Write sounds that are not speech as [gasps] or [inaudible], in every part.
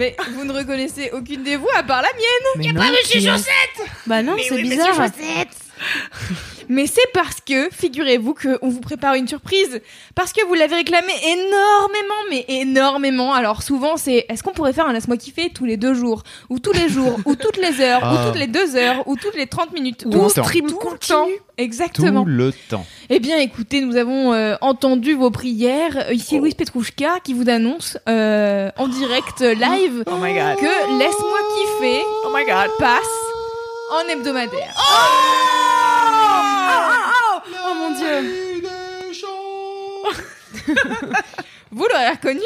Mais vous ne reconnaissez aucune des vous à part la mienne Mais pas Monsieur Chaussette Bah non, c'est bizarre. [laughs] Mais c'est parce que, figurez-vous qu'on vous prépare une surprise. Parce que vous l'avez réclamé énormément, mais énormément. Alors souvent, c'est est-ce qu'on pourrait faire un Laisse-moi kiffer tous les deux jours? Ou tous les jours? Ou toutes les heures? Ah. Ou toutes les deux heures? Ou toutes les 30 minutes? Tout Tout le temps. stream Tout tout le continu. temps Exactement. Tout le temps. Eh bien, écoutez, nous avons euh, entendu vos prières. Euh, Ici Louise Petrouchka qui vous annonce euh, en direct euh, [gasps] live Oh my god. que Laisse-moi kiffer Oh my god. passe en hebdomadaire. Oh mon dieu. [laughs] Vous l'aurez reconnu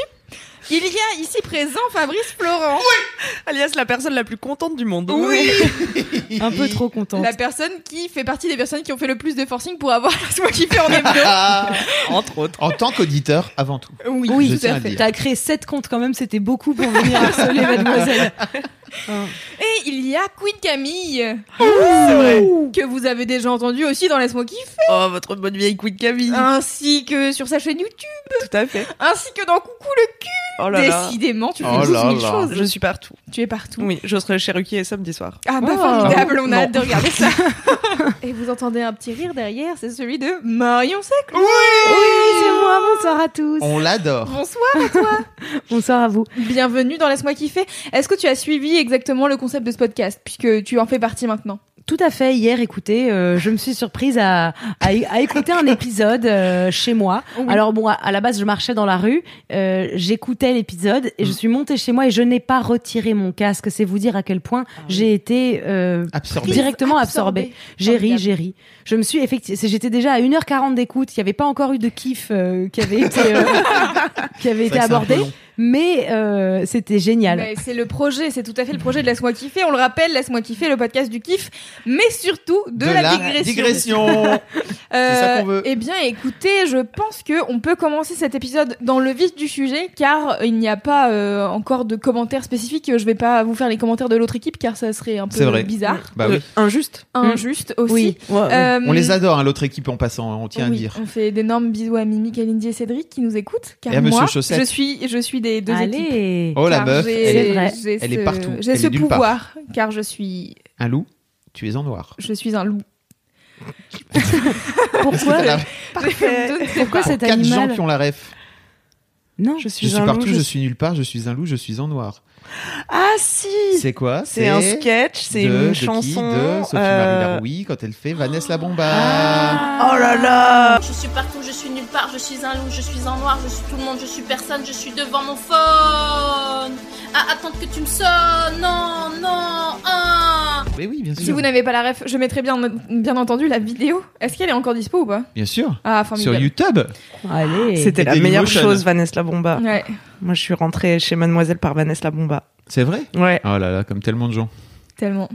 il y a ici présent Fabrice Florent, Alias la personne la plus contente du monde. Oui. Un peu trop contente. la personne qui fait partie des personnes qui ont fait le plus de forcing pour avoir [laughs] Laisse-moi kiffer en hebdo. Entre autres. En tant qu'auditeur, avant tout. Oui, Oui, tout à fait. T'as créé 7 comptes quand même, c'était beaucoup pour venir harceler mademoiselle. [laughs] Et il y a Queen Camille, C'est vrai. que vous avez déjà entendu aussi dans Laisse-moi kiffer, Oh, votre bonne vieille Queen Camille. ainsi que sur sa chaîne YouTube, Tout à fait. ainsi que dans Coucou le cul. Oh là là. Décidément, tu fais Oh 12 là 000 là. choses. Je suis partout. Tu es partout. Oui, je serai chez Ruquier samedi soir. Ah bah Oh. formidable, on a Non. hâte de regarder ça. [laughs] Et vous entendez un petit rire derrière, c'est celui de Marion Saclot. Oui, c'est moi. Bonsoir à tous. On l'adore. Bonsoir à toi. [laughs] Bonsoir à vous. Bienvenue dans Laisse-moi kiffer. Est-ce que tu as suivi exactement le concept de ce podcast puisque tu en fais partie maintenant Tout à fait. Hier, écoutez, euh, je me suis surprise à, à, à écouter un épisode euh, chez moi. Oui. Alors bon, à, à la base, je marchais dans la rue, euh, j'écoutais l'épisode et je suis montée chez moi et je n'ai pas retiré mon casque. C'est vous dire à quel point j'ai été euh, directement absorbée. J'ai ri, j'ai ri. Je me suis effectivement, j'étais déjà à 1h40 d'écoute. Il n'y avait pas encore eu de kiff euh, qui avait été, euh, [laughs] qui avait été abordé. Mais euh, c'était génial. Mais C'est le projet, c'est tout à fait le projet de Laisse-moi kiffer. On le rappelle, Laisse-moi kiffer, le podcast du kiff, mais surtout de, la, digression. digression. [laughs] C'est ça qu'on veut. Eh bien, écoutez, je pense que on peut commencer cet épisode dans le vif du sujet, car il n'y a pas euh, encore de commentaires spécifiques. Je vais pas vous faire les commentaires de l'autre équipe, car ça serait un peu C'est vrai. bizarre, Bah oui. Euh, injuste. injuste aussi. Oui. Ouais, ouais. Euh, On les adore, hein, l'autre équipe en passant, on tient oui, à dire. On fait d'énormes bisous à Mimi, Kalindi et Cédric qui nous écoutent. Car Et à Monsieur moi, Chaussette. je suis, je suis des deux équipes. Allez. Oh la Car meuf, j'ai- elle est C'est vrai. j'ai elle est ce- partout. J'ai Elle ce est nulle part. pouvoir, car je suis, un loup, tu es en noir. je suis un loup. [laughs] Pourquoi, T'as la- pourquoi cet Quatre gens animal qui ont la ref. Non. Je suis, Je suis un partout, loup, je je suis nulle part, je suis un loup, je suis en noir. Ah si C'est quoi? C'est un sketch, c'est une qui? chanson. de Sophie euh, Marie Laroui quand elle fait Vanessa la Bomba. Oh là là Je suis partout, je suis nulle part, je suis un loup, je suis en noir, je suis tout le monde, je suis personne, je suis devant mon phone. À attendre que tu me sonnes, non, non, un. Mais oui, bien Si sûr. vous n'avez pas la ref, je mettrai bien, bien entendu la vidéo. Est-ce qu'elle est encore dispo ou pas? Bien sûr. Ah, Sur. YouTube. Allez. C'était la meilleure chose, Vanessa la Bomba. Ouais. Moi, je suis rentrée chez Mademoiselle par Vanessa la Bomba. C'est vrai? Ouais. Oh là là, comme tellement de gens. Tellement.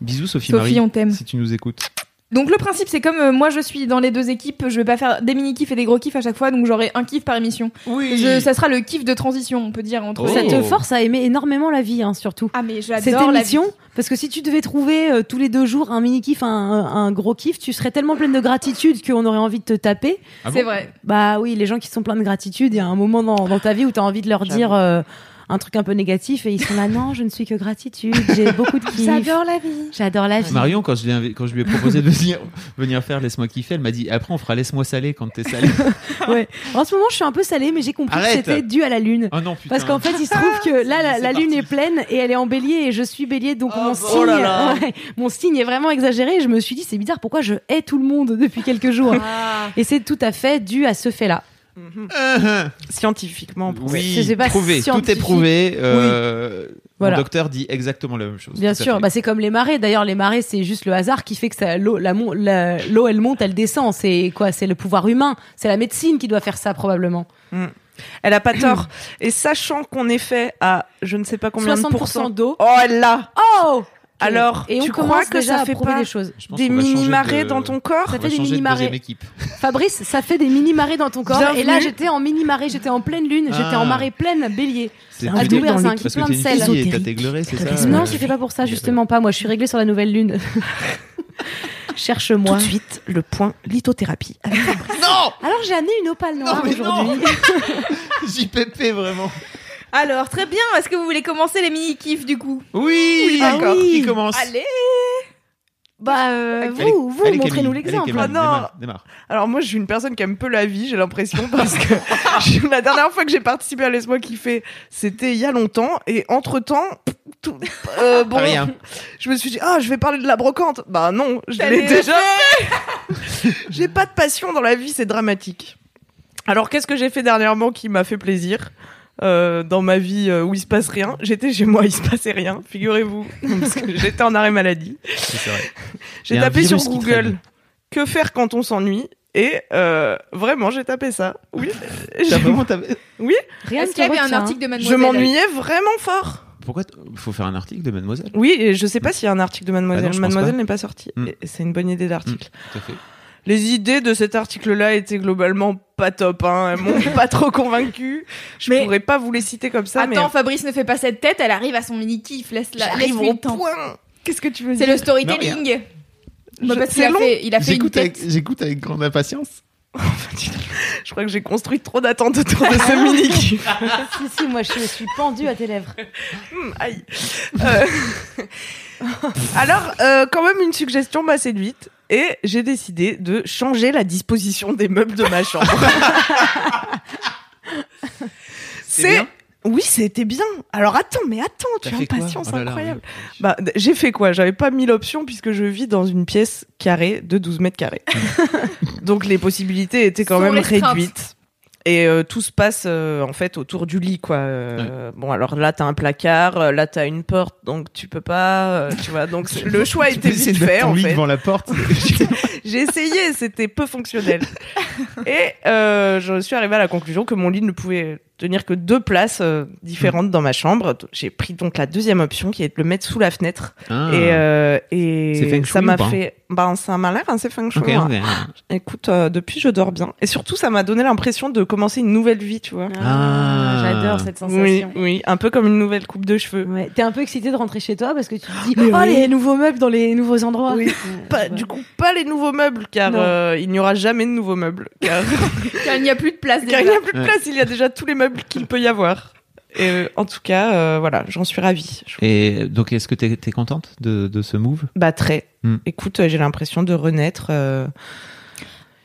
Bisous Sophie, Sophie, Marie. on t'aime. Si tu nous écoutes. Donc le principe, c'est comme euh, moi je suis dans les deux équipes, je vais pas faire des mini kiffs et des gros kiffs à chaque fois, donc j'aurai un kiff par émission. Oui. Je- ça sera le kiff de transition, on peut dire entre. Oh. Ça te force à aimer énormément la vie, hein, surtout. Ah mais Cette j'adore la émission, vie. parce que si tu devais trouver euh, tous les deux jours un mini kiff, un, un gros kiff, tu serais tellement pleine de gratitude qu'on aurait envie de te taper. Ah c'est bon vrai. Bah oui, les gens qui sont pleins de gratitude, il y a un moment dans, dans ta vie où tu as envie de leur dire euh, un truc un peu négatif et ils sont là, [laughs] non, je ne suis que gratitude, j'ai beaucoup de [laughs] kiff. J'adore la vie. J'adore la vie. Marion, quand je, quand lui ai proposé de [laughs] venir, venir faire Laisse-moi kiffer, elle m'a dit après on fera Laisse-moi saler quand t'es salé. Ouais. En ce moment, je suis un peu salée, mais j'ai compris Arrête. que c'était dû à la lune. oh non, putain. Parce qu'en fait, il se trouve que là, la, lune est pleine et elle est en bélier et je suis bélier, donc mon oh signe, là là. ouais, mon signe est vraiment exagéré. Et je me suis dit, c'est bizarre, pourquoi je hais tout le monde depuis quelques jours? Ah. Et c'est tout à fait dû à ce Mhm. Uh-huh. Scientifiquement prouvé. Oui, pas, prouvé. Tout est prouvé. euh, Voilà. Mon docteur dit exactement la même chose. Bien sûr, bah c'est comme les marées. D'ailleurs, les marées, c'est juste le hasard qui fait que ça, l'eau, l'eau, elle monte, elle descend. C'est quoi? C'est le pouvoir humain. C'est la médecine qui doit faire ça probablement. Elle a pas tort. Et sachant qu'on est fait à je ne sais pas combien de 60% pourcents. d'eau. Oh, elle l'a. Oh Alors, et on tu commence crois que déjà ça à fait prouver pas des choses. Des mini-marées de- dans ton corps on Ça fait des deuxième équipe. Fabrice, ça fait des mini marées dans ton corps. Bienvenue. Et là, j'étais en mini marée, j'étais en pleine lune, j'étais Ah. en marée pleine, bélier. C'est Douberzinc, parce que plein de sel. c'est ça non, euh, c'était pas pour ça, justement pas. Moi, je suis réglée sur la nouvelle lune. Tout Cherche-moi. de suite, le point lithothérapie. Non Alors, j'ai amené une opale noire aujourd'hui. [laughs] [laughs] JPP, vraiment. Alors, très bien. Est-ce que vous voulez commencer les mini-kifs du coup Oui, Ah d'accord. oui. Qui commence Allez Bah, euh, Allez, vous, vous, allez, montrez-nous l'exemple. Ah non. démarre, démarre. Alors moi, je suis une personne qui aime peu la vie, j'ai l'impression, [laughs] parce que la dernière fois que j'ai participé à Laisse-moi kiffer, c'était il y a longtemps, et entre-temps, tout, euh, bon, Rien. je me suis dit, ah, je vais parler de la brocante. Bah non, je l'ai déjà fait. [laughs] j'ai pas de passion dans la vie, c'est dramatique. Alors qu'est-ce que j'ai fait dernièrement qui m'a fait plaisir? Euh, dans ma vie euh, où il se passe rien J'étais chez moi, [laughs] il se passait rien, figurez-vous, parce que j'étais en arrêt maladie. [laughs] C'est vrai. J'ai tapé sur Google que faire quand on s'ennuie et euh, vraiment j'ai tapé ça. Oui, T'as je, vraiment ta- [laughs] oui, Rien qu'il y avait un article de je Mademoiselle m'ennuyais vraiment fort. Pourquoi faut faire un article de Mademoiselle? Oui, et je sais pas s'il y a un article de Mademoiselle. Ah non, je Mademoiselle pas. n'est pas sortie. Mm. Et C'est une bonne idée d'article. Tout à fait. Les idées de cet article-là étaient globalement pas top. Hein. Elles m'ont [laughs] pas trop convaincue. Je Mais- pourrais pas vous les citer comme ça, mais Attends, Fabrice ne fait pas cette tête, elle arrive à son mini-kiff. Laisse-la, j'arrive laisse-lui au le temps. point. Qu'est-ce que tu veux C'est dire le storytelling. Bah, parce qu'il c'est a fait, il a fait une J'écoute avec, tête. j'écoute avec grande impatience. [laughs] Je crois que j'ai construit trop d'attentes autour de ce mini [laughs] si, si, moi, je suis pendue à tes lèvres. Hmm, aïe. Euh, Alors, euh, quand même, une suggestion m'a séduite et j'ai décidé de changer la disposition des meubles de ma chambre. [laughs] C'est Oui, c'était bien. Alors attends, mais attends, tu as une patience Oh là là, incroyable. oui. Bah, j'ai fait quoi? J'avais pas mis l'option puisque je vis dans une pièce carrée de 12 mètres carrés. [laughs] Donc les possibilités étaient quand Sont même réduites. Et euh, tout se passe euh, en fait autour du lit quoi. Euh, Bon alors là t'as un placard, euh, là t'as une porte donc tu peux pas, euh, tu vois. Donc [laughs] le choix était vite fait ton en lit fait. devant la porte. [laughs] J'ai essayé, c'était peu fonctionnel. [laughs] Et euh, je suis arrivée à la conclusion que mon lit ne pouvait tenir que deux places euh, différentes dans ma chambre. J'ai pris donc la deuxième option qui est de le mettre sous la fenêtre. Ah. Et, euh, C'est et feng ça m'a fait. Ben, ça m'a l'air assez feng shui. Ok, hein. ok. Écoute, euh, depuis, je dors bien. Et surtout, ça m'a donné l'impression de commencer une nouvelle vie, tu vois. Ah. J'adore cette sensation. oui, un peu comme une nouvelle coupe de cheveux. Ouais. T'es un peu excitée de rentrer chez toi parce que tu te dis Mais oh oui. les nouveaux meubles dans les nouveaux endroits. Oui. [laughs] Pas, du coup, pas les nouveaux meubles, car euh, il n'y aura jamais de nouveaux meubles. Car, [laughs] Car il n'y a plus de place car il n'y a plus de Ouais. place, il y a déjà tous les meubles qu'il peut y avoir. Et euh, en tout cas, euh, voilà, j'en suis ravie. Et donc, est-ce que t'es es contente de, de ce move? Bah très. Hmm. Écoute, euh, j'ai l'impression de renaître. euh,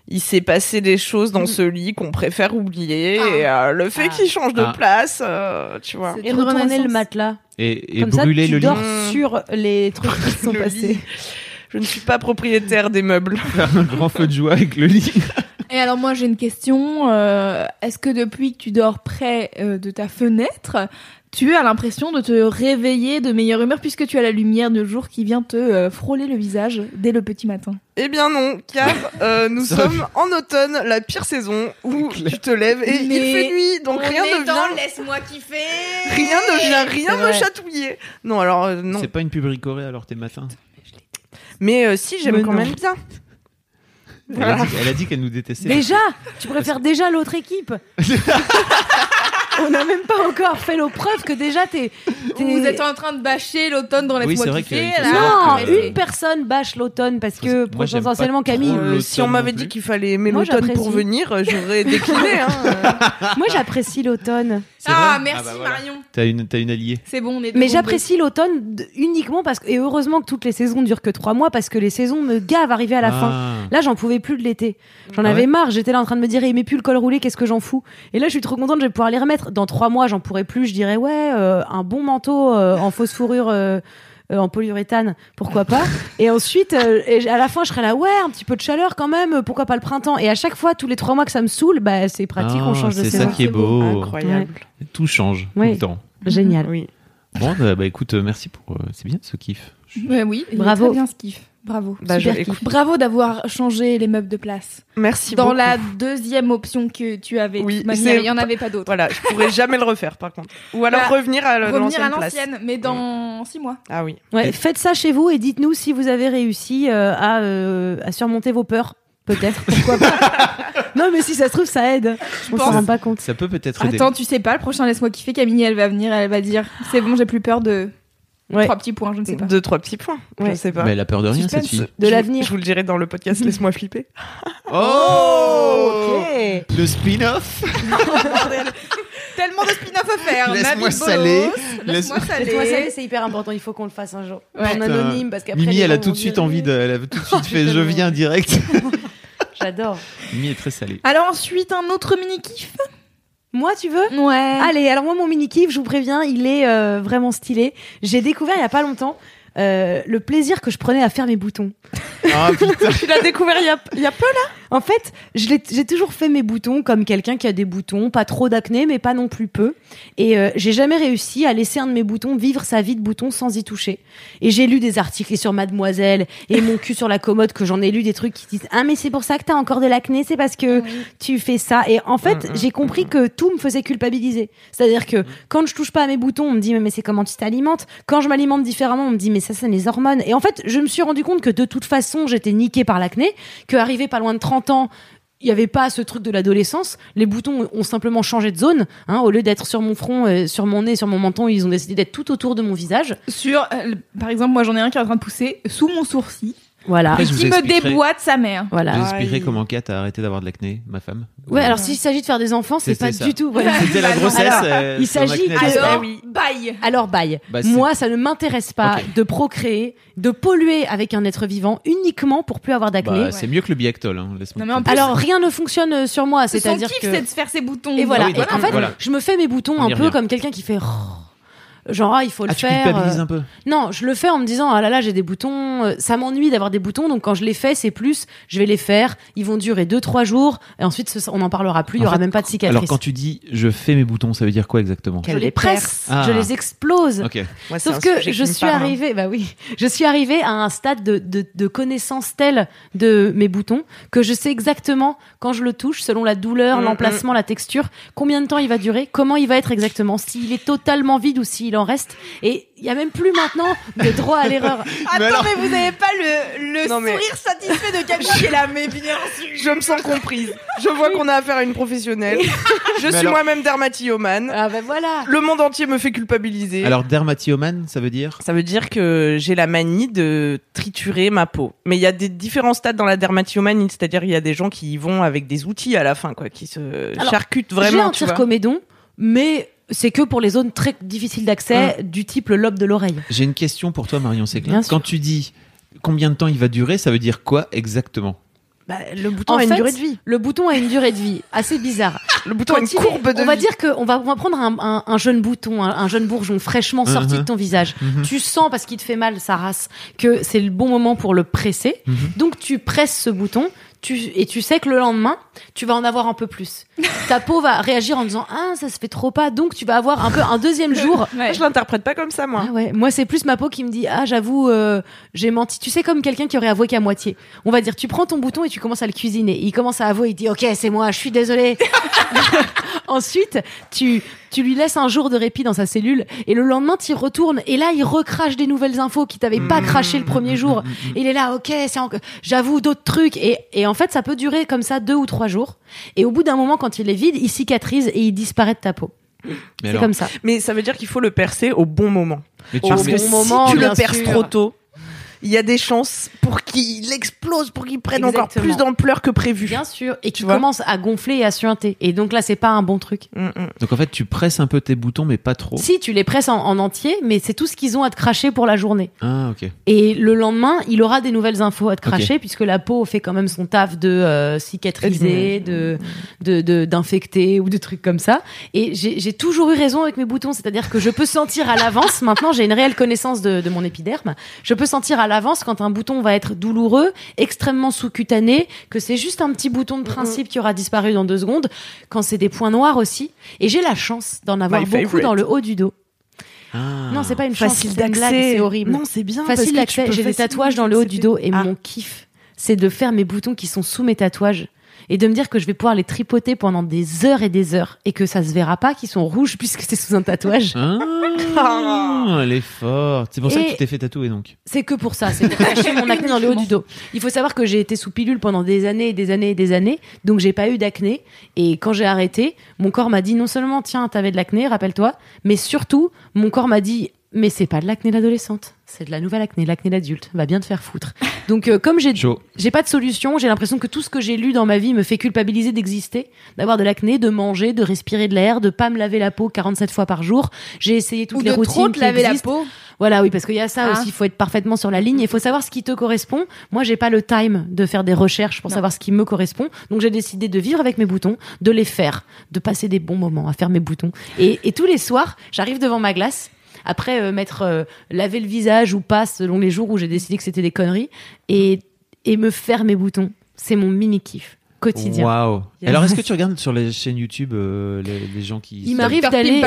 Il s'est passé des choses dans ce lit qu'on préfère oublier. Ah. Et euh, le fait Ah. qu'il change de Ah. place, euh, tu vois. Et retourner le matelas. Et, et Comme ça, brûler tu le lit dors lit. sur les trucs qui [laughs] sont passés. lit. Je ne suis pas propriétaire des meubles. Faire [laughs] un grand feu de joie avec le lit. [laughs] Et alors moi j'ai une question. euh, Est-ce que depuis que tu dors près euh, de ta fenêtre, tu as l'impression de te réveiller de meilleure humeur puisque tu as la lumière de jour qui vient te euh, frôler le visage dès le petit matin? Eh bien non, car [laughs] euh, nous Ça- sommes en automne, la pire saison où tu te lèves et Mais il fait nuit, donc rien ne vient. laisse-moi kiffer. Rien ne vient, rien C'est me chatouiller. Non, alors euh, non. C'est pas une pub ricorée alors t'es matin. Mais euh, si, j'aime Mais quand non. même bien. Elle a dit, qu'elle nous détestait. Déjà, tu préfères déjà l'autre équipe. [laughs] On n'a même pas encore fait nos preuves que déjà t'es. t'es- Vous êtes en train de bâcher l'automne dans Oui, laisse-moi c'est vrai savoir Non, une personne bâche l'automne parce que potentiellement Camille. Euh, si on m'avait dit qu'il fallait aimer Moi, l'automne pour venir, euh, j'aurais décliné. Hein. euh. [laughs] Moi j'apprécie l'automne. Ah merci Ah bah voilà. Marion. T'as une, t'as une alliée. C'est bon on est. Mais deux j'apprécie l'automne uniquement parce que. Et heureusement que toutes les saisons durent que trois mois parce que les saisons me gavent arrivé à la fin. Ah. Là, j'en pouvais plus de l'été. J'en Ah avais marre. J'étais là en train de me dire, il met plus le col roulé, qu'est-ce que j'en fous? Et là, je suis trop contente, je vais pouvoir les remettre. Dans trois mois, j'en pourrai plus. Je dirais, ouais, euh, un bon manteau euh, en fausse fourrure. euh, euh, en polyuréthane, pourquoi pas. et ensuite, euh, et à la fin, je serais là, ouais, un petit peu de chaleur quand même, pourquoi pas le printemps. Et à chaque fois, tous les trois mois que ça me saoule, bah, c'est pratique, Ah, on change de c'est saison. ça qui est beau. Incroyable. Tout change Oui. tout le temps. Génial. Oui. Bon, bah, bah, écoute, merci pour. euh, c'est bien ce kiff. Ouais, oui, Bravo. très bien ce kiff. Bravo. Bah, je- Super écoute. Bravo d'avoir changé les meubles de place. Merci Dans beaucoup. la deuxième option que tu avais, Oui, il n'y en avait pas d'autre. Voilà, je pourrais [laughs] jamais le refaire par contre. Ou alors Bah, revenir à Revenir à l'ancienne mais dans six mois. Ah oui. Ouais, faites ça chez vous et dites-nous si vous avez réussi euh, à, euh, à surmonter vos peurs. Peut-être, pourquoi pas. [laughs] non, mais si ça se trouve, ça aide. On s'en rend pas compte. Ça peut peut-être aider. Attends, tu sais pas, le prochain Laisse-moi kiffer, Camille, elle va venir, elle va dire c'est bon, j'ai plus peur de Ouais. trois petits points, je ne sais pas. Deux, trois petits points. Je Ouais. sais pas. Mais elle a peur de rien, Suspense. cette fille. De l'avenir. Je vous le dirai dans le podcast [laughs] Laisse-moi flipper. Oh Ok. Le spin-off [laughs] Tellement de spin-off à faire. Laisse-moi saler. Laisse-moi saler. C'est hyper important. Il faut qu'on le fasse un jour. Ouais. En anonyme, parce qu'après. Mimi, elle a tout de suite envie de. Elle a tout de suite fait je [laughs] viens direct. J'adore. Mimi est très salée. Alors ensuite, un autre mini-kiff? Moi, tu veux? Ouais. Allez, alors moi, mon mini kiff, je vous préviens, il est euh, vraiment stylé. J'ai découvert il y a pas longtemps euh, le plaisir que je prenais à faire mes boutons. Ah putain. [laughs] Tu l'as découvert il y a, il y a peu là? En fait, j'ai toujours fait mes boutons comme quelqu'un qui a des boutons, pas trop d'acné, mais pas non plus peu. Et euh, j'ai jamais réussi à laisser un de mes boutons vivre sa vie de bouton sans y toucher. Et j'ai lu des articles sur Mademoiselle et mon cul sur la commode que j'en ai lu des trucs qui disent ah mais c'est pour ça que t'as encore de l'acné, c'est parce que tu fais ça. Et en fait, j'ai compris que tout me faisait culpabiliser. C'est-à-dire que quand je touche pas à mes boutons, on me dit mais, mais c'est comment tu t'alimentes? Quand je m'alimente différemment, on me dit mais ça c'est les hormones. Et en fait, je me suis rendu compte que de toute façon, j'étais niquée par l'acné, que arrivé pas loin de 30 il n'y avait pas ce truc de l'adolescence. Les boutons ont simplement changé de zone. Hein, au lieu d'être sur mon front, sur mon nez, sur mon menton, ils ont décidé d'être tout autour de mon visage. Sur, euh, par exemple, moi j'en ai un qui est en train de pousser sous mon sourcil, Voilà. Après, je vous qui me expliquerai- déboîte sa mère. Voilà. vous expliquerai Aïe. comment Kat a arrêté d'avoir de l'acné, ma femme. Ouais, alors s'il s'agit de faire des enfants, c'est C'était pas ça. du tout. Voilà. C'était la grossesse. Alors, euh, il son s'agit acné que- de- Alors, Ah oui. bye Alors, bye. Bah, c'est- Moi, ça ne m'intéresse pas Ok. de procréer, de polluer avec un être vivant uniquement pour plus avoir d'acné. Bah, c'est mieux que le Biactol, hein, laisse-moi. Non, mais en plus, alors, rien ne fonctionne euh, sur moi. son C'est-à-dire kiff, que. c'est de se faire ses boutons. Et voilà. Ah oui, Et d'accord, en fait, voilà. je me fais mes boutons On un peu revient. comme quelqu'un qui fait. Genre, ah, il faut le Ah, tu faire. culpabilises euh, un peu. Non, je le fais en me disant ah là là j'ai des boutons, euh, ça m'ennuie d'avoir des boutons donc quand je les fais c'est plus je vais les faire, ils vont durer 2 3 jours et ensuite on n'en parlera plus, il y aura fait, même pas de cicatrices. Alors, quand tu dis je fais mes boutons, ça veut dire quoi exactement? Je les presse, Ah. je les explose. Ok. Moi, c'est Sauf que je suis parle, hein. arrivée, bah oui, je suis arrivée à un stade de, de, de connaissance telle de mes boutons que je sais exactement quand je le touche, selon la douleur, Mm, l'emplacement, la texture, combien de temps il va durer, comment il va être exactement, s'il est totalement vide ou s'il en reste. Et il y a même plus maintenant de droit à l'erreur. [laughs] Attends, mais, vous n'avez pas le, le Non, mais- sourire satisfait de Camille qui est là, mais bien sûr. [laughs] Je me sens comprise. Je vois qu'on a affaire à une professionnelle. Je suis alors- moi-même dermatillomane. Ah ben voilà. Le monde entier me fait culpabiliser. Alors, dermatillomane, ça veut dire Ça veut dire que j'ai la manie de triturer ma peau. Mais il y a des différents stades dans la dermatillomanie, c'est-à-dire il y a des gens qui y vont avec des outils à la fin, quoi, qui se Alors, charcutent J'ai vraiment. un tu vois. circomédon, mais c'est que pour les zones très difficiles d'accès, du type le lobe de l'oreille. J'ai une question pour toi, Marion Séclin. Quand tu dis combien de temps il va durer, ça veut dire quoi exactement? Bah, le bouton En a une durée de vie. Le bouton a une durée de vie assez bizarre. [laughs] Le bouton a une il est- courbe de on va vie. dire qu'on va, on va prendre un, un- un jeune bouton, un, un jeune bourgeon fraîchement sorti Mhm. de ton visage. Tu sens parce qu'il te fait mal sa race que c'est le bon moment pour le presser. Donc tu presses ce bouton. Tu, et tu sais que le lendemain, tu vas en avoir un peu plus. [laughs] Ta peau va réagir en disant ah ça se fait trop pas, donc tu vas avoir un peu un deuxième jour. [laughs] Ouais. Je l'interprète pas comme ça, moi. Ah ouais, moi c'est plus ma peau qui me dit ah j'avoue euh, j'ai menti. Tu sais comme quelqu'un qui aurait avoué qu'à moitié. On va dire tu prends ton bouton et tu commences à le cuisiner. Il commence à avouer, il dit ok c'est moi, je suis désolé. [laughs] Ensuite tu tu lui laisses un jour de répit dans sa cellule et le lendemain tu y retournes et là il recrache des nouvelles infos qui t'avaient pas craché le premier jour. Et il est là ok c'est encore j'avoue d'autres trucs et et en fait ça peut durer comme ça deux ou trois jours et au bout d'un moment quand il est vide il cicatrise et il disparaît de ta peau. Mais C'est comme ça. Mais ça veut dire qu'il faut le percer au bon moment. mais tu- Parce Au que bon si moment, tu le perces sûr. trop tôt, il y a des chances pour qu'il explose, pour qu'il prenne encore plus d'ampleur que prévu. Bien sûr, et qui vois commence à gonfler et à suinter. Et donc là, c'est pas un bon truc. Mm, mm. Donc en fait, tu presses un peu tes boutons, mais pas trop. Si tu les presses en, en entier, mais c'est tout ce qu'ils ont à te cracher pour la journée. Ah, ok. Et le lendemain, il aura des nouvelles infos à te cracher, puisque la peau fait quand même son taf de euh, cicatriser, de de- de- d'infecter ou de trucs comme ça. Et j'ai j'ai toujours eu raison avec mes boutons, c'est-à-dire que je peux sentir à l'avance. Maintenant, j'ai une réelle connaissance de, de mon épiderme. Je peux sentir à l'avance quand un bouton va être douloureux, extrêmement sous-cutané, que c'est juste un petit bouton de principe qui aura disparu dans deux secondes. Quand c'est des points noirs aussi. Et j'ai la chance d'en avoir My beaucoup favorite. dans le haut du dos. Ah. Non, c'est pas une chance, Facile d'accès. c'est horrible. Non, c'est bien. Facile d'accès. J'ai des tatouages dans le haut du dos et Ah. mon kiff, c'est de faire mes boutons qui sont sous mes tatouages et de me dire que je vais pouvoir les tripoter pendant des heures et des heures et que ça se verra pas qu'ils sont rouges [laughs] puisque c'est sous un tatouage. Ah, [laughs] elle est forte. C'est pour ça que tu t'es fait tatouer donc. C'est que pour ça, c'est pour cacher mon acné dans le haut du dos. Il faut savoir que j'ai été sous pilule pendant des années et des années et des années, donc j'ai pas eu d'acné. Et quand j'ai arrêté, mon corps m'a dit non seulement tiens t'avais de l'acné, rappelle-toi, mais surtout mon corps m'a dit mais c'est pas de l'acné d'adolescente, c'est de la nouvelle acné, l'acné d'adulte, va bien te faire foutre. Donc euh, comme j'ai j'ai pas de solution, j'ai l'impression que tout ce que j'ai lu dans ma vie me fait culpabiliser d'exister, d'avoir de l'acné, de manger, de respirer de l'air, de pas me laver la peau 47 fois par jour. J'ai essayé toutes Ou les de routines trop te qui laver la peau. Voilà, oui, parce qu'il y a ça Ah. aussi. Il faut être parfaitement sur la ligne. Il faut savoir ce qui te correspond. Moi, j'ai pas le time de faire des recherches pour Non. savoir ce qui me correspond. Donc, j'ai décidé de vivre avec mes boutons, de les faire, de passer des bons moments à faire mes boutons. Et, et tous les soirs, j'arrive devant ma glace. Après euh, m'être euh, lavé le visage ou pas selon les jours où j'ai décidé que c'était des conneries et, et me faire mes boutons. C'est mon mini kiff quotidien. Waouh. Alors, est-ce que tu [laughs] regardes sur les chaînes YouTube euh, les, les gens qui. Il m'arrive d'aller.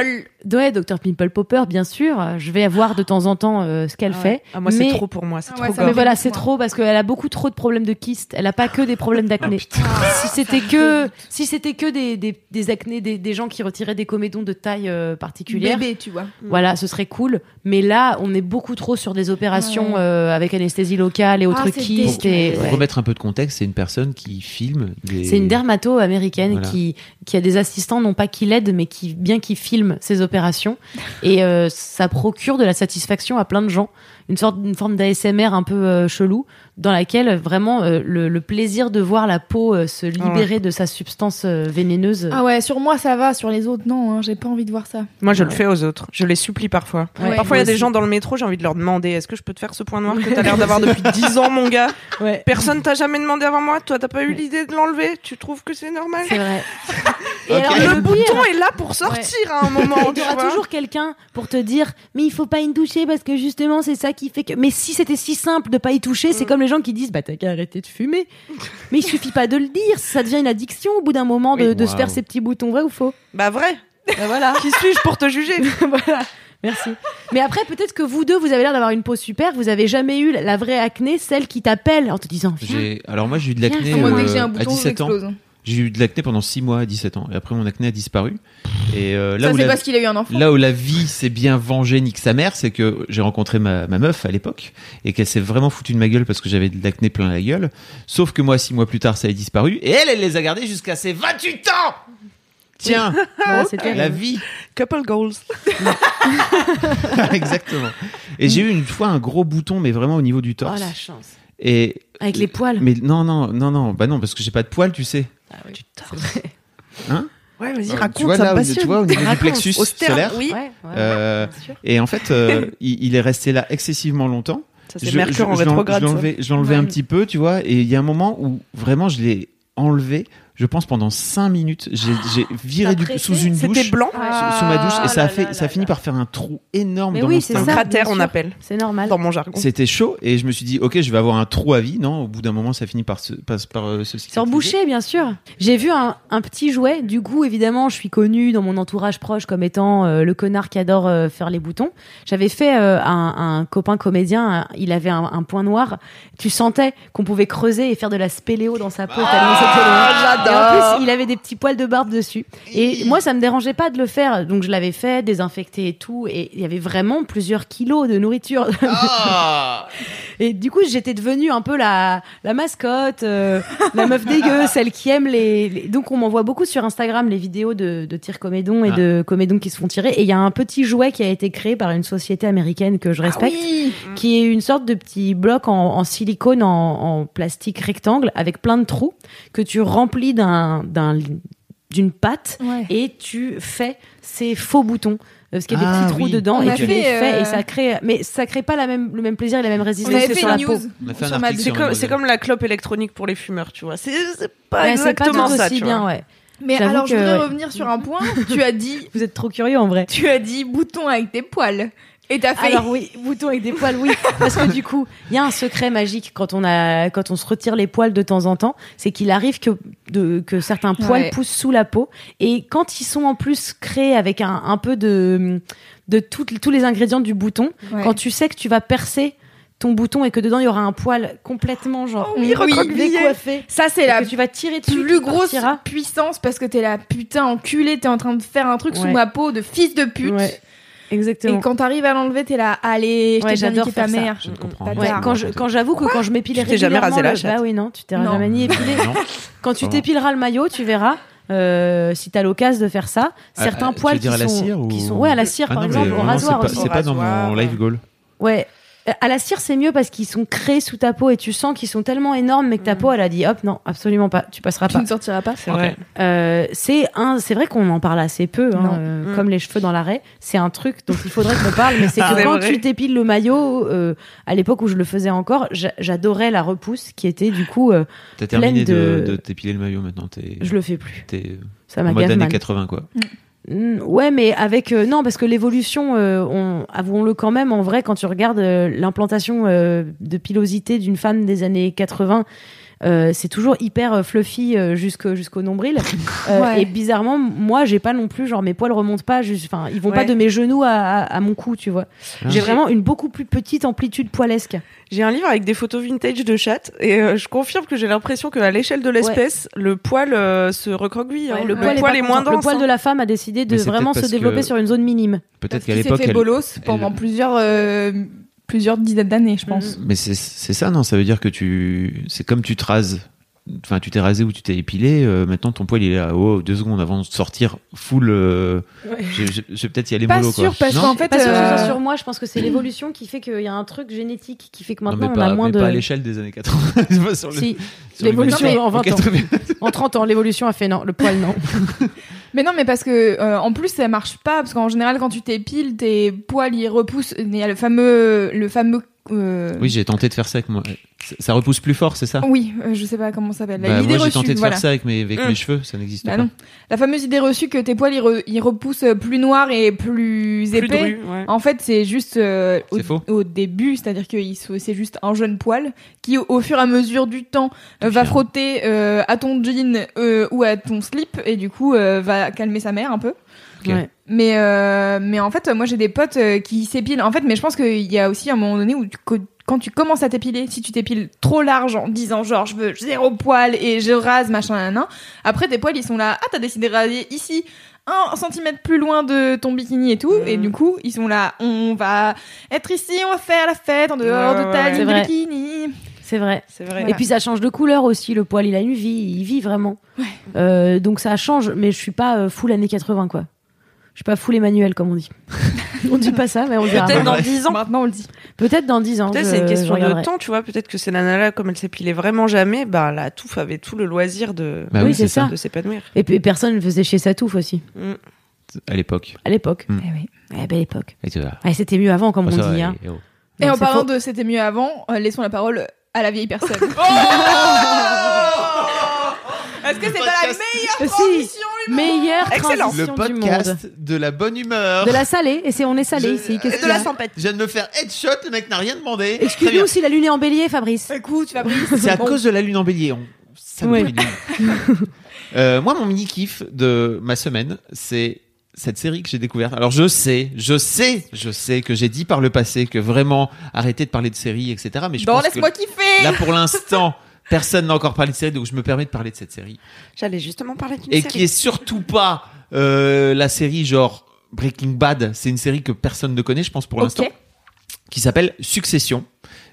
Ouais, Dr Pimple Popper, bien sûr. Je vais voir de temps en temps euh, ce qu'elle Ah ouais. fait. Ah, moi, c'est mais... trop pour moi. C'est Ah trop ouais, gore. Mais voilà, c'est trop parce qu'elle a beaucoup trop de problèmes de kyste. Elle a pas que des problèmes d'acné. [laughs] si c'était que, si c'était que des, des, des acnés, des, des gens qui retiraient des comédons de taille euh, particulière, Bébé, tu vois. voilà, ce serait cool. Mais là, on est beaucoup trop sur des opérations Ouais. euh, avec anesthésie locale et autres Ah, c'est kystes. Et, Pour ouais. remettre un peu de contexte, c'est une personne qui filme des. C'est une dermato américaine Voilà. qui, qui a des assistants, non pas qui l'aident, mais qui bien qui filment ses opérations. Et euh, ça procure de la satisfaction à plein de gens. Une sorte, une forme d'ASMR un peu euh, chelou, dans laquelle vraiment euh, le, le plaisir de voir la peau euh, se libérer de sa substance euh, vénéneuse. Ah ouais, sur moi ça va, sur les autres non, hein, j'ai pas envie de voir ça. Moi, je le fais aux autres. Je les supplie parfois. Ouais, parfois, il y a des gens dans le métro, j'ai envie de leur demander est-ce que je peux te faire ce point noir que t'as l'air [laughs] d'avoir depuis 10 ans, mon gars? Ouais. Personne t'a jamais demandé avant moi Toi, t'as pas eu l'idée de l'enlever? Tu trouves que c'est normal? C'est vrai. [laughs] Et alors, Le le bouton pire, est là pour sortir à un moment. [laughs] il y aura toujours quelqu'un pour te dire mais il faut pas y toucher parce que justement c'est ça qui fait que mais si c'était si simple de pas y toucher c'est comme les gens qui disent bah t'as qu'à arrêter de fumer. [laughs] Mais il suffit pas de le dire ça devient une addiction au bout d'un moment de, Oui. de se faire ces petits boutons vrai ou faux? Bah, vrai. Bah voilà. [laughs] Qui suis-je pour te juger? [laughs] Voilà. Merci. Mais après peut-être que vous deux vous avez l'air d'avoir une peau super vous avez jamais eu la- vraie acné celle qui t'appelle en te disant viens. Alors, moi, j'ai eu de l'acné Moi dès euh, que j'ai un à bouton, 17 ans. j'explose. J'ai eu de l'acné pendant 6 mois à 17 ans. Et après, mon acné a disparu. Et euh, là, Ça où c'est la, parce qu'il a eu un enfant. là où la vie s'est bien vengée, nique sa mère, c'est que j'ai rencontré ma, ma meuf à l'époque et qu'elle s'est vraiment foutue de ma gueule parce que j'avais de l'acné plein la gueule. Sauf que moi, 6 mois plus tard, ça a disparu. Et elle, elle les a gardés jusqu'à ses 28 ans Tiens, [laughs] la vie Couple goals. [laughs] [laughs] Exactement. Et j'ai eu une fois un gros bouton, mais vraiment au niveau du oh torse. la chance Et avec les poils mais non, non, non, non, bah non, parce que j'ai pas de poils, tu sais. Ah oui, vrai. Hein Ouais, vas-y, Euh, raconte, tu vois, ça là, me passionne. tu vois, au niveau du plexus Au sterne, solaire, oui. Ouais, ouais, Euh, bien sûr. Et en fait, euh, [laughs] il, il est resté là excessivement longtemps. Ça, c'est Mercure en je rétrograde. Je ça. l'enlevais, je l'enlevais Ouais. un petit peu, tu vois, et il y a un moment où vraiment je l'ai enlevé. Je pense pendant 5 minutes, j'ai j'ai viré du, sous une douche, C'était blanc sous, sous ma douche, et ça a là fait, là ça a fini là. par faire un trou énorme Mais dans oui, mon c'est Un cratère, on appelle, c'est normal dans mon jargon. C'était chaud, et je me suis dit, ok, je vais avoir un trou à vie. Non, au bout d'un moment, ça finit par se, par, par, euh, se Sur cicatriser. boucher, bien sûr. J'ai vu un, un petit jouet. Du coup, évidemment, je suis connue dans mon entourage proche comme étant euh, le connard qui adore euh, faire les boutons. J'avais fait euh, un, un copain comédien. il avait un, un point noir. Tu sentais qu'on pouvait creuser et faire de la spéléo dans sa peau. tellement loin. J'adore. plus, il avait des petits poils de barbe dessus. Et moi, ça me dérangeait pas de le faire. Donc, je l'avais fait, désinfecté et tout. Et il y avait vraiment plusieurs kilos de nourriture. Ah [laughs] Et du coup, j'étais devenue un peu la, la mascotte, euh, la meuf dégueu, celle qui aime les. les- Donc, on m'envoie beaucoup sur Instagram les vidéos de, de tir comédon et Ah. de comédons qui se font tirer. Et il y a un petit jouet qui a été créé par une société américaine que je Ah respecte, oui. qui est une sorte de petit bloc en, en silicone, en, en plastique rectangle, avec plein de trous, que tu remplis d'un d'un- d'une pâte Ouais. et tu fais ces faux boutons. Parce qu'il y a des Ah, petits trous oui. dedans On et tu fait, les fais euh, et ça crée, mais ça crée pas la même, le même plaisir et la même résistance que sur la news. C'est comme, Mademoiselle. c'est comme la clope électronique pour les fumeurs, tu vois. C'est c'est pas Ouais, c'est pas tout exactement ça, aussi tu bien, vois. ouais. Mais J'avoue alors, je voudrais revenir sur un point. tu as dit, [laughs] Vous êtes trop curieux en vrai. tu as dit bouton avec tes poils. Et t'as fait. Alors oui, bouton avec des poils, oui, [laughs] parce que du coup, il y a un secret magique quand on a, quand on se retire les poils de temps en temps, c'est qu'il arrive que de, que certains poils Ouais. poussent sous la peau et quand ils sont en plus créés avec un, un peu de, de tous les ingrédients du bouton, Ouais. quand tu sais que tu vas percer ton bouton et que dedans il y aura un poil complètement genre Oh oui, recroquevillé. décoiffé, Ça, c'est la que tu vas tirer dessus, plus grosse puissance parce que t'es la putain enculée, t'es en train de faire un truc sous ma peau de fils de pute. Exactement. Et quand t'arrives à l'enlever, t'es là, allez, je Ouais, t'ai déjà niqué ta mère. Je ne comprends. Ouais, quand je- quand j'avoue que quand je m'épilais Tu t'es jamais régulièrement rasé la chatte Bah oui, non, tu t'es Non. jamais [laughs] ni épilé. Quand tu t'épileras le maillot, tu verras. euh, si t'as l'occasion de faire ça, Ah, certains ah, tu poils dire qui à la sont, cire ou- qui sont, ouais, à la cire Ah par non, exemple, au rasoir c'est pas- C'est pas dans mon live goal. Ouais. À la cire, c'est mieux parce qu'ils sont créés sous ta peau et tu sens qu'ils sont tellement énormes, mais que ta peau, elle a dit hop, non, absolument pas, tu passeras Tu pas. ne sortiras pas. C'est vrai. Euh, c'est un, c'est vrai qu'on en parle assez peu, hein, euh, Mm. comme les cheveux dans l'arrêt. C'est un truc dont il faudrait qu'on parle, mais c'est que Ah, c'est quand vrai. tu t'épiles le maillot, euh, à l'époque où je le faisais encore, j'a- j'adorais la repousse qui était du coup, euh, T'as terminé Pleine de, t'épiler le maillot maintenant. T'es je le fais plus. t'es Ça en m'a mode gave années mal. 80 quoi. Mm, Ouais, mais avec euh, non, parce que l'évolution, euh, on, avouons-le quand même, en vrai, quand tu regardes euh, l'implantation euh, de pilosité d'une femme des années 80. Euh, c'est toujours hyper euh, fluffy euh, jusqu'au nombril [laughs] Euh, Ouais. et bizarrement moi j'ai pas non plus genre mes poils remontent pas enfin ils vont pas de mes genoux à, à, à mon cou tu vois Ah. j'ai vraiment une beaucoup plus petite amplitude poilesque J'ai un livre avec des photos vintage de chatte et euh, je confirme que j'ai l'impression qu'à l'échelle de l'espèce, le poil euh, se recroqueville. hein. Le, poil, poil, est, moins dense. le poil hein. de la femme a décidé de vraiment se que- développer sur une zone minime Peut-être qu'à l'époque. fait elle- bolos pendant elle- plusieurs, euh, plusieurs dizaines d'années, je pense. Mais c'est c'est ça, non? Ça veut dire que tu. C'est comme tu te rases. Enfin, tu t'es rasé ou tu t'es épilé. euh, maintenant, ton poil, il est là. Oh, deux secondes avant de sortir full. euh, je, je- je vais peut-être y aller Pas mollo, sûr, quoi. parce qu'en fait, pas sûr que ce euh, sur moi je pense que c'est l'évolution qui fait qu'il y a un truc génétique qui fait que Non, maintenant mais on a moins mais de pas à l'échelle des années 80. C'est [laughs] pas sur le- si sur l'évolution en 20 Ok, ans en 30 ans l'évolution a fait non le poil non [laughs] Mais non, mais parce que euh, en plus ça marche pas parce qu'en général quand tu t'épiles, tes poils ils repoussent. Il y a le fameux, le fameux. Euh, Oui, j'ai tenté de faire ça avec moi. Ça- Ça repousse plus fort, c'est ça Oui, euh, je sais pas comment ça s'appelle. Bah, moi, j'ai tenté de voilà. faire ça avec mes, avec mes cheveux. Ça n'existe Bah pas. non. La fameuse idée reçue que tes poils ils, re- ils repoussent plus noirs et plus, Plus épais. dru, ouais. En fait, c'est juste euh, au, C'est faux. au début, c'est-à-dire que c'est juste un jeune poil qui, au fur et à mesure du temps, va frotter euh, à ton jean euh, ou à ton slip et du coup euh, va calmer sa mère un peu. Ouais. Mais euh, mais en fait, moi j'ai des potes euh, qui s'épilent. En fait, mais je pense qu'il y a aussi un moment donné où tu, quand tu commences à t'épiler, si tu t'épiles trop large en disant genre je veux zéro poil et je rase machin nan, après tes poils ils sont là. Ah t'as décidé de raser ici un centimètre plus loin de ton bikini et tout et du coup ils sont là. On va être ici, on va faire la fête en dehors Ouais, de ouais, ta ouais. ligne de bikini. c'est vrai C'est vrai. Et puis ça change de couleur aussi, le poil il a une vie, il vit vraiment. Euh, donc ça change, mais je suis pas euh, full années 80 quoi. Je suis pas full Emmanuel comme on dit. [laughs] on dit pas ça, mais on le dira. Peut-être dans Ouais. 10 ans. Maintenant on le dit. Peut-être dans 10 ans. Peut-être c'est une question de temps, tu vois. Peut-être que ces nanas-là, comme elles s'épilaient vraiment jamais, bah la touffe avait tout le loisir de, Bah Oui, oui, c'est ça. de s'épanouir. Et puis personne ne faisait chez sa touffe aussi, Mm. À l'époque. à l'époque. Mm. Eh oui. Ouais, belle époque. Et c'était mieux avant, comme Oh, on ça, dit. et- Hein. et oh. Et en parlant faux. de c'était mieux avant, euh, laissons la parole à la vieille personne. [laughs] Est-ce que c'est pas la podcast. meilleure Si. transition Meilleure Excellent. transition Le du monde. podcast de la bonne humeur. De la salée, et c'est on est salé Je- ici. Qu'est-ce de la a sympathie. Je viens de me faire headshot, le mec n'a rien demandé. Excuse-nous si la lune est en bélier, Fabrice. Écoute, Fabrice. C'est à bon. cause de la lune en bélier. On... Ça me Ouais. [laughs] Euh, moi, mon mini kiff de ma semaine, c'est cette série que j'ai découverte. Alors, je sais, je sais, je sais que j'ai dit par le passé que vraiment arrêter de parler de séries, etc. Mais je Bon, pense que laisse-moi kiffer. là, pour l'instant, [laughs] Personne n'a encore parlé de série, donc je me permets de parler de cette série. J'allais justement parler d'une Et série. qui est surtout pas euh, la série genre Breaking Bad. C'est une série que personne ne connaît, je pense, pour Ok. l'instant. Qui s'appelle Succession.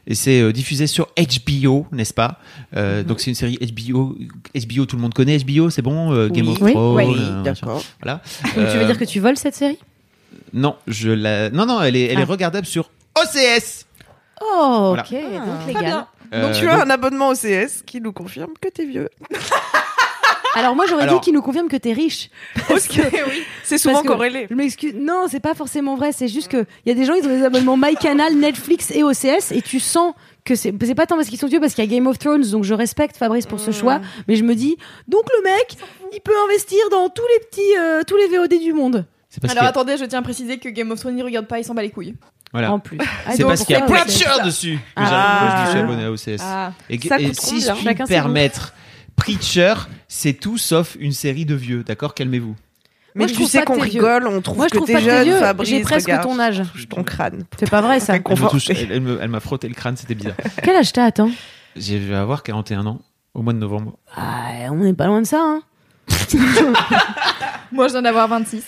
Et c'est euh, diffusé sur HBO, n'est-ce pas? Euh, Donc c'est une série HBO. HBO, tout le monde connaît HBO, c'est bon? Euh, Game Oui. of Oui. Thrones. Oui, euh, machin. d'accord. Voilà. Donc, tu veux dire que tu voles cette série? Non, je la. Non, non, elle est, elle est Ah. regardable sur OCS. Oh, Voilà. ok, donc Très légal. Bien. Euh, Donc tu as un abonnement au CS qui nous confirme que t'es vieux. [laughs] Alors moi j'aurais Alors- dit qu'il nous confirme que t'es riche. Parce que C'est souvent Parce que- corrélé. je m'excuse. Non, c'est pas forcément vrai. C'est juste que il y a des gens ils ont des abonnements MyCanal, Netflix et OCS et tu sens que c'est c'est pas tant parce qu'ils sont vieux parce qu'il y a Game of Thrones donc je respecte Fabrice pour ce choix mais je me dis donc le mec il peut investir dans tous les petits euh, tous les VOD du monde parce Alors attendez, je tiens à préciser que Game of Thrones il regarde pas, il s'en bat les couilles. Voilà. en plus. Ah, C'est parce qu'il y a pourquoi Preacher OCS? dessus que Ah. moi, je suis abonné à OCS. Ah. Et, Ça et si je puis permettre, Preacher, c'est tout sauf une série de vieux, d'accord Calmez-vous. Mais Moi, je tu trouve sais qu'on rigole, on trouve Moi je que trouve t'es jeune, vieux. Fabrice. J'ai presque regarde. ton âge. Ton crâne. C'est pas vrai ça. Elle, m'a frotté le crâne, c'était bizarre. [laughs] Quel âge t'as attends Je vais avoir 41 ans au mois de novembre. Ah, on n'est pas loin de ça hein. [laughs] [laughs] Moi je viens d'avoir 26.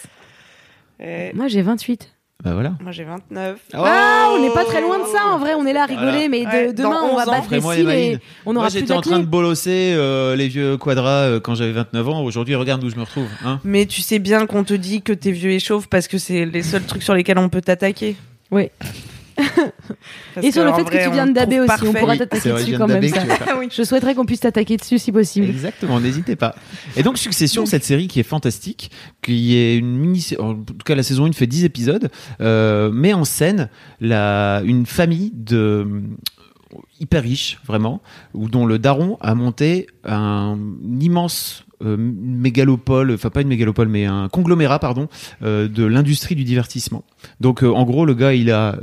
Eh, Moi j'ai 28. Bah voilà. Moi j'ai 29. Ah, on n'est pas très loin de ça en vrai, on est là à rigoler Voilà. mais de- Ouais, demain on va 11 ans, battre les cils et on Moi aura plus j'étais en train de bolosser euh, les vieux quadras euh, quand j'avais 29 ans. Aujourd'hui, regarde où je me retrouve. Hein Mais tu sais bien qu'on te dit que t'es vieux et chauve parce que c'est les seuls trucs sur lesquels on peut t'attaquer. Oui. Et sur le fait vrai, que tu viens de daber aussi, on pourra Oui, t'attaquer dessus quand même. ça. Ah. Je souhaiterais qu'on puisse t'attaquer dessus si possible. Exactement, n'hésitez pas. Et donc Succession, cette série qui est fantastique, qui est une mini, en tout cas la saison 1 fait 10 épisodes, euh, met en scène la, une famille de hyper riche vraiment, où dont le daron a monté un immense euh, mégalopole, enfin pas une mégalopole, mais un conglomérat, pardon, euh, de l'industrie du divertissement. Donc euh, en gros, le gars, il a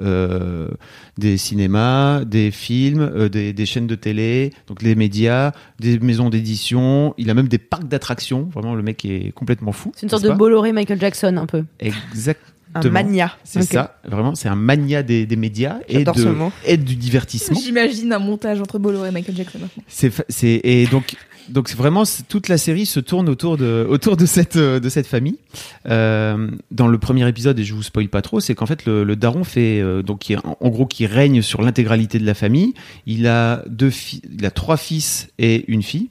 des cinémas, des films, des, des chaînes de télé, donc les médias, des maisons d'édition. Il a même des parcs d'attractions. Vraiment, le mec est complètement fou. C'est une sorte de Bolloré Michael Jackson un peu. Exactement. Un mania. C'est ça, vraiment, c'est un mania des, des médias et, de, et du divertissement. J'imagine un montage entre Bolloré et Michael Jackson. C'est et donc donc vraiment toute la série se tourne autour de autour de cette euh, de cette famille. Euh, dans le premier épisode et je vous spoil pas trop, c'est qu'en fait le, daron fait euh, donc qui en, gros qui règne sur l'intégralité de la famille. Il a deux il a trois fils et une fille.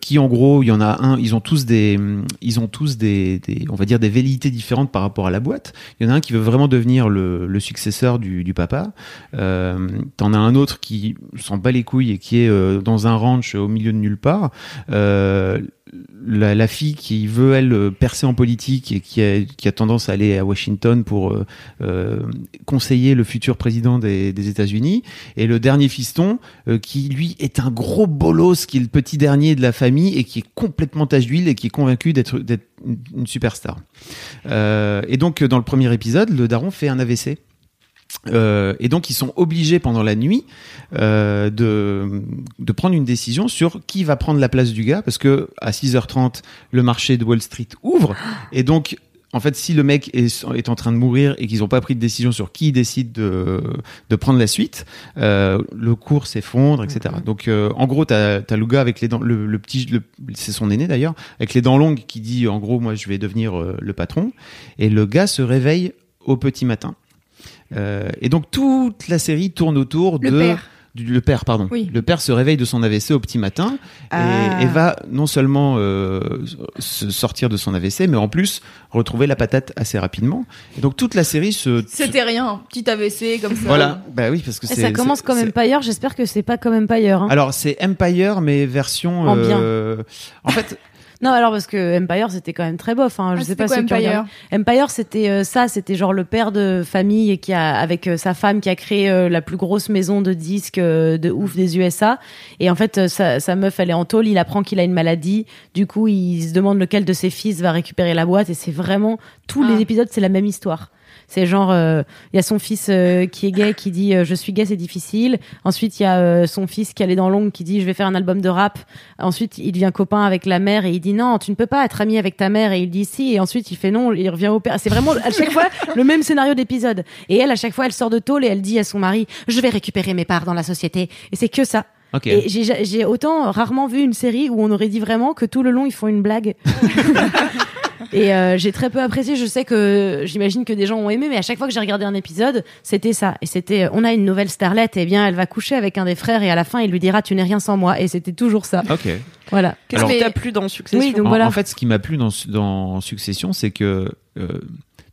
qui en gros, il y en a un, ils ont tous des, ils ont tous des, on va dire des velléités différentes par rapport à la boîte. Il y en a un qui veut vraiment devenir le, le successeur du, papa. T'en as un autre qui s'en bat les couilles et qui est dans un ranch au milieu de nulle part. Euh, la, fille qui veut elle percer en politique et qui a, tendance à aller à Washington pour euh, euh, conseiller le futur président des, États-Unis et le dernier fiston qui lui est un gros bolos qui est le petit dernier de la famille et qui est complètement tache d'huile et qui est convaincu d'être une, superstar. Et donc dans le premier épisode, le daron fait un AVC. Euh, et donc ils sont obligés pendant la nuit euh, de, de prendre une décision sur qui va prendre la place du gars parce que à 6h30 le marché de Wall Street ouvre. Et donc en fait si le mec est, est en train de mourir et qu'ils n'ont pas pris de décision sur qui décide de, de prendre la suite euh, le cours s'effondre etc donc euh, en gros t'as as le gars avec les dents le, le petit le- c'est son aîné d'ailleurs avec les dents longues qui dit en gros moi je vais devenir euh, le patron. Et le gars se réveille au petit matin euh, et donc toute la série tourne autour Le de père. du- le père pardon Oui. le père se réveille de son AVC au petit matin Ah. et, et va non seulement euh, se sortir de son AVC mais en plus retrouver la patate assez rapidement et donc toute la série se C'était rien, petit AVC comme ça. voilà bah oui parce que ça commence comme Empire, j'espère que c'est pas comme Empire. Hein. alors c'est Empire mais version En bien. euh, en fait Non, alors parce que Empire c'était quand même très bof. Hein. Je Ah, sais pas quoi, ceux qui Empire regardent. Empire c'était euh, ça, c'était genre le père de famille qui a avec euh, sa femme qui a créé euh, la plus grosse maison de disques euh, de ouf des USA. Et en fait sa, sa meuf elle est en tôle, il apprend qu'il a une maladie. Du coup il se demande lequel de ses fils va récupérer la boîte et c'est vraiment tous Ah. les épisodes c'est la même histoire. C'est genre, euh, il y a son fils euh, qui est gay qui dit euh, je suis gay c'est difficile. Ensuite il y a euh, son fils qui a les dents longues qui dit je vais faire un album de rap. Ensuite il devient copain avec la mère et il dit non tu ne peux pas être ami avec ta mère et il dit si et ensuite il fait non il revient au père. C'est vraiment à chaque fois [laughs] le même scénario d'épisode. Et elle à chaque fois elle sort de tôle et elle dit à son mari je vais récupérer mes parts dans la société et c'est que ça. Ok. Et j'ai j'ai autant rarement vu une série où on aurait dit vraiment que tout le long ils font une blague. [laughs] Et euh, j'ai très peu apprécié. Je sais que j'imagine que des gens ont aimé, mais à chaque fois que j'ai regardé un épisode, c'était ça. Et c'était, on a une nouvelle starlette, et bien elle va coucher avec un des frères, et à la fin il lui dira tu n'es rien sans moi. Et c'était toujours ça. Ok. Voilà. Qu'est-ce Alors- qui t'a plu dans Succession Oui, donc en, voilà. en fait, ce qui m'a plu dans, dans Succession, c'est que euh,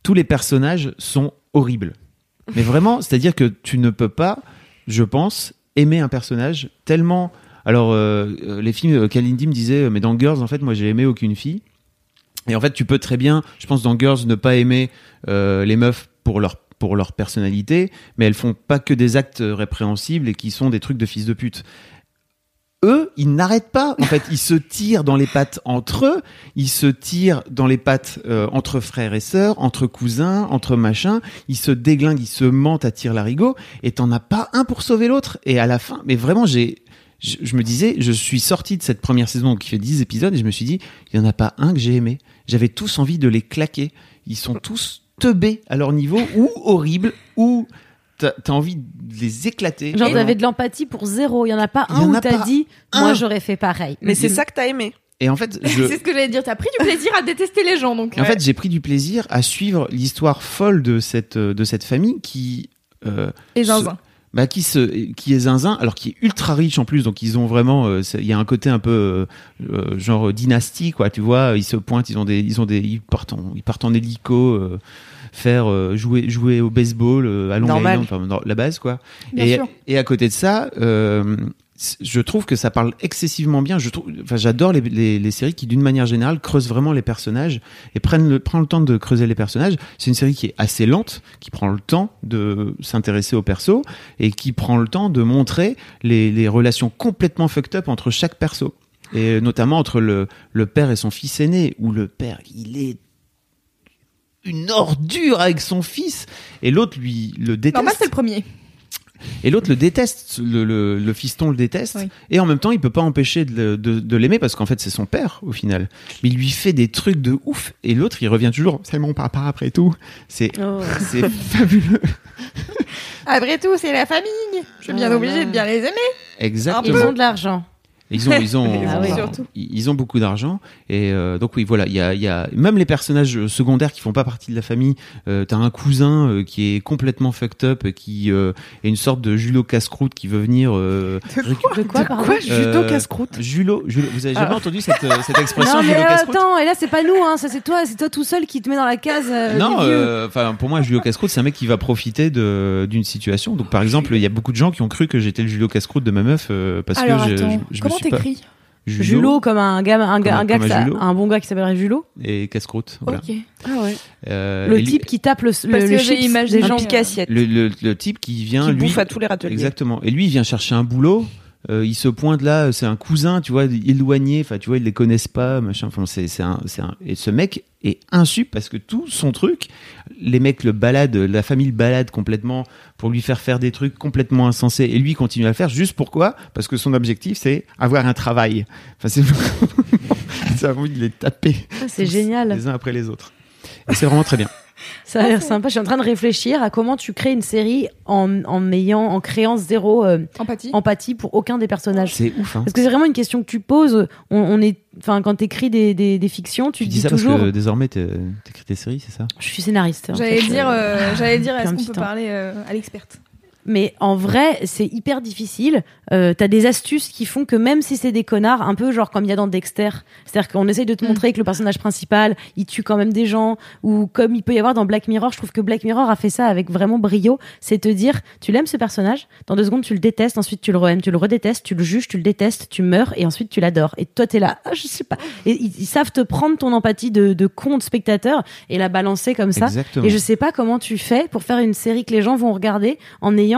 tous les personnages sont horribles. Mais vraiment, c'est-à-dire que tu ne peux pas, je pense, aimer un personnage tellement. Alors, euh, les films, Kalindi me disait, mais dans Girls, en fait, moi, j'ai aimé aucune fille. Et en fait, tu peux très bien, je pense, dans Girls, ne pas aimer euh, les meufs pour leur pour leur personnalité, mais elles font pas que des actes euh, répréhensibles et qui sont des trucs de fils de pute. Eux, ils n'arrêtent pas. En fait, ils se tirent dans les pattes entre eux, ils se tirent dans les pattes euh, entre frères et sœurs, entre cousins, entre machins. Ils se déglinguent, ils se mentent à tir larigot, et t'en as pas un pour sauver l'autre. Et à la fin, mais vraiment, j'ai, je, me disais, je suis sorti de cette première saison qui fait 10 épisodes, et je me suis dit, il y en a pas un que j'ai aimé. J'avais tous envie de les claquer. Ils sont tous teubés à leur niveau, [laughs] ou horribles, ou t'as as envie de les éclater. Genre, t'avais de l'empathie pour zéro. Il y en a pas un où a t'as dit, un. moi j'aurais fait pareil. Mais c'est ça que t'as aimé. Et en fait, [laughs] je, C'est ce que j'allais dire. T'as pris du plaisir à détester les gens, donc. En fait, j'ai pris du plaisir à suivre l'histoire folle de cette, euh, de cette famille qui. euh, Et se- zinzin. Bah, qui, se, qui est zinzin, alors qui est ultra riche en plus, donc ils ont vraiment. euh, Il y a un côté un peu euh, euh, genre dynastie, quoi, tu vois. Ils se pointent, ils ont des. Ils, ont des, ils, partent, en, ils partent en hélico. euh, faire euh, jouer jouer au baseball euh, à Long. Island, enfin, dans la base quoi Bien et, sûr. et à côté de ça euh, je trouve que ça parle excessivement bien. Je trouve, enfin, j'adore les, les, les séries qui, d'une manière générale, creusent vraiment les personnages et prennent le, prennent le temps de creuser les personnages. C'est une série qui est assez lente, qui prend le temps de s'intéresser aux persos et qui prend le temps de montrer les, les relations complètement fucked up entre chaque perso. Et notamment entre le, le père et son fils aîné, où le père, il est une ordure avec son fils et l'autre lui le déteste Normal, c'est le premier. Et l'autre le déteste, le, le, le fiston le déteste, Oui. et en même temps il peut pas empêcher de, le- de, de l'aimer parce qu'en fait c'est son père au final. Mais il lui fait des trucs de ouf, et l'autre il revient toujours, c'est mon papa après tout. C'est Oh. c'est fabuleux. Après tout, c'est la famille. Je suis bien Ah, obligée ouais. de bien les aimer. Exactement. Ils ont de l'argent. Ils ont, ils ont, [laughs] Ah oui. Ils ont beaucoup d'argent et euh, donc oui voilà il y a, y a même les personnages secondaires qui font pas partie de la famille. Euh, T'as un cousin euh, qui est complètement fucked up, euh, qui euh, est une sorte de Julo casse-croûte qui veut venir. Euh, récu- De quoi, pardon Quoi, Euh, casse-croûte Julo, Julo, vous avez jamais Ah. entendu cette, euh, cette expression Non mais Julo euh, casse-croûte? attends, et là c'est pas nous, hein, ça c'est toi, c'est toi tout seul qui te met dans la case. euh, Non, euh, enfin pour moi Julio Cascroute c'est un mec qui va profiter de d'une situation. Donc par exemple il y a beaucoup de gens qui ont cru que j'étais le Julio Cascroute de ma meuf euh, parce Alors que je, attends, je, je me suis t'écris Julo comme un gars, un, gars, Comme un- gars bon gars qui s'appellerait Julo. et. Voilà. Ok. Ah ouais. Euh, Le type qui tape le, le, le chips imaginé des gens. pique assiette le, le, le type qui vient qui lui bouffe à tous les râteliers. exactement et lui il vient chercher un boulot. Euh, il se pointe là, c'est un cousin, tu vois, éloigné, enfin tu vois, ils les connaissent pas, machin. Enfin, c'est, c'est un, c'est un, et ce mec est insup parce que tout son truc, les mecs le baladent, la famille le balade complètement pour lui faire faire des trucs complètement insensés et lui il continue à le faire juste pourquoi? Parce que son objectif c'est avoir un travail. Enfin c'est, [laughs] c'est envie de les taper Ah, C'est génial. les uns après les autres. Et c'est vraiment très bien. [laughs] Ça a l'air sympa. Je suis en train de réfléchir à comment tu crées une série en, en ayant, en créant zéro euh, Empathie. empathie pour aucun des personnages. C'est ouf. Hein. Parce que c'est vraiment une question que tu poses. On, on est, enfin, quand t'écris des, des, des fictions, tu, Tu dis dis ça toujours. parce que désormais t'es- t'écris des séries, c'est ça? Je suis scénariste. en J'allais fait. dire, euh, [laughs] j'allais dire, est-ce qu'on peut temps. parler euh, à l'experte? Mais en vrai, c'est hyper difficile. Euh, T'as des astuces qui font que même si c'est des connards, un peu genre comme il y a dans Dexter, c'est-à-dire qu'on essaye de te Mm. montrer que le personnage principal, il tue quand même des gens, ou comme il peut y avoir dans Black Mirror, je trouve que Black Mirror a fait ça avec vraiment brio, c'est te dire, tu l'aimes ce personnage, dans deux secondes tu le détestes, ensuite tu le re-aimes, tu le redétestes, tu le juges, tu le détestes, tu meurs, et ensuite tu l'adores. Et toi t'es là, ah, [laughs] je sais pas. Et ils, ils savent te prendre ton empathie de, de con de spectateur et la balancer comme ça. Exactement. Et je sais pas comment tu fais pour faire une série que les gens vont regarder en ayant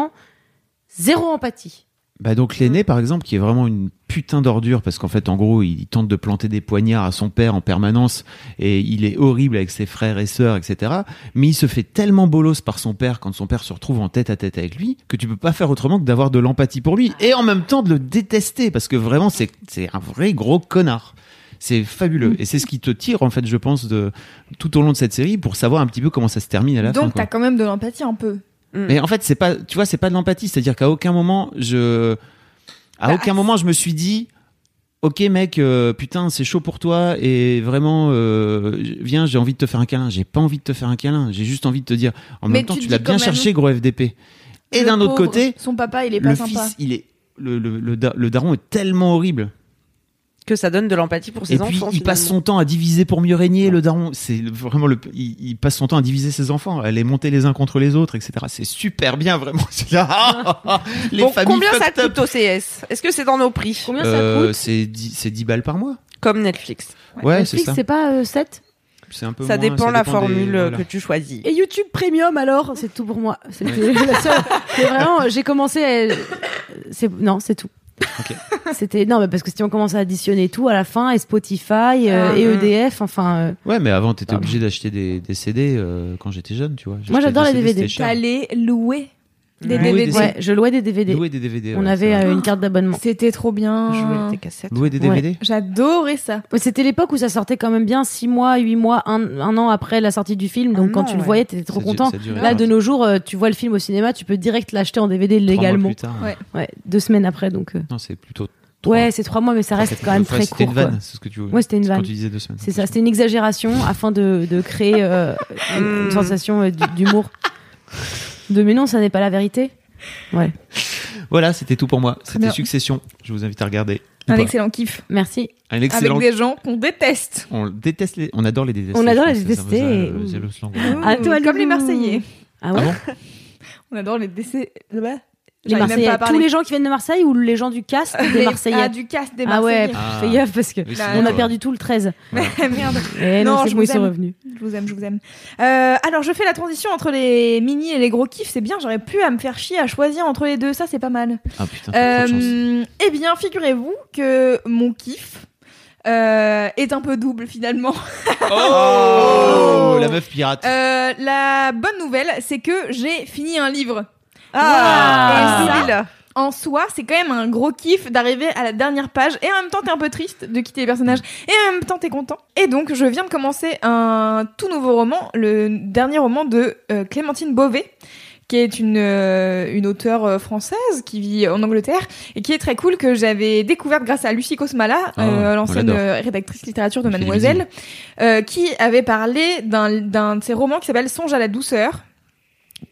zéro empathie. Bah donc l'aîné par exemple qui est vraiment une putain d'ordure parce qu'en fait en gros il, tente de planter des poignards à son père en permanence et il est horrible avec ses frères et sœurs etc mais il se fait tellement bolos par son père quand son père se retrouve en tête à tête avec lui que tu peux pas faire autrement que d'avoir de l'empathie pour lui et en même temps de le détester parce que vraiment c'est c'est un vrai gros connard. C'est fabuleux. Et c'est ce qui te tire en fait je pense de tout au long de cette série pour savoir un petit peu comment ça se termine à la fin Donc t'as quand même de l'empathie un peu. Mais en fait, c'est pas, tu vois, c'est pas de l'empathie. C'est-à-dire qu'à aucun moment, je, À Bah, aucun moment je me suis dit, ok mec, euh, putain c'est chaud pour toi et vraiment, euh, viens, j'ai envie de te faire un câlin. J'ai pas envie de te faire un câlin. J'ai juste envie de te dire. En Mais même temps, tu l'as bien même- cherché, gros FDP. Et d'un autre côté, son papa, il est pas le sympa. fils, il est le, le, le daron est tellement horrible. Que ça donne de l'empathie pour ses Et puis enfants. il passe son temps à diviser pour mieux régner. Le daron, c'est vraiment le. Il, il passe son temps à diviser ses enfants, à les monter les uns contre les autres, etc. C'est super bien, vraiment. [laughs] C'est là, ah, ah, les Bon, familles combien ça coûte au CS Est-ce que c'est dans nos prix? Combien Euh, ça coûte? C'est 10, c'est 10 balles par mois. Comme Netflix. Ouais, c'est Netflix, ça. c'est pas euh, 7 C'est un peu Ça moins, dépend la des- formule euh, voilà. que tu choisis. Et YouTube Premium alors? C'est tout pour moi. La. C'est vraiment, j'ai commencé à... c'est Non, c'est tout. Ok. [laughs] C'était non, mais parce que si on commence à additionner tout à la fin et Spotify euh, Ah, et. EDF, enfin, euh, Ouais, mais avant, t'étais obligé d'acheter des, des CD euh, quand j'étais jeune, tu vois. Moi, j'adore les DVD. T'allais louer des DVD. des ouais, je louais des DVD. Louer des DVD. on ouais, avait euh, une carte d'abonnement. C'était trop bien. Jouer des cassettes. Louer des Ouais. DVD J'adorais ça. C'était l'époque où ça sortait quand même bien 6 mois, 8 mois, un, un an après la sortie du film. Donc Un quand an, tu le voyais, t'étais trop content. Là, de nos jours, euh, tu vois le film au cinéma, tu peux direct l'acheter en DVD mois légalement. plus tard. Ouais. Ouais, deux semaines après, donc. euh, Non, c'est plutôt. Ouais, c'est trois mois, mais ça reste quand même très Ouais, C'était court. une vanne, c'est ce que tu veux. Ouais, c'était une vanne. Quand tu disais deux semaines. C'est ça, c'était une exagération afin de, de créer euh, une, une [laughs] sensation d'humour. [laughs] De mais non, ça n'est pas la vérité. Ouais, Voilà, c'était tout pour moi. C'était. Succession. Je vous invite à regarder. Un pas. excellent kiff. merci. Un excellent. Avec des gens qu'on déteste. On déteste les. On adore les détester. On adore les détester et- le- Comme les. Marseillais. Ah ouais Ah bon [laughs] On adore les décès. Les Marseillais, tous les gens qui viennent de Marseille ou les gens du cast des [laughs] Les- Marseillais Ah, du cast des Ah ouais, Marseillais. Ah. fais gaffe parce que Oui, on a perdu tout le 13. [laughs] Merde. Et non, Non, c'est je ils vous sont aime. revenus. Je vous aime, je vous aime. Euh, alors, je fais la transition entre les mini et les gros kiffs. C'est bien, j'aurais pu à me faire chier à choisir entre les deux. Ça, c'est pas mal. Ah putain. Euh, eh bien, figurez-vous que mon kiff euh, est un peu double finalement. Oh, [laughs] la meuf pirate. Euh, la bonne nouvelle, c'est que j'ai fini un livre. Ah, Et ça, Bill. en soi, c'est quand même un gros kiff d'arriver à la dernière page. Et en même temps t'es un peu triste de quitter les personnages. Et en même temps t'es content. Et donc je viens de commencer un tout nouveau roman, le dernier roman de euh, Clémentine Beauvais qui est une, euh, une auteure euh, française qui vit en Angleterre et qui est très cool que j'avais découverte grâce à Lucie Cosmala, Ah, euh, l'ancienne rédactrice littérature de Mademoiselle, euh, qui avait parlé d'un d'un de ses romans qui s'appelle Songe à la douceur,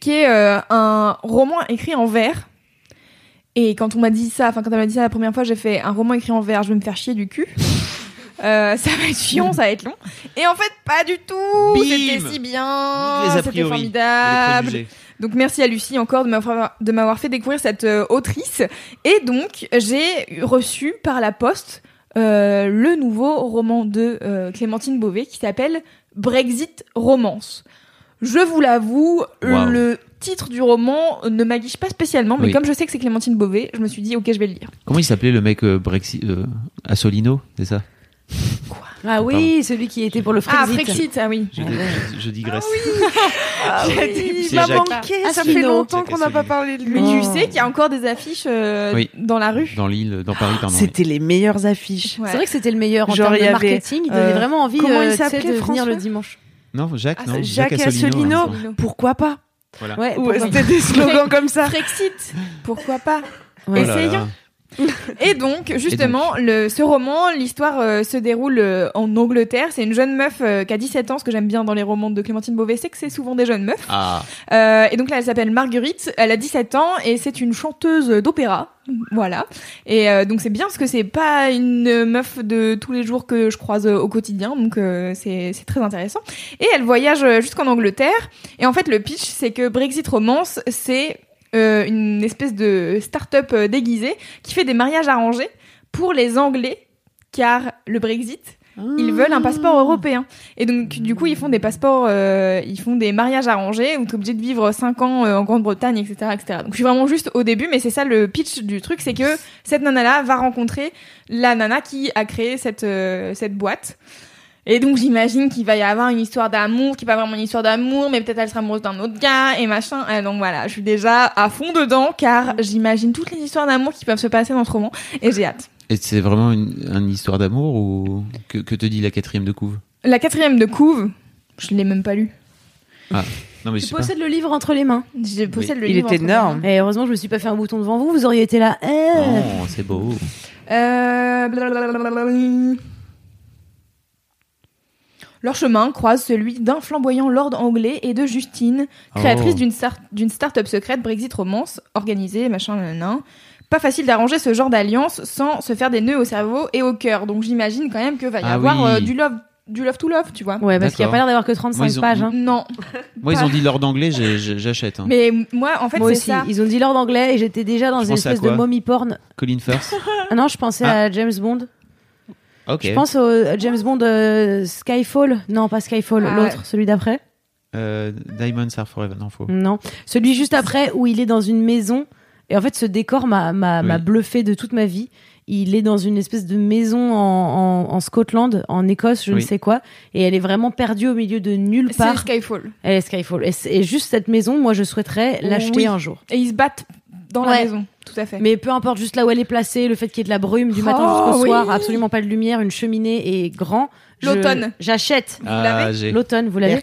qui est euh, un roman écrit en vers. Et quand on m'a dit ça, enfin quand elle m'a dit ça la première fois, j'ai fait un roman écrit en vers, je vais me faire chier du cul. [laughs] Euh, ça va être chiant, ça va être long. Et en fait, pas du tout. C'était si bien, c'était formidable. Les. Donc merci à Lucie encore de m'avoir fait découvrir cette euh, autrice. Et donc j'ai reçu par la poste euh, le nouveau roman de Clémentine Beauvais qui s'appelle Brexit Romance. Je vous l'avoue, Wow. le titre du roman ne m'aguiche pas spécialement, mais Oui. comme je sais que c'est Clémentine Beauvais, je me suis dit ok je vais le lire. Comment il s'appelait le mec euh, Brexit euh, Assolino, c'est ça? Ah oui, celui qui était pour le Ah Frexit. Frexit, ah oui. je, je- je digresse. Ah oui, [laughs] dit, il m'a manqué, ça fait longtemps qu'on n'a pas parlé de lui. Mais Oh. tu sais qu'il y a encore des affiches euh, Oui. dans la rue. Dans l'île, dans Paris, pardon. C'était les meilleures affiches. Ouais. C'est vrai que c'était le meilleur en Genre, termes de avait, marketing. Il donnait euh, vraiment envie comment il euh, de venir François? le dimanche. Non, Jacques, Ah, non. Jacques Asselineau. Asselineau. hein. Pourquoi pas Voilà. Ouais, Ou pourquoi c'était des [laughs] slogans comme ça. Frexit, pourquoi pas Ouais. [laughs] Et donc, justement, Le, ce roman, l'histoire euh, se déroule euh, en Angleterre. C'est une jeune meuf euh, qui a 17 ans. Ce que j'aime bien dans les romans de Clémentine Beauvais, c'est que c'est souvent des jeunes meufs. Ah, Euh, et donc là, elle s'appelle Marguerite. Elle a 17 ans et c'est une chanteuse d'opéra. Voilà. Et euh, donc c'est bien parce que c'est pas une meuf de tous les jours que je croise euh, au quotidien. Donc euh, c'est c'est très intéressant. Et elle voyage euh, jusqu'en Angleterre. Et en fait, le pitch, c'est que Brexit Romance, c'est euh, une espèce de start-up euh, déguisée qui fait des mariages arrangés pour les Anglais, car le Brexit, ils veulent un passeport européen. Et donc, du coup, ils font des passeports, euh, ils font des mariages arrangés où tu es obligé de vivre 5 ans euh, en Grande-Bretagne, etc., etc. Donc, je suis vraiment juste au début, mais c'est ça le pitch du truc, c'est que cette nana-là va rencontrer la nana qui a créé cette, euh, cette boîte. Et donc, j'imagine qu'il va y avoir une histoire d'amour, qui pas vraiment une histoire d'amour, mais peut-être elle sera amoureuse d'un autre gars, et machin. Et donc, voilà, je suis déjà à fond dedans, car j'imagine toutes les histoires d'amour qui peuvent se passer dans ce roman, et j'ai hâte. et c'est vraiment une, une histoire d'amour ou que, que te dit la quatrième de couve? La quatrième de couve, je l'ai même pas lu. Bah Non, mais je Tu sais pas. possèdes le livre entre les mains. Je possède le Il livre mes énorme. Et heureusement, je me suis pas fait un bouton devant vous. Vous auriez été là. Eh. Oh, c'est beau. Euh, blablabla. Leur chemin croise celui d'un flamboyant lord anglais et de Justine, créatrice Oh. d'une start- d'une start-up secrète Brexit Romance, organisée, machin, nanana. Pas facile d'arranger ce genre d'alliance sans se faire des nœuds au cerveau et au cœur. Donc j'imagine quand même que va y Ah avoir oui. euh, du love, du love to love, tu vois. Ouais, parce qu'il y a pas l'air d'avoir que 35 Moi, ils ont- pages. hein. Non, [laughs] Moi, ils ont dit l'ordre j'ai- j'ai- j'achète. hein. mais moi en fait Moi c'est aussi. ça. Ils ont dit l'ordre anglais et j'étais déjà dans Je une espèce de mommy porn. Colin Firth. Ah non, je pensais Ah. à James Bond. Je pense au James Bond euh, Skyfall. Non, pas Skyfall, Ah, l'autre, celui d'après. Euh, Diamonds are forever. Non, faux. Non, celui juste après où il est dans une maison. Et en fait, ce décor m'a m'a Oui. m'a bluffé de toute ma vie. Il est dans une espèce de maison en, en, en Scotland, en Écosse, je ne sais quoi, et elle est vraiment perdue au milieu de nulle C'est part. Skyfall. Elle est Skyfall. Et, c'est- et juste cette maison, moi, je souhaiterais l'acheter Oui. un jour. Et ils se battent dans la Ouais. maison, tout à fait. Mais peu importe, juste là où elle est placée, le fait qu'il y ait de la brume du matin Oh, jusqu'au oui. soir, absolument pas de lumière, une cheminée et grand. L'automne. J'achète. Ah. L'automne, vous l'avez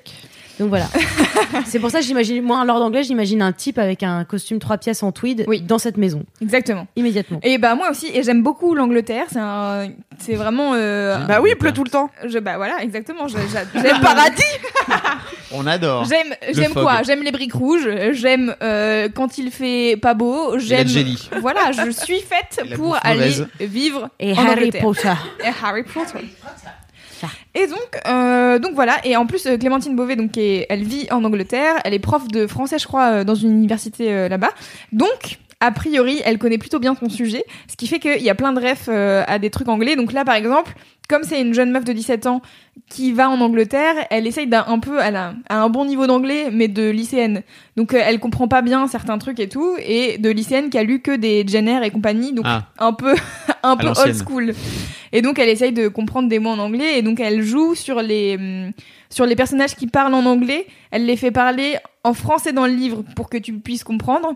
Donc voilà. [laughs] c'est pour ça que j'imagine, moi, un lord anglais, j'imagine un type avec un costume trois pièces en tweed Oui. dans cette maison, Exactement. immédiatement. Et bah moi aussi, et j'aime beaucoup l'Angleterre. C'est un, c'est vraiment. euh, Bah oui, il pleut tout le temps. je, bah voilà, exactement. je- [laughs] Le J'aime paradis [laughs] On adore. J'aime, quoi? J'aime les briques rouges. J'aime euh, quand il fait pas beau. J'aime. Voilà, je suis faite pour aller vivre Et en Harry Angleterre. Potter. Et Harry Potter. Et donc, euh, donc voilà. Et en plus, euh, Clémentine Beauvais, donc, elle vit en Angleterre. Elle est prof de français, je crois, euh, dans une université là-bas. Donc, a priori, elle connaît plutôt bien son sujet, ce qui fait qu'il y a plein de refs euh, à des trucs anglais. Donc là, par exemple, comme c'est une jeune meuf de 17 ans qui va en Angleterre, elle essaye d'un un peu, elle a, un bon niveau d'anglais, mais de lycéenne. Donc euh, elle comprend pas bien certains trucs et tout, et de lycéenne qui a lu que des Jenner et compagnie, donc Ah. un peu, [laughs] un peu old school. Et donc elle essaye de comprendre des mots en anglais, et donc elle joue sur les, hum, sur les personnages qui parlent en anglais, elle les fait parler en français dans le livre pour que tu puisses comprendre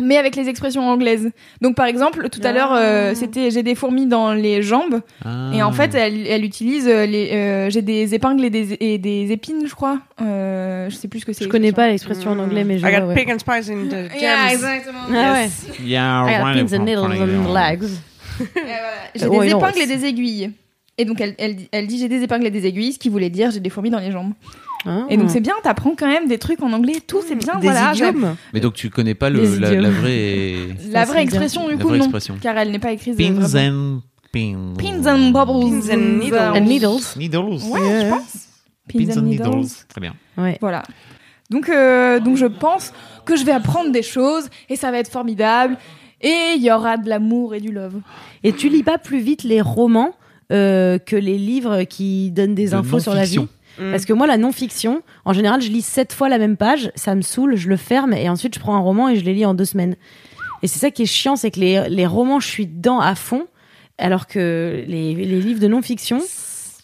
mais avec les expressions anglaises. Donc par exemple, tout à l'heure, euh, c'était j'ai des fourmis dans les jambes, Ah. et en fait, elle, elle utilise euh, les euh, j'ai des épingles et des, et des épines, je crois. Euh, je sais plus ce que c'est. Je connais pas l'expression en anglais, mais je I got ouais. pig and spice in the Yeah, jams. exactement. Ah ouais. [laughs] Yeah, I got pins and needles and legs. [laughs] J'ai Ouais, des épingles et des aiguilles. Et donc elle, elle, dit- elle dit j'ai des épingles et des aiguilles, ce qui voulait dire j'ai des fourmis dans les jambes. Ah. Et donc c'est bien, t'apprends quand même des trucs en anglais, tout c'est bien, Des voilà. idiomes. Mais donc tu connais pas le, la, vraie. [laughs] La expression du coup non, expression. car elle n'est pas écrite. Pins vraiment. and pins. Pins and bubbles. Pins and needles. And needles. Needles. Ouais, je pense. Pins and needles. Très bien. Ouais. Voilà. Donc, euh, donc je pense que je vais apprendre des choses et ça va être formidable. Et il y aura de l'amour et du love. Et tu lis pas plus vite les romans euh, que les livres qui donnent des De infos sur la vie? Mm. Parce que moi, la non-fiction, en général, je lis sept fois la même page, ça me saoule, je le ferme et ensuite je prends un roman et je les lis en deux semaines. Et c'est ça qui est chiant, c'est que les, les romans, je suis dedans à fond, alors que les, les livres de non-fiction.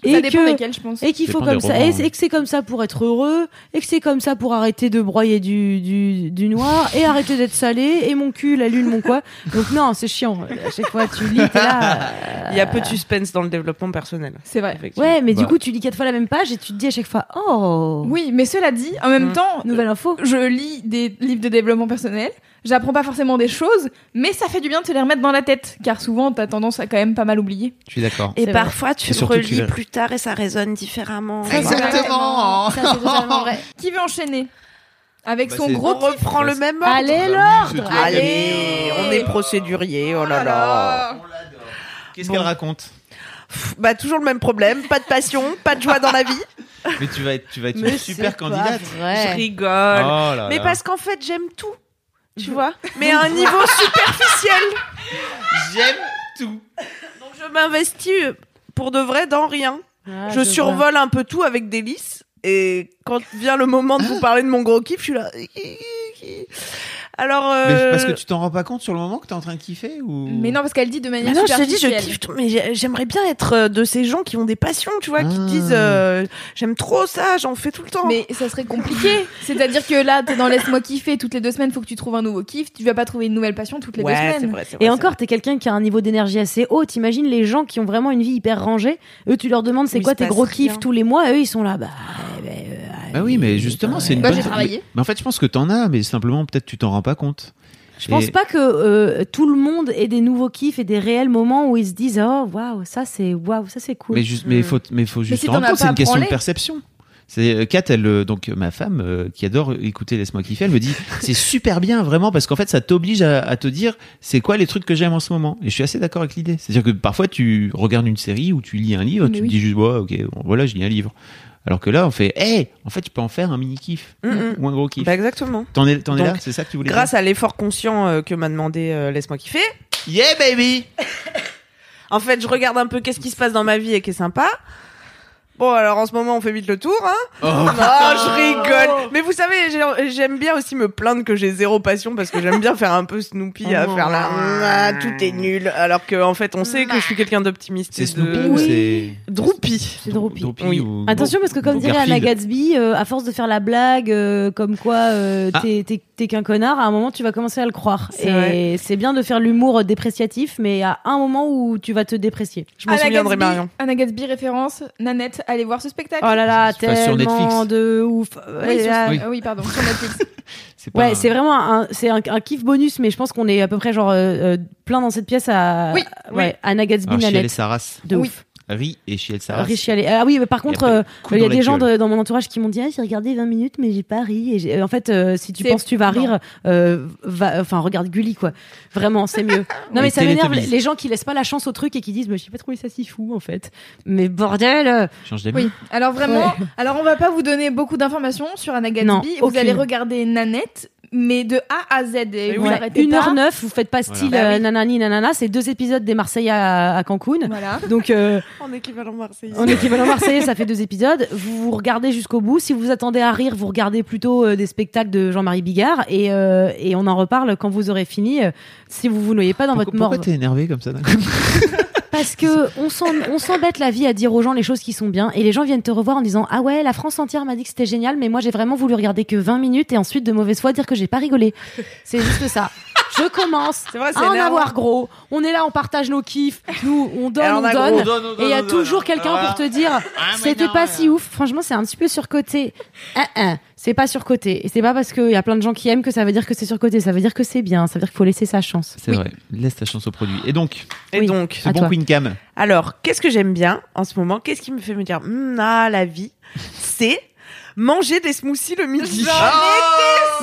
Ça Et dépend que, desquels, je pense. et qu'il faut comme ça, romans, et, que c'est comme ça pour être heureux, et que c'est comme ça pour arrêter de broyer du, du, du noir, et arrêter d'être salé, et mon cul, la lune, mon quoi. Donc non, c'est chiant. À chaque fois, tu lis, t'es là. euh, Il y a peu de suspense dans le développement personnel. C'est vrai. Effectivement. Ouais, mais du Bah. coup, tu lis quatre fois la même page et tu te dis à chaque fois, oh, Oui, mais cela dit, en même Mm. temps, nouvelle info. je lis des livres de développement personnel. J'apprends pas forcément des choses, mais ça fait du bien de se les remettre dans la tête, car souvent t'as tendance à quand même pas mal oublier. Je suis d'accord. Et parfois, tu le relis plus tard et ça résonne différemment. Exactement. Ça, vrai. [laughs] Qui veut enchaîner avec Bah, son gros On reprend le même ordre. Allez, l'ordre Allez, on est procédurier, oh là là. Qu'est-ce Bon. qu'elle raconte Pff, Bah toujours le même problème, pas de passion, pas de joie dans la vie. [laughs] Mais tu vas être, tu vas être une super candidate. vrai. Je rigole. Oh là Mais parce qu'en fait, j'aime tout. Tu vois [laughs] Mais à un niveau superficiel. j'aime tout. Donc je m'investis euh, pour de vrai dans rien. Ah, je survole un peu tout avec délice. Et quand vient le moment de vous parler de mon gros kiff, je suis là. Alors. Mais euh, parce que tu t'en rends pas compte sur le moment que t'es en train de kiffer ou? Mais non, parce qu'elle dit de Mais manière non, je te dis, je kiffe tout, mais j'ai- j'aimerais bien être euh, de ces gens qui ont des passions, tu vois, qui Ah. disent euh, j'aime trop ça, j'en fais tout le temps. Mais ça serait compliqué. C'est-à-dire que là, t'es dans laisse-moi kiffer toutes les deux semaines, faut que tu trouves un nouveau kiff. Tu vas pas trouver une nouvelle passion toutes les deux ouais, semaines. vrai, c'est vrai. Et encore, t'es quelqu'un qui a un niveau d'énergie assez haut. T'imagines les gens qui ont vraiment une vie hyper rangée. Eux, tu leur demandes c'est quoi tes gros kiffs tous les mois? Eux, ils sont là. Bah, Bah oui, mais justement, c'est une Bah, bonne. j'ai travaillé. Mais en fait, je pense que t'en as, mais simplement peut-être tu t'en rends pas compte. Je pense Et- pas que euh, tout le monde ait des nouveaux kiffs et des réels moments où ils se disent oh waouh ça c'est waouh ça c'est cool. Mais juste, mais faut, mais faut juste si se t'en rendre compte, c'est une question de perception. C'est euh, Kat, elle, euh, donc ma femme euh, qui adore écouter Laisse-moi kiffer, elle me dit [laughs] c'est super bien vraiment parce qu'en fait ça t'oblige à, à te dire c'est quoi les trucs que j'aime en ce moment? Et je suis assez d'accord avec l'idée. C'est-à-dire que parfois tu regardes une série ou tu lis un livre, Mais tu oui. te dis juste ouais, ok, bon, voilà, je lis un livre. Alors que là on fait hey, en fait tu peux en faire un mini kiff Mm, mm. ou un gros kiff. Bah, exactement. T'en es, t'en es là, c'est ça que tu voulais Grâce à l'effort conscient euh, que m'a demandé euh, Laisse-moi kiffer, dire Yeah baby. [laughs] en fait, je regarde un peu qu'est-ce qui se passe dans ma vie et qui est sympa. Bon, alors en ce moment, on fait vite le tour, hein. Oh, je rigole. Mais vous savez, j'ai- j'aime bien aussi me plaindre que j'ai zéro passion parce que j'aime bien faire un peu Snoopy à Oh. faire la Ah, tout est nul. Alors que en fait, on sait que je suis quelqu'un d'optimiste. c'est Snoopy de... ou Oui. c'est C'est Droopy. Droopy. Oui. ou- Attention parce que comme ou dirait Anna. Gatsby, euh, à force de faire la blague euh, comme quoi euh, Ah. t'es t'es- t'es qu'un connard, à un moment tu vas commencer à le croire. C'est. Et c'est bien de faire l'humour dépréciatif, mais à un moment où tu vas te déprécier. Je m'en Anna souviendrai, Marion. Anna Gatsby référence, Nanette, allez voir ce spectacle. Oh là là, tellement Netflix. de ouf. Oui, sur- Oui. euh, oui, pardon, sur Netflix. [laughs] C'est Ouais, un- c'est vraiment un, c'est un, un kiff bonus, mais je pense qu'on est à peu près genre euh, euh, plein dans cette pièce à Oui, ouais, Anna Gatsby, Nanette, de Oui. ouf. Ri et Chiel Sarah. Richie Allais. Ah oui, mais par contre, euh, il y a la des gens de- dans mon entourage qui m'ont dit ah, j'ai regardé 20 minutes, mais j'ai pas ri. Et j'ai- en fait, euh, si tu penses que tu vas non. rire, euh, va, enfin regarde Gulli quoi. Vraiment, c'est mieux. [laughs] Non mais ça m'énerve les, les gens qui laissent pas la chance au truc et qui disent mais j'ai pas trouvé ça si fou en fait. Mais bordel. euh, Change d'avis. Oui, alors vraiment, alors on va pas vous donner beaucoup d'informations sur Anna Gatsby. Non, vous aucune. allez regarder Nanette, mais de A à Z. Et vous ouais, arrêtez une pas. heure neuf, vous faites pas style Voilà. Bah euh, oui. nanani nanana, c'est deux épisodes des Marseillais à, à Cancun. Voilà. Donc euh, En équivalent marseillais. En équivalent marseillais, ça fait deux épisodes. Vous vous regardez jusqu'au bout. Si vous attendez à rire, vous regardez plutôt euh, des spectacles de Jean-Marie Bigard et, euh, et on en reparle quand vous aurez fini. euh, si vous vous noyez pas dans Pourquoi, votre mort, pourquoi t'es énervé comme ça d'un coup? [laughs] parce que on s'embête la vie à dire aux gens les choses qui sont bien et les gens viennent te revoir en disant ah ouais la France entière m'a dit que c'était génial mais moi j'ai vraiment voulu regarder que 20 minutes et ensuite de mauvaise foi dire que j'ai pas rigolé. C'est juste ça. Je commence vrai, à en avoir gros. On est là, on partage nos kiffs. Nous, on donne, Elle en on a donne. Et il y a toujours quelqu'un pour te dire c'était pas si ouf. Franchement, c'est un petit peu surcoté. C'est pas surcoté. Et c'est pas parce qu'il y a plein de gens qui aiment que ça veut dire que c'est surcoté. Ça veut dire que c'est bien. Ça veut dire qu'il faut laisser sa chance. C'est vrai. Laisse ta chance au produit. Et donc, Et Oui. donc, ce bon toi. Queen Cam. alors, qu'est-ce que j'aime bien en ce moment? Qu'est-ce qui me fait me dire, Hum, ah, la vie? C'est manger des smoothies le midi.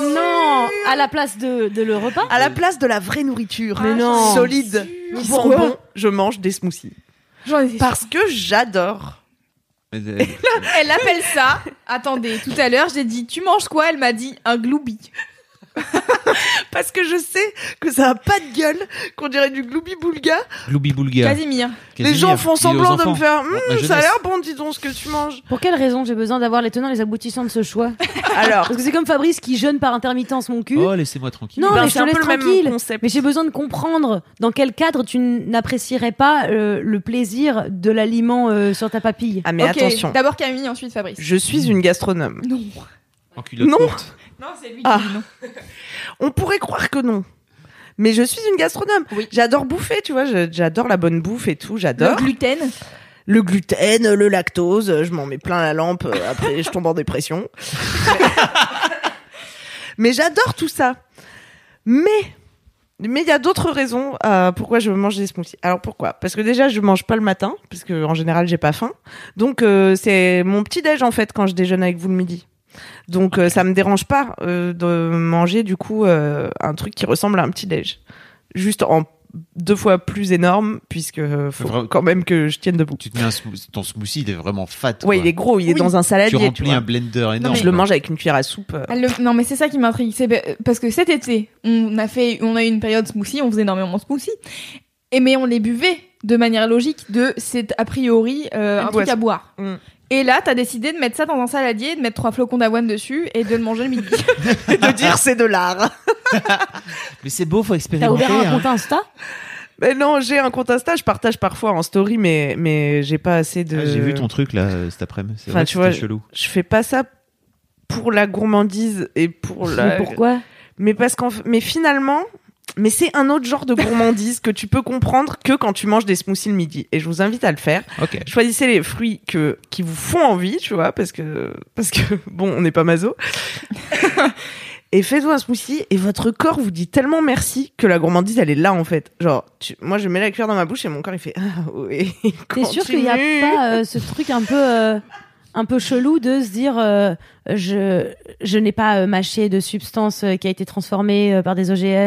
Non, à la place de, de le repas. À la place de la vraie nourriture. Mais non. Solide. Qui sent Pourquoi bon, je mange des smoothies. J'en étais sûre. Parce que j'adore. Euh, [laughs] Elle appelle ça. Attendez, tout à l'heure, j'ai dit tu manges quoi? Elle m'a dit un gloubi. [laughs] Parce que je sais que ça a pas de gueule, qu'on dirait du gloubi boulga. Gloubi Boulga. Casimir. Les gens font semblant de me faire, Ma ça a l'air bon, dis donc ce que tu manges. Pour quelle raison j'ai besoin d'avoir les tenants et les aboutissants de ce choix? [laughs] Alors, Parce que c'est comme Fabrice qui jeûne par intermittence mon cul. Oh, laissez-moi tranquille. Non, ben, mais je c'est te un laisse même tranquille. concept. Mais j'ai besoin de comprendre dans quel cadre tu n'apprécierais pas euh, le plaisir de l'aliment euh, sur ta papille. Ah mais attention, D'abord Camille, ensuite Fabrice. je suis une gastronome. Non. En culotte Non. courte. Non, c'est lui Ah. qui dit non. [laughs] On pourrait croire que non. Mais je suis une gastronome. Oui. J'adore bouffer, tu vois, j'adore la bonne bouffe et tout, Le j'adore. gluten. Le gluten, le lactose, je m'en mets plein la lampe, euh, après je tombe en dépression. [laughs] Mais j'adore tout ça. Mais mais il y a d'autres raisons euh, pourquoi je mange des smoothies. Alors pourquoi? Parce que déjà je mange pas le matin parce que en général j'ai pas faim. Donc euh, c'est mon petit déj en fait quand je déjeune avec vous le midi. Donc euh, ça me dérange pas euh, de manger du coup euh, un truc qui ressemble à un petit déj. Juste en deux fois plus énorme puisque euh, faut quand même que je tienne debout. Tu te mets un smoothie, ton smoothie, il est vraiment fat. Ouais, quoi. il est gros, il est Oui. dans un saladier. Tu remplis vois. un blender énorme. je le quoi. mange avec une cuillère à soupe. euh. Elle le- Non, mais c'est ça qui m'intrigue. C'est be- parce que cet été, on a fait, on a eu une période smoothie, on faisait énormément de smoothie, et mais on les buvait de manière logique de c'est a priori euh, Une un truc à boire. Mm. Et là, t'as décidé de mettre ça dans un saladier, de mettre trois flocons d'avoine dessus et de le manger le midi. [laughs] Et de dire c'est de l'art. [laughs] Mais c'est beau, faut T'as expérimenter. ouvert un hein. compte Insta? Mais non, j'ai un compte Insta, je partage parfois en story, mais, mais j'ai pas assez de. Ah, J'ai vu ton truc là euh, cet après-midi. C'est Enfin, vrai tu vois, chelou. Je fais pas ça pour la gourmandise et pour la. Mais pourquoi? Mais parce qu'en mais finalement, Mais c'est un autre genre de gourmandise que tu peux comprendre que quand tu manges des smoothies le midi. Et je vous invite à le faire. Choisissez les fruits que, qui vous font envie, tu vois, parce que, parce que [laughs] bon, on n'est pas maso. [laughs] et faites-vous un smoothie et votre corps vous dit tellement merci que la gourmandise, elle est là, en fait. Genre, tu- moi, je mets la cuillère dans ma bouche et mon corps, il fait, ah, oui. [laughs] T'es sûr qu'il n'y a pas euh, ce truc un peu, euh, un peu chelou de se dire euh, je, je n'ai pas euh, mâché de substance euh, qui a été transformée euh, par des OGM.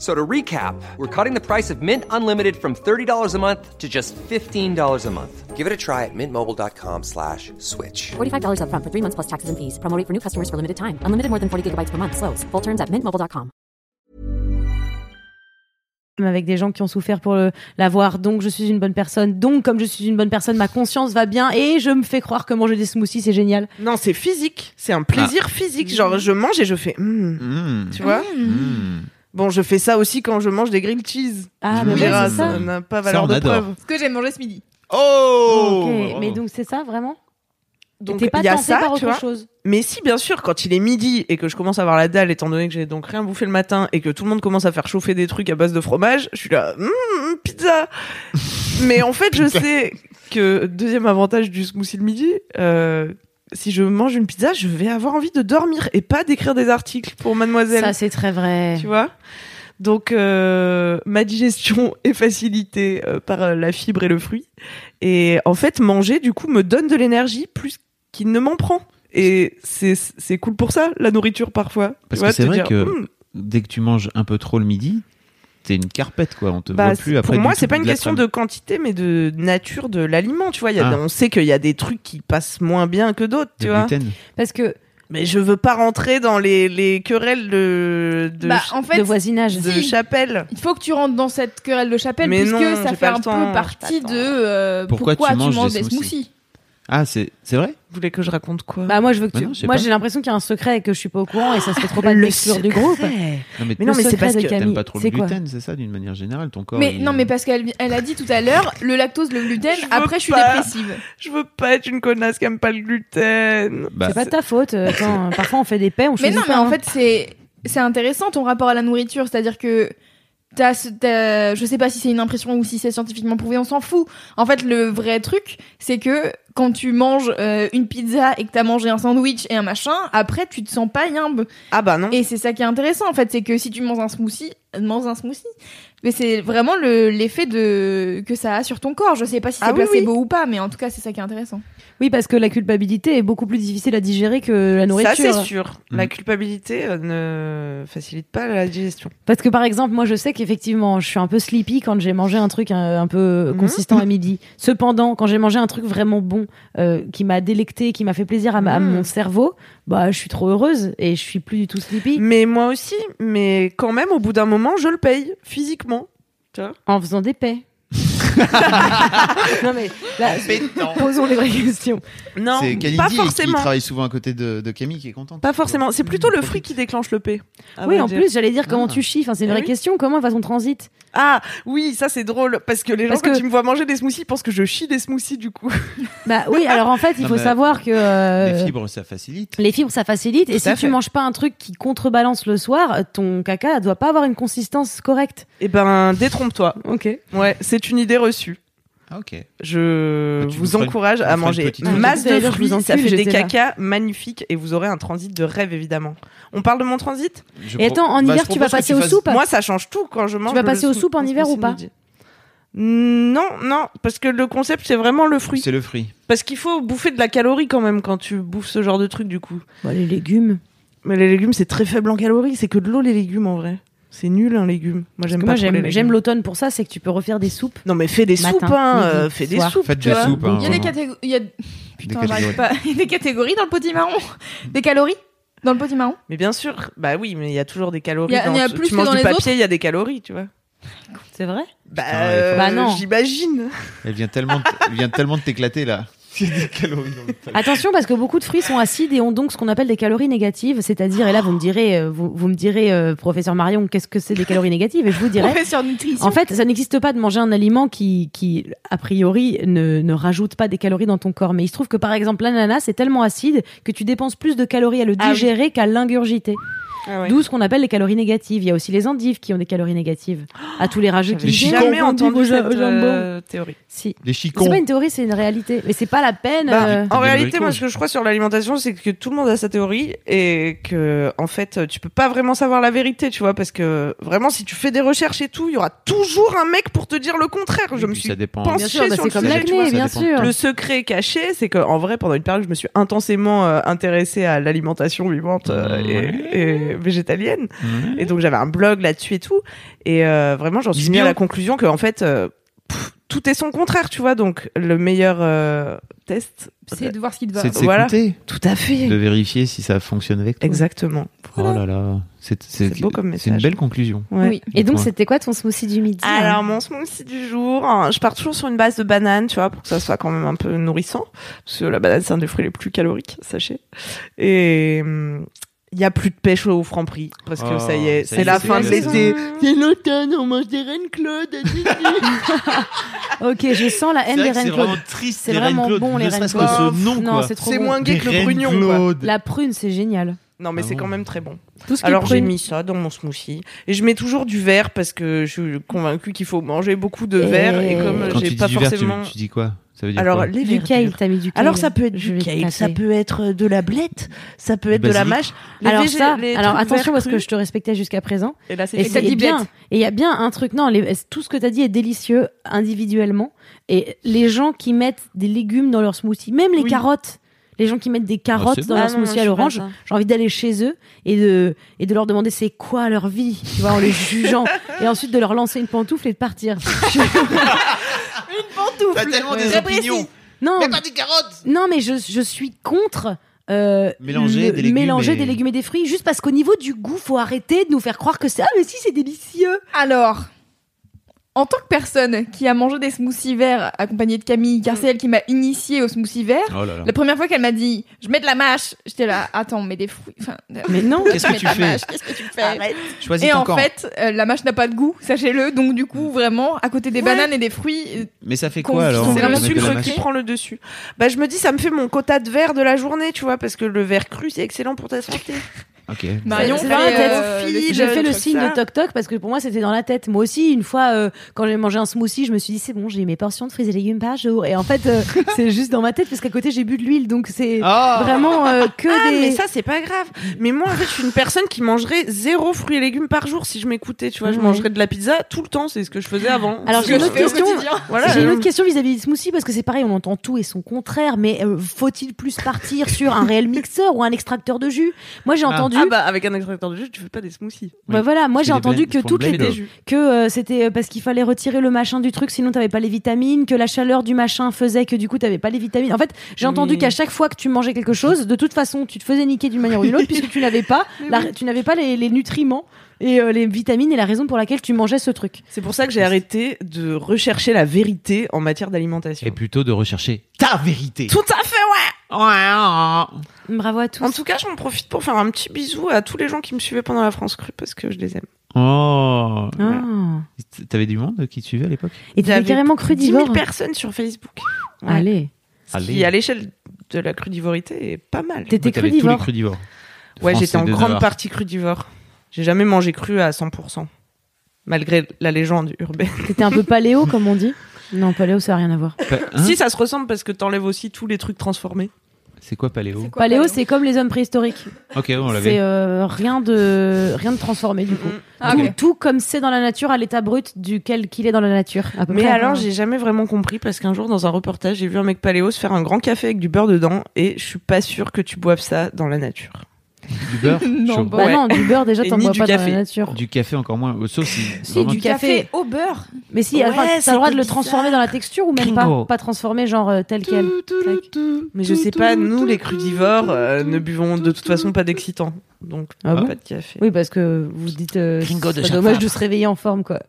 So to recap, we're cutting the price of Mint Unlimited from $30 a month to just $15 a month. Give it a try at mintmobile.com slash switch. $45 upfront for three months plus taxes and fees. Promo rate for new customers for limited time. Unlimited more than 40 gigabytes per month. Slows. Full terms at mintmobile.com. avec des gens qui ont souffert pour l'avoir. Donc, je suis une bonne personne. Donc, comme je suis une bonne personne, ma conscience va bien et je me fais croire que manger des smoothies, c'est génial. Non, c'est physique. C'est un plaisir physique. Genre, je mange et je fais, Hmm. Mmh. tu vois? Mmh. Bon, je fais ça aussi quand je mange des grilled cheese. Ah, Tu mais ça. ça n'a pas valeur de adore. preuve. Ce que j'ai mangé ce midi. Oh mais donc c'est ça vraiment? Donc, T'es pas il y a ça, par tu autre vois. chose? Mais si, bien sûr, quand il est midi et que je commence à avoir la dalle, étant donné que j'ai donc rien bouffé le matin et que tout le monde commence à faire chauffer des trucs à base de fromage, je suis là, Hum, pizza. Mais en fait, je sais que deuxième avantage du smoothie le midi, euh, si je mange une pizza, je vais avoir envie de dormir et pas d'écrire des articles pour Mademoiselle. Ça, c'est très vrai. tu vois? Donc euh, ma digestion [laughs] est facilitée euh, par euh, la fibre et le fruit. Et en fait, manger du coup me donne de l'énergie plus qu'il ne m'en prend. Et c'est c'est cool pour ça la nourriture parfois. Tu Parce vois, que c'est vrai dire, que Hum, dès que tu manges un peu trop le midi, t'es une carpette quoi. On te bah, voit plus après. pour moi, c'est pas une question de quantité, mais de nature de l'aliment. Tu vois, il y a, Ah. on sait qu'il y a des trucs qui passent moins bien que d'autres. Tu vois. gluten. Parce que Mais je veux pas rentrer dans les, les querelles de de, bah, en fait, de voisinage. de si. chapelle. il faut que tu rentres dans cette querelle de chapelle Mais puisque non, ça fait un temps, peu partie de euh, Pourquoi pourquoi, tu manges des des smoothies smoothies. Ah, c'est c'est vrai? Vous voulez que je raconte quoi? Bah moi je veux que Bah tu... non, moi j'ai l'impression qu'il y a un secret et que je suis pas au courant et ça se fait trop pas de Le m'exclure du groupe. Non, mais, Mais non, mais c'est parce que Camille. t'aimes pas trop le gluten, c'est ça d'une manière générale ton corps. Mais il- non, mais parce qu'elle elle a dit tout à l'heure, le lactose, le gluten, Je après je suis pas. dépressive. Je veux pas être une connasse qui aime pas le gluten. Bah, C'est pas ta faute. euh, Attends, [laughs] parfois on fait des paix, on Mais non, mais en hein. fait, c'est c'est intéressant ton rapport à la nourriture, c'est-à-dire que t'as, t'as- je sais pas si c'est une impression ou si c'est scientifiquement prouvé, on s'en fout. En fait, le vrai truc, c'est que quand tu manges euh, une pizza et que t'as mangé un sandwich et un machin, après tu te sens pas yimbe. Ah bah non. Et c'est ça qui est intéressant en fait, c'est que si tu manges un smoothie, mange un smoothie. Mais c'est vraiment le l'effet de que ça a sur ton corps. Je sais pas si c'est Ah oui, placebo ou pas, mais en tout cas c'est ça qui est intéressant. Oui, parce que la culpabilité est beaucoup plus difficile à digérer que la nourriture. Ça c'est sûr. Mm. La culpabilité euh, ne facilite pas la digestion. Parce que par exemple, moi je sais qu'effectivement, je suis un peu sleepy quand j'ai mangé un truc un, un peu Mhm. consistant à midi. Cependant, quand j'ai mangé un truc vraiment bon, euh, qui m'a délecté, qui m'a fait plaisir à, Mhm. mon cerveau, bah je suis trop heureuse et je suis plus du tout sleepy Mais moi aussi. Mais quand même, au bout d'un moment, je le paye physiquement. Tu vois en faisant des paix. [laughs] non mais là, posons les vraies questions. Non, C'est pas Kalindi qui forcément. travaille souvent à côté de, de Camille qui est contente. Pas forcément. C'est plutôt le fruit qui déclenche le P. à oui, vrai en dire. plus, j'allais dire comment Ah. tu chies. Enfin, c'est une Eh vraie oui. question. Comment va ton transit? Ah oui, ça c'est drôle parce que les gens Parce quand que- ils me voient manger des smoothies pensent que je chie des smoothies du coup. [laughs] Bah oui. Alors en fait, il Non, faut savoir que euh, Les fibres, ça facilite. Les fibres, ça facilite. et si tu manges pas un truc qui contrebalance le soir, ton caca doit pas avoir une consistance correcte. Eh ben, détrompe-toi. Ok. Ouais, c'est une idée reçue. Ah, ok. Je Bah, tu vous une- encourage tu à manger masse de fruits, vous ça fait des cacas magnifiques et vous aurez un transit de rêve évidemment. On parle de mon transit? Je Et attends, en bah, hiver, tu vas passer aux soupes? Moi, ça change tout quand je mange. vas le passer aux sou- soupes en hiver ou pas. Non, non, parce que le concept c'est vraiment le fruit. C'est le fruit. Parce qu'il faut bouffer de la calorie quand même quand tu bouffes ce genre de truc du coup. Bah, Les légumes. Mais les légumes c'est très faible en calories, c'est que de l'eau les légumes en vrai. C'est nul un légume. Moi j'aime pas j'aime, l'automne pour ça, c'est que tu peux refaire des soupes. Non mais fais des Matin, soupes, hein, midi, euh, fais des soir. soupes. Faites des vois. soupes. hein, Il y a des catégories. Il y a... Putain, Des j'arrive catégories. pas. Il y a des catégories dans le potimarron? Des calories dans le potimarron? Mais bien sûr, bah oui, mais il y a toujours des calories. Il y a- dans- il y a tu- plus tu manges dans du papier, il y a des calories, tu vois. C'est vrai? Bah, euh, Bah non. j'imagine. Elle vient tellement, de- elle vient tellement de t'éclater là. Des calories dans le pain. Attention parce que beaucoup de fruits sont acides et ont donc ce qu'on appelle des calories négatives, c'est-à-dire et là vous me direz euh, vous, vous me direz euh, professeur Marion qu'est-ce que c'est des calories négatives? Et je vous dirais Professeur nutrition. en fait ça n'existe pas de manger un aliment qui qui a priori ne, ne rajoute pas des calories dans ton corps mais il se trouve que par exemple l'ananas est tellement acide que tu dépenses plus de calories à le Ah oui. digérer qu'à l'ingurgiter. Ah ouais. D'où ce qu'on appelle les calories négatives. Il y a aussi les endives qui ont des calories négatives. À tous les rageux qui disent, jamais entendu cette jambon. euh, théorie. Si. Les C'est chicons. pas une théorie, c'est une réalité. Mais c'est pas la peine. Bah, euh, en réalité, moi, ce que je crois sur l'alimentation, c'est que tout le monde a sa théorie et que, en fait, tu peux pas vraiment savoir la vérité, tu vois, parce que vraiment, si tu fais des recherches et tout, il y aura toujours un mec pour te dire le contraire. Je Et me suis ça dépend. Bien sûr, bah, sur c'est le comme sujet, tu vois. l'acné, bien sûr. Le secret caché, c'est que en vrai, pendant une période, je me suis intensément euh, intéressée à l'alimentation vivante euh, et, et végétalienne. Et donc j'avais un blog là-dessus et tout. Et euh, vraiment, j'en suis Dis venue à bien. la conclusion que en fait, euh, pff, tout est son contraire, tu vois. Donc le meilleur euh, test, C'est de voir ce qui te va. C'est de Voilà. s'écouter, tout à fait. de vérifier si ça fonctionne avec toi. Exactement. Oh là là, c'est beau comme c'est une message. belle conclusion. Ouais. Oui. Et donc, c'était quoi ton smoothie du midi hein Alors mon smoothie du jour, hein, je pars toujours sur une base de banane, tu vois, pour que ça soit quand même un peu nourrissant, parce que la banane c'est un des fruits les plus caloriques, sachez. Et hum, il y a plus de pêche au franc prix parce que Oh, ça y est, y c'est est, la fin de l'été. C'est l'automne, on mange des reines Claude. [laughs] Ok, je sens la haine des reines Claude. triste. C'est vraiment bon, les ne reines Claude. ce nom, Non, c'est trop C'est bon. moins gay que le. Claude. La prune, c'est génial. Non mais Ah c'est bon quand même très bon. Tout ce qui Alors j'ai mis ça dans mon smoothie et je mets toujours du verre parce que je suis convaincue qu'il faut manger beaucoup de verre et comme j'ai pas forcément. tu dis quoi? Ça veut dire Alors quoi les Du kale, t'as mis du kale. Alors ça peut être du kale, ça peut être de la blette, ça peut être de la mâche. Les Alors végé- ça, alors attention parce que je te respectais jusqu'à présent. Et là c'est bien. Et il y a bien un truc. Non, les- tout ce que t'as dit est délicieux individuellement. Et les gens qui mettent des légumes dans leur smoothie, même les Oui. carottes. Les gens qui mettent des carottes c'est dans bon. leur Ah non, smoothie à l'orange, j'ai envie d'aller chez eux et de, et de leur demander c'est quoi leur vie, tu vois, en les jugeant. [laughs] et ensuite de leur lancer une pantoufle et de partir. [laughs] T'as tellement des Très opinions. non, Mais pas des carottes non, mais je, je suis contre. euh, Mélanger le- des légumes mélanger et- des légumes et des fruits juste parce qu'au niveau du goût faut arrêter de nous faire croire que c'est ah mais si c'est délicieux Alors, en tant que personne qui a mangé des smoothies verts accompagnée de Camille, car c'est elle qui m'a initiée au smoothie vert, Oh là là. la première fois qu'elle m'a dit je mets de la mâche, j'étais là, attends, mais des fruits. Enfin, mais non [laughs] Qu'est-ce que mets tu de la fais Qu'est-ce que tu fais Choisis Et ton en camp. fait, euh, la mâche n'a pas de goût, sachez-le. Donc du coup, vraiment, à côté des Ouais. bananes et des fruits, euh, Mais ça fait quoi alors c'est le sucre qui prend le dessus. Bah je me dis ça me fait mon quota de verre de la journée, tu vois, parce que le verre cru c'est excellent pour ta santé. [laughs] Ok. Marion c'est fait, euh, le- Fille, J'ai fait le truc signe ça. de toc toc parce que pour moi c'était dans la tête. Moi aussi, une fois, euh, quand j'ai mangé un smoothie, je me suis dit c'est bon, j'ai mes portions de fruits et légumes par jour. Et en fait, euh, [laughs] c'est juste dans ma tête parce qu'à côté j'ai bu de l'huile, donc c'est Ah vraiment que Ah des. mais ça c'est pas grave. Mais moi en fait je suis une personne qui mangerait zéro fruits et légumes par jour si je m'écoutais, tu vois, je mangerais de la pizza tout le temps, c'est ce que je faisais avant. Alors, j'ai une autre question. Voilà. J'ai une autre question vis-à-vis du smoothie parce que c'est pareil, on entend tout et son contraire, mais faut-il plus partir sur un réel mixeur ou un extracteur de jus? Moi j'ai Ah. entendu. Ah bah avec un extracteur de jus, tu fais pas des smoothies. Bah voilà, moi j'ai entendu que toutes le les que euh, c'était euh, parce qu'il fallait retirer le machin du truc, sinon t'avais pas les vitamines, que la chaleur du machin faisait que du coup t'avais pas les vitamines. En fait, j'ai entendu Mais- qu'à chaque fois que tu mangeais quelque chose, de toute façon, tu te faisais niquer d'une manière ou d'une autre [laughs] puisque tu n'avais pas, la- tu n'avais pas les, les nutriments et euh, les vitamines et la raison pour laquelle tu mangeais ce truc. C'est pour ça que j'ai arrêté de rechercher la vérité en matière d'alimentation. Et plutôt de rechercher ta vérité. Tout à fait. Bravo à tous. En tout cas, j'en profite pour faire un petit bisou à tous les gens qui me suivaient pendant la France crue parce que je les aime. Oh. Ah. T'avais du monde qui te suivait à l'époque? Et tu avais carrément 10 000 crudivore. personnes sur Facebook. Ouais. Allez, Ce Allez. qui, à l'échelle de la crudivorité, est pas mal. t'étais t'avais tous les crudivore. crudivores. Ouais, j'étais en de grande Navarre. partie crudivore. J'ai jamais mangé cru à 100%. Malgré la légende urbaine. T'étais un peu paléo comme on dit. [laughs] Non, paléo ça a rien à voir. Pa- hein si, ça se ressemble parce que t'enlèves aussi tous les trucs transformés. C'est quoi paléo C'est quoi, Paléo, paléo c'est comme les hommes préhistoriques. Ok, on C'est l'avait. euh, rien de rien de transformé du coup. Ah, tout, ok. tout comme c'est dans la nature à l'état brut duquel qu'il est dans la nature. à peu Mais près. alors, j'ai jamais vraiment compris parce qu'un jour, dans un reportage, j'ai vu un mec paléo se faire un grand café avec du beurre dedans et je suis pas sûre que tu boives ça dans la nature. Du beurre [laughs] Non, bah Ouais. non, du beurre déjà t'en bois pas dans café. la nature. Du café encore moins. euh, Sauf si. Du café. au beurre. Mais si, Ouais, enfin, t'as le droit de le transformer dans la texture ou même pas. Pas transformer genre euh, tel quel. Mais je sais pas, nous, les crudivores, euh, ne buvons de toute façon pas d'excitants. Donc, Ah bon pas de café. Oui, parce que vous dites euh, c'est dommage de se réveiller en forme quoi.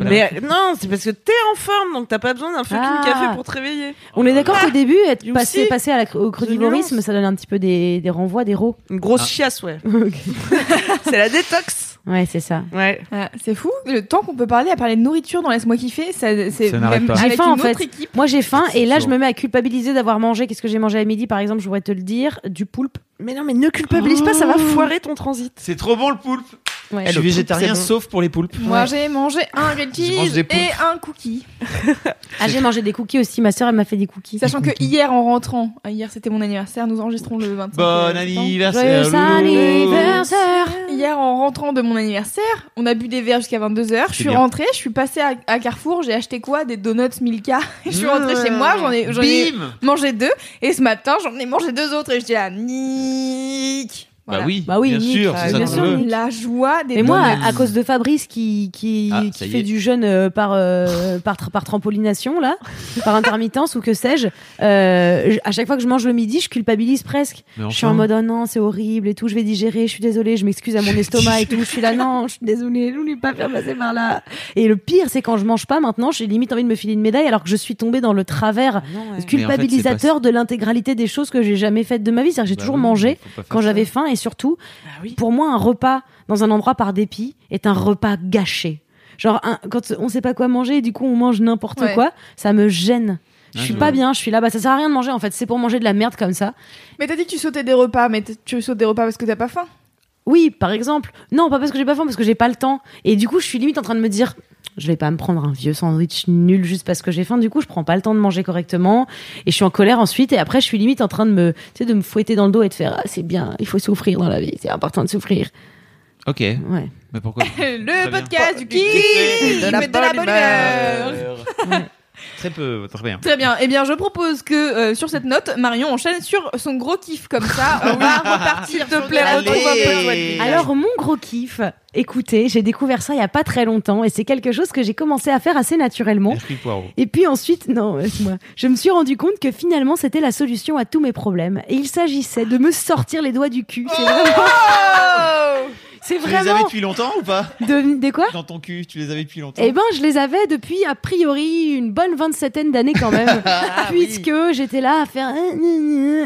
Mais euh, non, c'est parce que t'es en forme, donc t'as pas besoin d'un fucking Ah. café pour te réveiller. On est d'accord qu'au début, être You passé, see passé à la, au crudivorisme, nuance. ça donne un petit peu des, des renvois, des rots. Une grosse Ah. chiasse, ouais. [laughs] [laughs] c'est la détox. Ouais, c'est ça. Ouais. Ah, c'est fou, le temps qu'on peut parler à parler de nourriture dans Laisse-moi kiffer, ça, c'est Ça n'arrête même pas. J'ai avec faim, une en autre fait. équipe. Moi, j'ai faim et là, je me mets à culpabiliser d'avoir mangé. Qu'est-ce que j'ai mangé à midi, par exemple? Je pourrais te le dire. Du poulpe. Mais non, mais ne culpabilise pas, ça va foirer ton transit. C'est trop bon le poulpe. Ouais. Je suis végétarien bon. sauf pour les poulpes. Moi, j'ai mangé un grilled Je cheese et un cookie. [laughs] Ah, j'ai mangé des cookies aussi. Ma sœur, elle m'a fait des cookies. Sachant que hier, en rentrant, ah, hier c'était mon anniversaire, nous enregistrons le 25 Bon euh, anniversaire. Joyeux anniversaire Hier, en rentrant de mon anniversaire, on a bu des verres jusqu'à 22h. Je suis bien. rentrée, je suis passée à, à Carrefour, j'ai acheté quoi? Des donuts Milka. [laughs] je suis rentrée chez moi, j'en ai, ai mangé deux. Et ce matin, j'en ai mangé deux autres et j'étais là, nick Bah oui, Bah oui, bien Nick, sûr, euh, bien sûr. La joie des Mais moi, à, à cause de Fabrice qui qui, Ah, qui fait du jeûne euh, par, euh, par par trampolination là, [laughs] par intermittence ou que sais-je, euh, à chaque fois que je mange le midi, je culpabilise presque. Je suis en mode oh non, c'est horrible et tout, je vais digérer, je suis désolée, je m'excuse à mon estomac et tout, je suis là non, je suis désolée, je voulais pas faire passer par là. Et le pire, c'est quand je mange pas maintenant, j'ai limite envie de me filer une médaille alors que je suis tombée dans le travers culpabilisateur de l'intégralité des choses que j'ai jamais faites de ma vie, c'est-à-dire que j'ai Bah toujours oui, mangé quand j'avais faim et surtout Bah oui. pour moi, un repas dans un endroit par dépit est un repas gâché. Genre, un- quand on sait pas quoi manger et du coup on mange n'importe Ouais. quoi, ça me gêne. Je suis pas bien, je suis là, bah ça sert à rien de manger en fait, c'est pour manger de la merde comme ça. Mais t'as dit que tu sautais des repas, mais tu sautes des repas parce que t'as pas faim Oui, par exemple. Non, pas parce que j'ai pas faim, parce que j'ai pas le temps. Et du coup, je suis limite en train de me dire, je vais pas me prendre un vieux sandwich nul juste parce que j'ai faim. Du coup, je prends pas le temps de manger correctement. Et je suis en colère ensuite. Et après, je suis limite en train de me, tu sais, de me fouetter dans le dos et de faire, ah, c'est bien, il faut souffrir dans la vie. C'est important de souffrir. Ok, Ouais. mais pourquoi [laughs] Le podcast du kiff De la de la bonne bonne humeur. [laughs] Très peu, très bien. Très bien. Eh bien, je propose que euh, sur cette note, Marion enchaîne sur son gros kiff comme ça. On va repartir. S'il te plaît, Allez. retrouve un peu. Alors, mon gros kiff, écoutez, j'ai découvert ça il y a pas très longtemps et c'est quelque chose que j'ai commencé à faire assez naturellement. Et puis ensuite, non, laisse-moi. Je me suis rendu compte que finalement, c'était la solution à tous mes problèmes. Et il s'agissait de me sortir les doigts du cul. C'est vraiment. [laughs] C'est Tu les avais vraiment. depuis longtemps ou pas De... Des quoi Dans ton cul, tu les avais depuis longtemps Eh ben, je les avais depuis a priori une bonne vingt-septaine d'années quand même, [laughs] puisque j'étais là à faire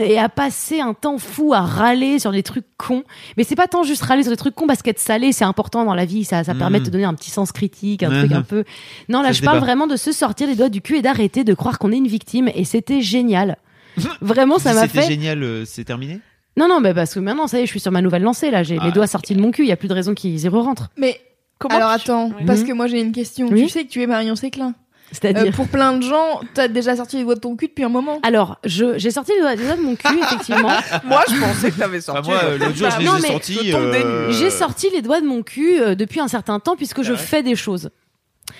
et à passer un temps fou à râler sur des trucs cons. Mais c'est pas tant juste râler sur des trucs cons parce qu'être salé c'est important dans la vie, ça, ça permet de te donner un petit sens critique, un truc Mhm. un peu. Non, là Ça je parle débat. vraiment de se sortir les doigts du cul et d'arrêter de croire qu'on est une victime et c'était génial. [laughs] Vraiment, ça m'a C'était fait. génial, euh, c'est terminé? Non, non, mais parce que maintenant, ça y est, je suis sur ma nouvelle lancée là. J'ai Ah, les doigts sortis de mon cul. Il y a plus de raison qu'ils y re-rentrent. Mais Comment alors tu- attends, Oui. parce que moi j'ai une question. Oui. Tu sais que tu es Marion Séclin. Euh, C'est-à-dire. pour plein de gens, t'as déjà sorti les doigts de ton cul depuis un moment. Alors, je, j'ai sorti les doigts, les doigts de mon cul, [laughs] effectivement. Moi, je pensais que t'avais Enfin, sorti. Moi, euh, l'autre jour, je les Non, ai mais sortis. euh, J'ai sorti les doigts de mon cul euh, depuis un certain temps puisque je fais des choses.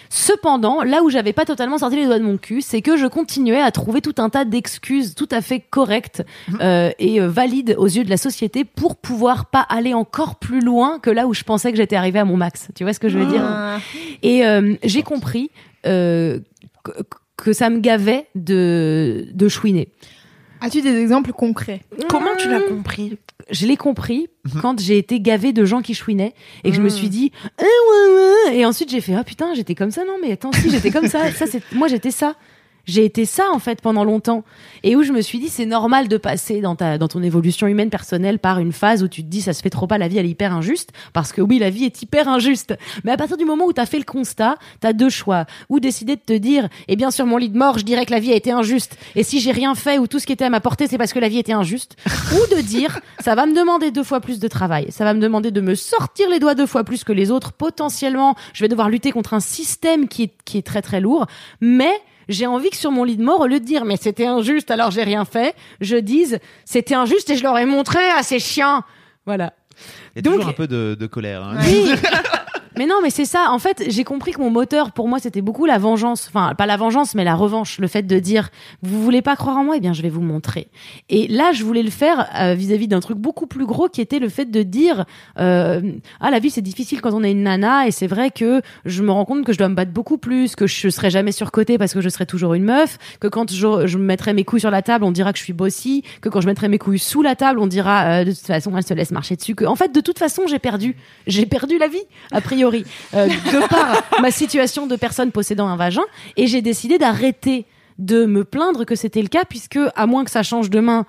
Cependant, là où j'avais pas totalement sorti les doigts de mon cul, c'est que je continuais à trouver tout un tas d'excuses tout à fait correctes euh, et euh, valides aux yeux de la société pour pouvoir pas aller encore plus loin que là où je pensais que j'étais arrivée à mon max. Tu vois ce que je veux dire? Ah. Et euh, j'ai compris euh, que, que ça me gavait de, de chouiner. As-tu des exemples concrets? Comment tu l'as compris? Je l'ai compris quand j'ai été gavée de gens qui chouinaient et que je me Mhm. suis dit ouais, ouais. et ensuite j'ai fait ah putain j'étais comme ça non mais attends si j'étais comme ça [laughs] ça c'est moi j'étais ça j'ai été ça en fait pendant longtemps. Et où je me suis dit c'est normal de passer dans ta dans ton évolution humaine personnelle par une phase où tu te dis ça se fait trop pas la vie elle est hyper injuste. Parce que oui la vie est hyper injuste. Mais à partir du moment où tu as fait le constat tu as deux choix. Ou décider de te dire et bien sur mon lit de mort je dirais que la vie a été injuste. Et si j'ai rien fait ou tout ce qui était à ma portée c'est parce que la vie était injuste. [laughs] Ou de dire ça va me demander deux fois plus de travail, ça va me demander de me sortir les doigts deux fois plus que les autres, potentiellement. Je vais devoir lutter contre un système qui est, qui est très très lourd, mais j'ai envie que sur mon lit de mort, au lieu de dire mais c'était injuste alors j'ai rien fait, je dise c'était injuste et je leur ai montré à ces chiens. Voilà. Il y a Donc- toujours un peu de, de colère. hein. Oui. [laughs] Mais non, mais c'est ça. En fait, j'ai compris que mon moteur, pour moi, c'était beaucoup la vengeance. Enfin, pas la vengeance, mais la revanche. Le fait de dire, vous voulez pas croire en moi, eh bien, je vais vous montrer. Et là, je voulais le faire euh, vis-à-vis d'un truc beaucoup plus gros, qui était le fait de dire, euh, ah, la vie, c'est difficile quand on est une nana, et c'est vrai que je me rends compte que je dois me battre beaucoup plus, que je serai jamais surcotée parce que je serai toujours une meuf, que quand je, je mettrai mes couilles sur la table, on dira que je suis bossy, que quand je mettrai mes couilles sous la table, on dira, euh, de toute façon, elle se laisse marcher dessus, que, en fait, de toute façon, j'ai perdu. J'ai perdu la vie, a priori. Priori, euh, de par ma situation de personne possédant un vagin, et j'ai décidé d'arrêter de me plaindre que c'était le cas, puisque à moins que ça change demain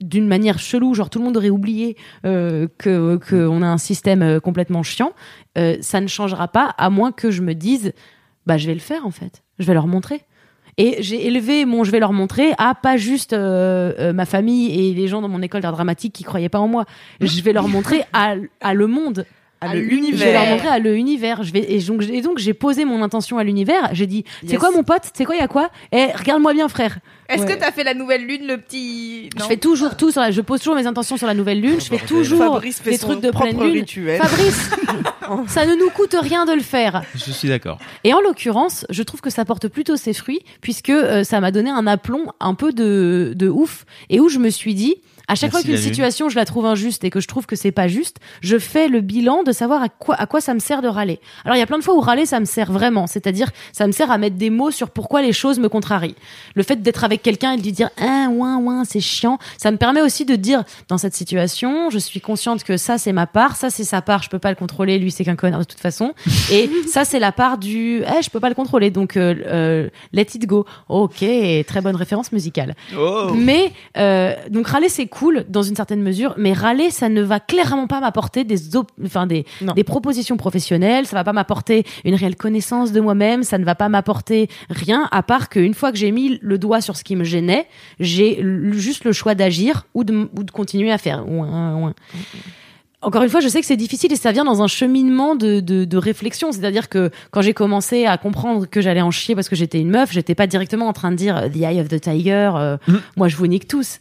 d'une manière chelou, genre tout le monde aurait oublié euh, que qu'on a un système euh, complètement chiant, euh, ça ne changera pas à moins que je me dise, bah je vais le faire en fait, je vais leur montrer. Et j'ai élevé mon je vais leur montrer à pas juste euh, euh, ma famille et les gens dans mon école d'art dramatique qui croyaient pas en moi. Je vais leur montrer à, à le monde. À Je vais leur l'univers. montrer à l'univers. Je vais et donc, et donc j'ai posé mon intention à l'univers. J'ai dit, c'est Yes. quoi mon pote? C'est quoi il y a quoi? Eh regarde-moi bien frère. Est-ce Ouais. que t'as fait la nouvelle lune, le petit. Je fais toujours tout sur la, je pose toujours mes intentions sur la nouvelle lune. Je fais toujours Fabrice fait des trucs de pleine lune. rituel. Fabrice, [laughs] ça ne nous coûte rien de le faire. Je suis d'accord. Et en l'occurrence, je trouve que ça porte plutôt ses fruits puisque euh, ça m'a donné un aplomb un peu de, de ouf et où je me suis dit, à chaque Merci, fois qu'une situation je la trouve injuste et que je trouve que c'est pas juste, je fais le bilan de savoir à quoi à quoi ça me sert de râler. Alors il y a plein de fois où râler ça me sert vraiment, c'est-à-dire ça me sert à mettre des mots sur pourquoi les choses me contrarient. Le fait d'être avec quelqu'un et de lui dire ah ouin ouin c'est chiant, ça me permet aussi de dire dans cette situation, je suis consciente que ça c'est ma part, ça c'est sa part, je peux pas le contrôler, lui c'est qu'un connard de toute façon. [laughs] Et ça c'est la part du eh je peux pas le contrôler. Donc euh, euh, let it go. OK, très bonne référence musicale. Oh. Mais euh, donc râler c'est cool dans une certaine mesure, mais râler ça ne va clairement pas m'apporter des op- enfin des des propositions professionnelles, ça va pas m'apporter une réelle connaissance de moi-même, ça ne va pas m'apporter rien à part qu'une fois que j'ai mis le doigt sur ce qui me gênait, j'ai juste le choix d'agir ou de ou de continuer à faire. Ouin, ouin. Encore une fois, je sais que c'est difficile et ça vient dans un cheminement de, de, de réflexion. C'est-à-dire que quand j'ai commencé à comprendre que j'allais en chier parce que j'étais une meuf, j'étais pas directement en train de dire The Eye of the Tiger, euh, moi je vous nique tous.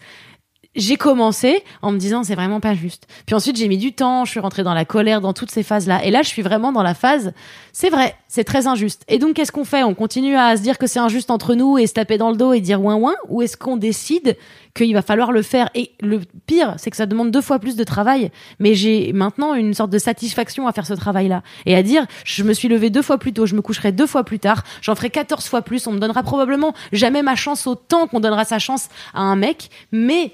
J'ai commencé en me disant c'est vraiment pas juste. Puis ensuite j'ai mis du temps, je suis rentrée dans la colère, dans toutes ces phases-là. Et là je suis vraiment dans la phase, c'est vrai, c'est très injuste. Et donc qu'est-ce qu'on fait? On continue à se dire que c'est injuste entre nous et se taper dans le dos et dire ouin ouin Ou est-ce qu'on décide qu'il va falloir le faire? Et le pire, c'est que ça demande deux fois plus de travail. Mais j'ai maintenant une sorte de satisfaction à faire ce travail-là. Et à dire, je me suis levée deux fois plus tôt, je me coucherai deux fois plus tard, j'en ferai 14 fois plus, on me donnera probablement jamais ma chance autant qu'on donnera sa chance à un mec. Mais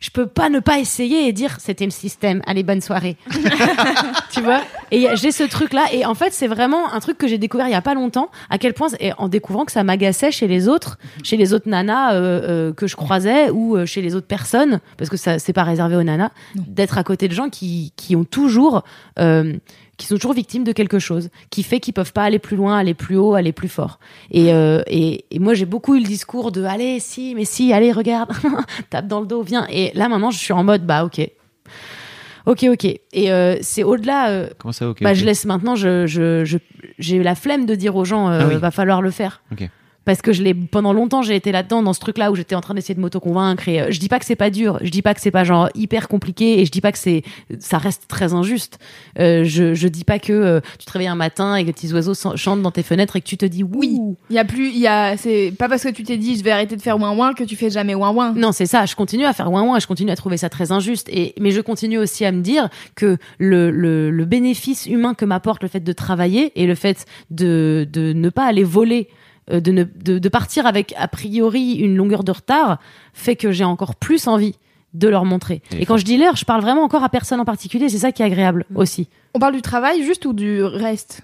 je peux pas ne pas essayer et dire c'était le système, allez bonne soirée. [laughs] tu vois? Et j'ai ce truc là et en fait c'est vraiment un truc que j'ai découvert il y a pas longtemps à quel point et en découvrant que ça m'agaçait chez les autres, chez les autres nanas euh, euh, que je croisais ou euh, chez les autres personnes parce que ça c'est pas réservé aux nanas d'être à côté de gens qui qui ont toujours euh, qui sont toujours victimes de quelque chose, qui fait qu'ils peuvent pas aller plus loin, aller plus haut, aller plus fort. Et, euh, et, et moi, j'ai beaucoup eu le discours de allez, si, mais si, allez, regarde, [laughs] tape dans le dos, viens. Et là, maintenant, je suis en mode bah ok, ok, ok. Et euh, c'est au-delà. euh, Comment ça, ok bah, je laisse maintenant. Je je je- j'ai la flemme de dire aux gens euh, Ah oui. va falloir le faire. Ok. Parce que je l'ai pendant longtemps j'ai été là-dedans dans ce truc-là où j'étais en train d'essayer de m'auto-convaincre et euh, je dis pas que c'est pas dur, je dis pas que c'est pas genre hyper compliqué et je dis pas que c'est ça reste très injuste. Euh, je je dis pas que euh, tu te réveilles un matin et que les petits oiseaux chantent dans tes fenêtres et que tu te dis oui. Il y a plus, il y a, c'est pas parce que tu t'es dit je vais arrêter de faire ouin ouin que tu fais jamais ouin ouin. Non, c'est ça. Je continue à faire ouin ouin. Je continue à trouver ça très injuste. Et mais je continue aussi à me dire que le le, le bénéfice humain que m'apporte le fait de travailler et le fait de de ne pas aller voler. Euh, De, ne, de, de partir avec a priori une longueur de retard fait que j'ai encore plus envie de leur montrer. Et Et quand je dis leur, je parle vraiment encore à personne en particulier, c'est ça qui est agréable aussi. On parle du travail juste ou du reste?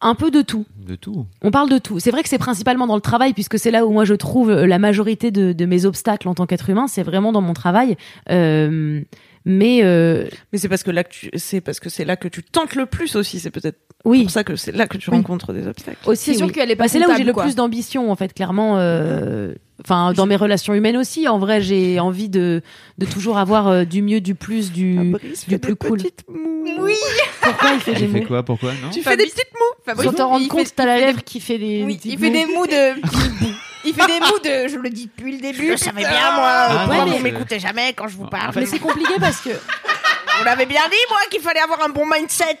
Un peu de tout. De tout. On parle de tout. C'est vrai que c'est principalement dans le travail, puisque c'est là où moi je trouve euh, la majorité de, de mes obstacles en tant qu'être humain, c'est vraiment dans mon travail. Euh, mais euh, Mais c'est parce que là que tu, c'est parce que c'est là que tu tentes le plus aussi. C'est peut-être oui, pour ça que c'est là que tu Oui. rencontres des obstacles. aussi. C'est sûr oui. qu'elle est pas Bah, c'est là où j'ai le plus d'ambition, en fait, clairement. euh, Enfin, dans mes relations humaines aussi. En vrai, j'ai envie de, de toujours avoir euh, du mieux, du plus, du, Fabrice du fait plus des cool. petites moue. Oui. Pourquoi il fait Elle des fait mots quoi Pourquoi Non Tu fais des petites moue. Fabrice, Sans t'en rendre compte, fait- t'as la lèvre qui fait des. Oui, des il fait des mots de. [laughs] [laughs] [laughs] il fait des mots de. Je le dis depuis le début. Je le savais bien moi. Ah, non, vous m'écoutez jamais quand je vous En parle Mais c'est compliqué parce que. Vous l'avez bien dit moi qu'il fallait avoir un bon mindset.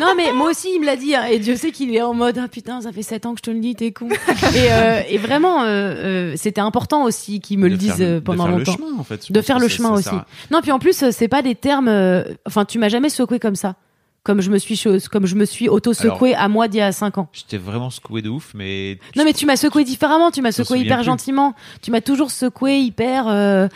Non, mais moi aussi, il me l'a dit, hein, et Dieu sait qu'il est en mode Ah putain, ça fait 7 ans que je te le dis, t'es con. [laughs] et, euh, et vraiment, euh, euh, c'était important aussi qu'il me le De dise faire- euh, pendant de faire longtemps. Le chemin, en fait. De faire le chemin ça aussi. Non, puis en plus, c'est pas des termes. euh, Enfin, tu m'as jamais secoué comme ça. Comme je me suis, comme je me suis auto-secoué à moi d'il y a 5 ans. J'étais vraiment secoué de ouf, mais. Non, mais tu m'as secoué différemment. Tu m'as secoué hyper plus. gentiment. Tu m'as toujours secoué hyper. euh,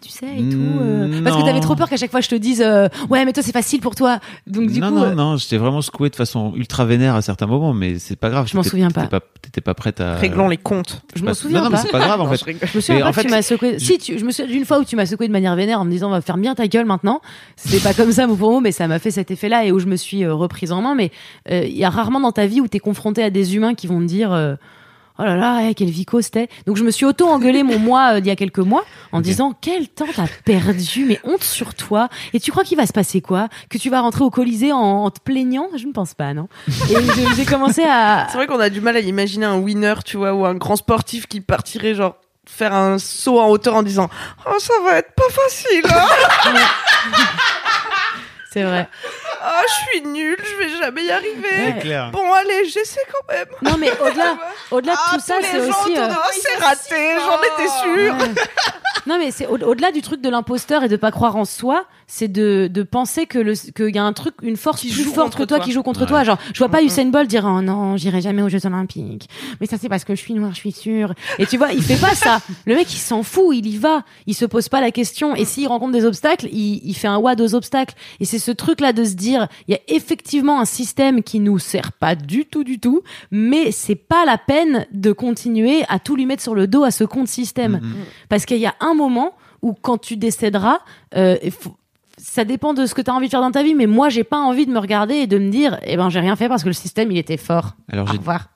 tu sais, et tout. euh, Parce que t'avais trop peur qu'à chaque fois je te dise, euh, ouais, mais toi c'est facile pour toi. Donc du non, coup, non, euh, non, j'étais vraiment secoué de façon ultra vénère à certains moments, mais c'est pas grave. Je m'en souviens pas. T'étais pas prête à. Réglons les comptes. je m'en souviens non, non, mais pas. c'est pas grave en Non, fait. je me souviens pas en que tu fait, m'as secoué. je- Si, tu, je me souviens d'une fois où tu m'as secoué de manière vénère en me disant, on va faire bien ta gueule maintenant. C'était pas comme ça mot pour mot, mais ça m'a fait cet effet-là et où je me suis euh, reprise en main. Mais euh, il y a rarement dans ta vie où t'es confronté à des humains qui vont te dire. Oh là là, eh, quelle vico c'était. Donc je me suis auto-engueulé mon moi euh, d'il y a quelques mois en disant quel temps t'as perdu, mais honte sur toi. Et tu crois qu'il va se passer quoi? Que tu vas rentrer au Colisée en, en te plaignant? Je ne pense pas, non. Et j'ai commencé à, [laughs] C'est vrai qu'on a du mal à imaginer un winner, tu vois, ou un grand sportif qui partirait genre faire un saut en hauteur en disant Oh, ça va être pas facile, hein [laughs] C'est vrai. Ah, je suis nul, je vais jamais y arriver. Ouais. clair. Bon, allez, j'essaie quand même. Non, mais au-delà, [laughs] au-delà de Ah, tout ça, c'est aussi. euh, c'est raté, j'en étais sûre. Ouais. Non, mais c'est au- au-delà du truc de l'imposteur et de pas croire en soi, c'est de, de penser que le qu'il y a un truc, une force Qui plus joue forte que contre toi, toi. qui joue contre Ouais. toi. Genre, je vois pas Mhm. Usain Bolt dire oh non, j'irai jamais aux Jeux Olympiques. Mais ça c'est parce que je suis noir, je suis sûre. Et tu vois, il fait pas ça. [laughs] Le mec, il s'en fout, il y va. Il se pose pas la question. Et s'il rencontre des obstacles, il, il fait un wad aux obstacles. Et c'est ce truc-là de se dire, il y a effectivement un système qui nous sert pas du tout, du tout, mais c'est pas la peine de continuer à tout lui mettre sur le dos à ce compte système. Mhm. Parce qu'il y a un moment où quand tu décéderas, euh, faut- ça dépend de ce que tu as envie de faire dans ta vie, mais moi, j'ai pas envie de me regarder et de me dire, eh ben, j'ai rien fait parce que le système, il était fort. Alors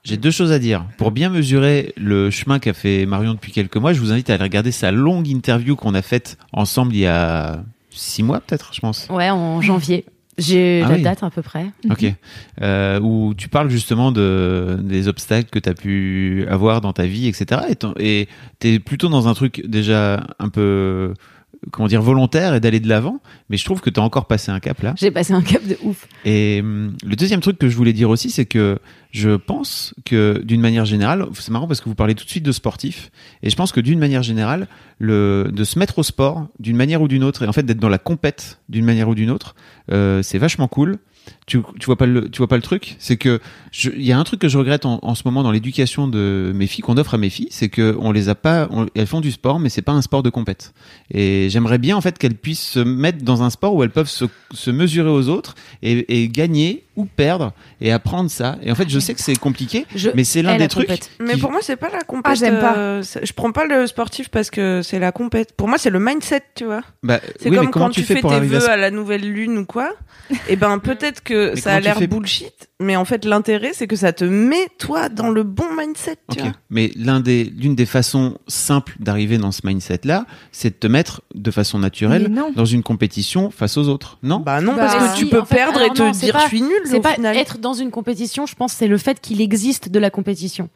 j'ai deux choses à dire. Pour bien mesurer le chemin qu'a fait Marion depuis quelques mois, je vous invite à aller regarder sa longue interview qu'on a faite ensemble il y a six mois peut-être, je pense. Ouais, en janvier. J'ai Ah la oui. date à peu près. Ok. Euh, où tu parles justement de des obstacles que tu as pu avoir dans ta vie, etc. Et Et t'es plutôt dans un truc déjà un peu comment dire volontaire et d'aller de l'avant. Mais je trouve que t'as encore passé un cap là. J'ai passé un cap de ouf. Et hum, le deuxième truc que je voulais dire aussi, c'est que je pense que d'une manière générale, c'est marrant parce que vous parlez tout de suite de sportifs, et je pense que d'une manière générale, le, de se mettre au sport d'une manière ou d'une autre, et en fait d'être dans la compète d'une manière ou d'une autre, euh, c'est vachement cool. Tu, tu vois pas le tu vois pas le truc c'est que il y a un truc que je regrette en, en ce moment dans l'éducation de mes filles qu'on offre à mes filles c'est que on les a pas on- elles font du sport mais c'est pas un sport de compète et j'aimerais bien en fait qu'elles puissent se mettre dans un sport où elles peuvent se, se mesurer aux autres et, et gagner ou perdre et apprendre ça et en fait je sais que c'est compliqué Je mais c'est l'un des trucs. Mais pour moi, c'est pas la compète. Ah, j'aime pas. euh, je prends pas le sportif parce que c'est la compète. Pour moi, c'est le mindset, tu vois. bah, C'est oui, comme quand tu, fais tes à vœux ce- à la nouvelle lune ou quoi. [laughs] Et ben peut-être que Mais ça a l'air fais- bullshit, mais en fait l'intérêt c'est que ça te met toi dans le bon mindset, tu vois. Mais des, l'une des façons simples d'arriver dans ce mindset-là, c'est de te mettre de façon naturelle dans une compétition face aux autres. Non Bah non, Bah, parce que si, tu peux fait, perdre et te non, dire pas- je suis nul C'est pas final. être dans une compétition, je pense, c'est le fait qu'il existe de la compétition.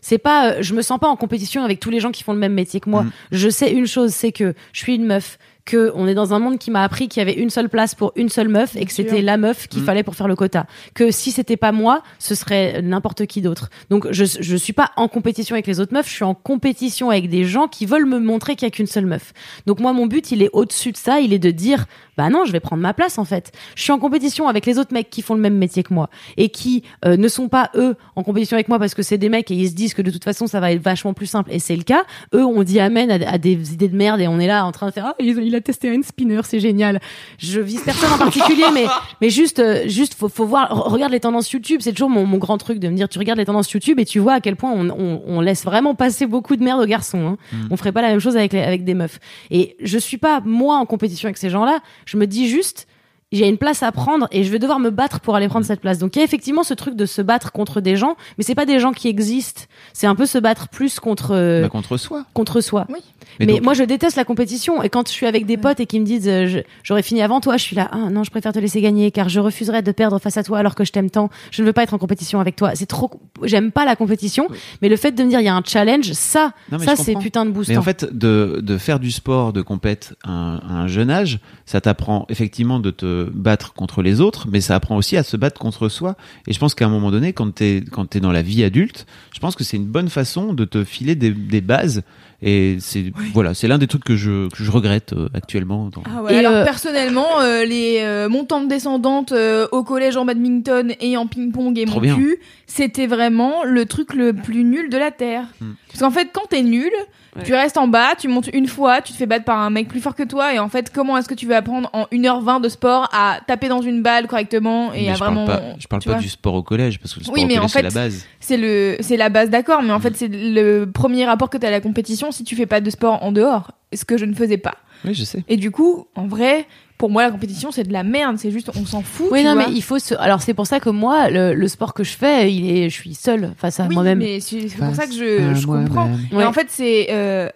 C'est pas, euh, je me sens pas en compétition avec tous les gens qui font le même métier que moi. Mm. Je sais une chose, c'est que je suis une meuf, que on est dans un monde qui m'a appris qu'il y avait une seule place pour une seule meuf et que c'était la meuf qu'il Mm. fallait pour faire le quota. Que si c'était pas moi, ce serait n'importe qui d'autre. Donc je je suis pas en compétition avec les autres meufs, je suis en compétition avec des gens qui veulent me montrer qu'il y a qu'une seule meuf. Donc moi mon but, il est au-dessus de ça, il est de dire bah non, je vais prendre ma place en fait. Je suis en compétition avec les autres mecs qui font le même métier que moi et qui euh, ne sont pas eux en compétition avec moi parce que c'est des mecs et ils se disent que de toute façon ça va être vachement plus simple et c'est le cas. Eux on dit amen à, à des idées de merde et on est là en train de faire ah il, il a testé un spinner c'est génial. Je vise personne en particulier mais [laughs] mais juste euh, juste faut faut voir re- regarde les tendances YouTube c'est toujours mon, mon grand truc de me dire tu regardes les tendances YouTube et tu vois à quel point on, on, on laisse vraiment passer beaucoup de merde aux garçons. Hein. On ferait pas la même chose avec les, avec des meufs. Et je suis pas moi en compétition avec ces gens-là. Je me dis juste j'ai une place à prendre et je vais devoir me battre pour aller prendre cette place. Donc il y a effectivement ce truc de se battre contre des gens, mais c'est pas des gens qui existent. C'est un peu se battre plus contre euh, Bah, contre soi. contre soi. Oui. Mais, donc- moi je déteste la compétition et quand je suis avec des potes et qui me disent euh, j'aurais fini avant toi, je suis là ah non, je préfère te laisser gagner car je refuserais de perdre face à toi alors que je t'aime tant. Je ne veux pas être en compétition avec toi. C'est trop j'aime pas la compétition, mais le fait de me dire il y a un challenge, ça Non, ça c'est putain de boostant. Mais en fait, de, de faire du sport, de compète à un, à un jeune âge, ça t'apprend effectivement de te battre contre les autres, mais ça apprend aussi à se battre contre soi. Et je pense qu'à un moment donné, quand t'es quand t'es dans la vie adulte, je pense que c'est une bonne façon de te filer des, des bases. Et c'est voilà, c'est l'un des trucs que je que je regrette euh, actuellement. dans- Ah ouais, Et, alors euh, personnellement, euh, les euh, montantes descendantes euh, au collège en badminton et en ping-pong et Trop mon bien. cul, c'était vraiment le truc le plus nul de la terre. Hmm. Parce qu'en fait, quand t'es nul, Ouais. tu restes en bas, tu montes une fois, tu te fais battre par un mec plus fort que toi, et en fait, comment est-ce que tu veux apprendre en 1h20 de sport à taper dans une balle correctement et Mais à je vraiment. parle pas, je parle pas vois du sport au collège parce que le sport Oui, au mais en collège c'est fait, la base. C'est le, c'est la base, d'accord, mais en fait, c'est le premier rapport que t'as à la compétition si tu fais pas de sport en dehors. Ce que je ne faisais pas. Oui, je sais. Et du coup, en vrai, pour moi, la compétition, c'est de la merde. C'est juste, on s'en fout. Oui, tu non, vois. mais il faut se. Alors, c'est pour ça que moi, le, le sport que je fais, il est, je suis seule face à Oui, moi-même. mais c'est pour ça que je, je comprends. Ouais. en fait, c'est. euh,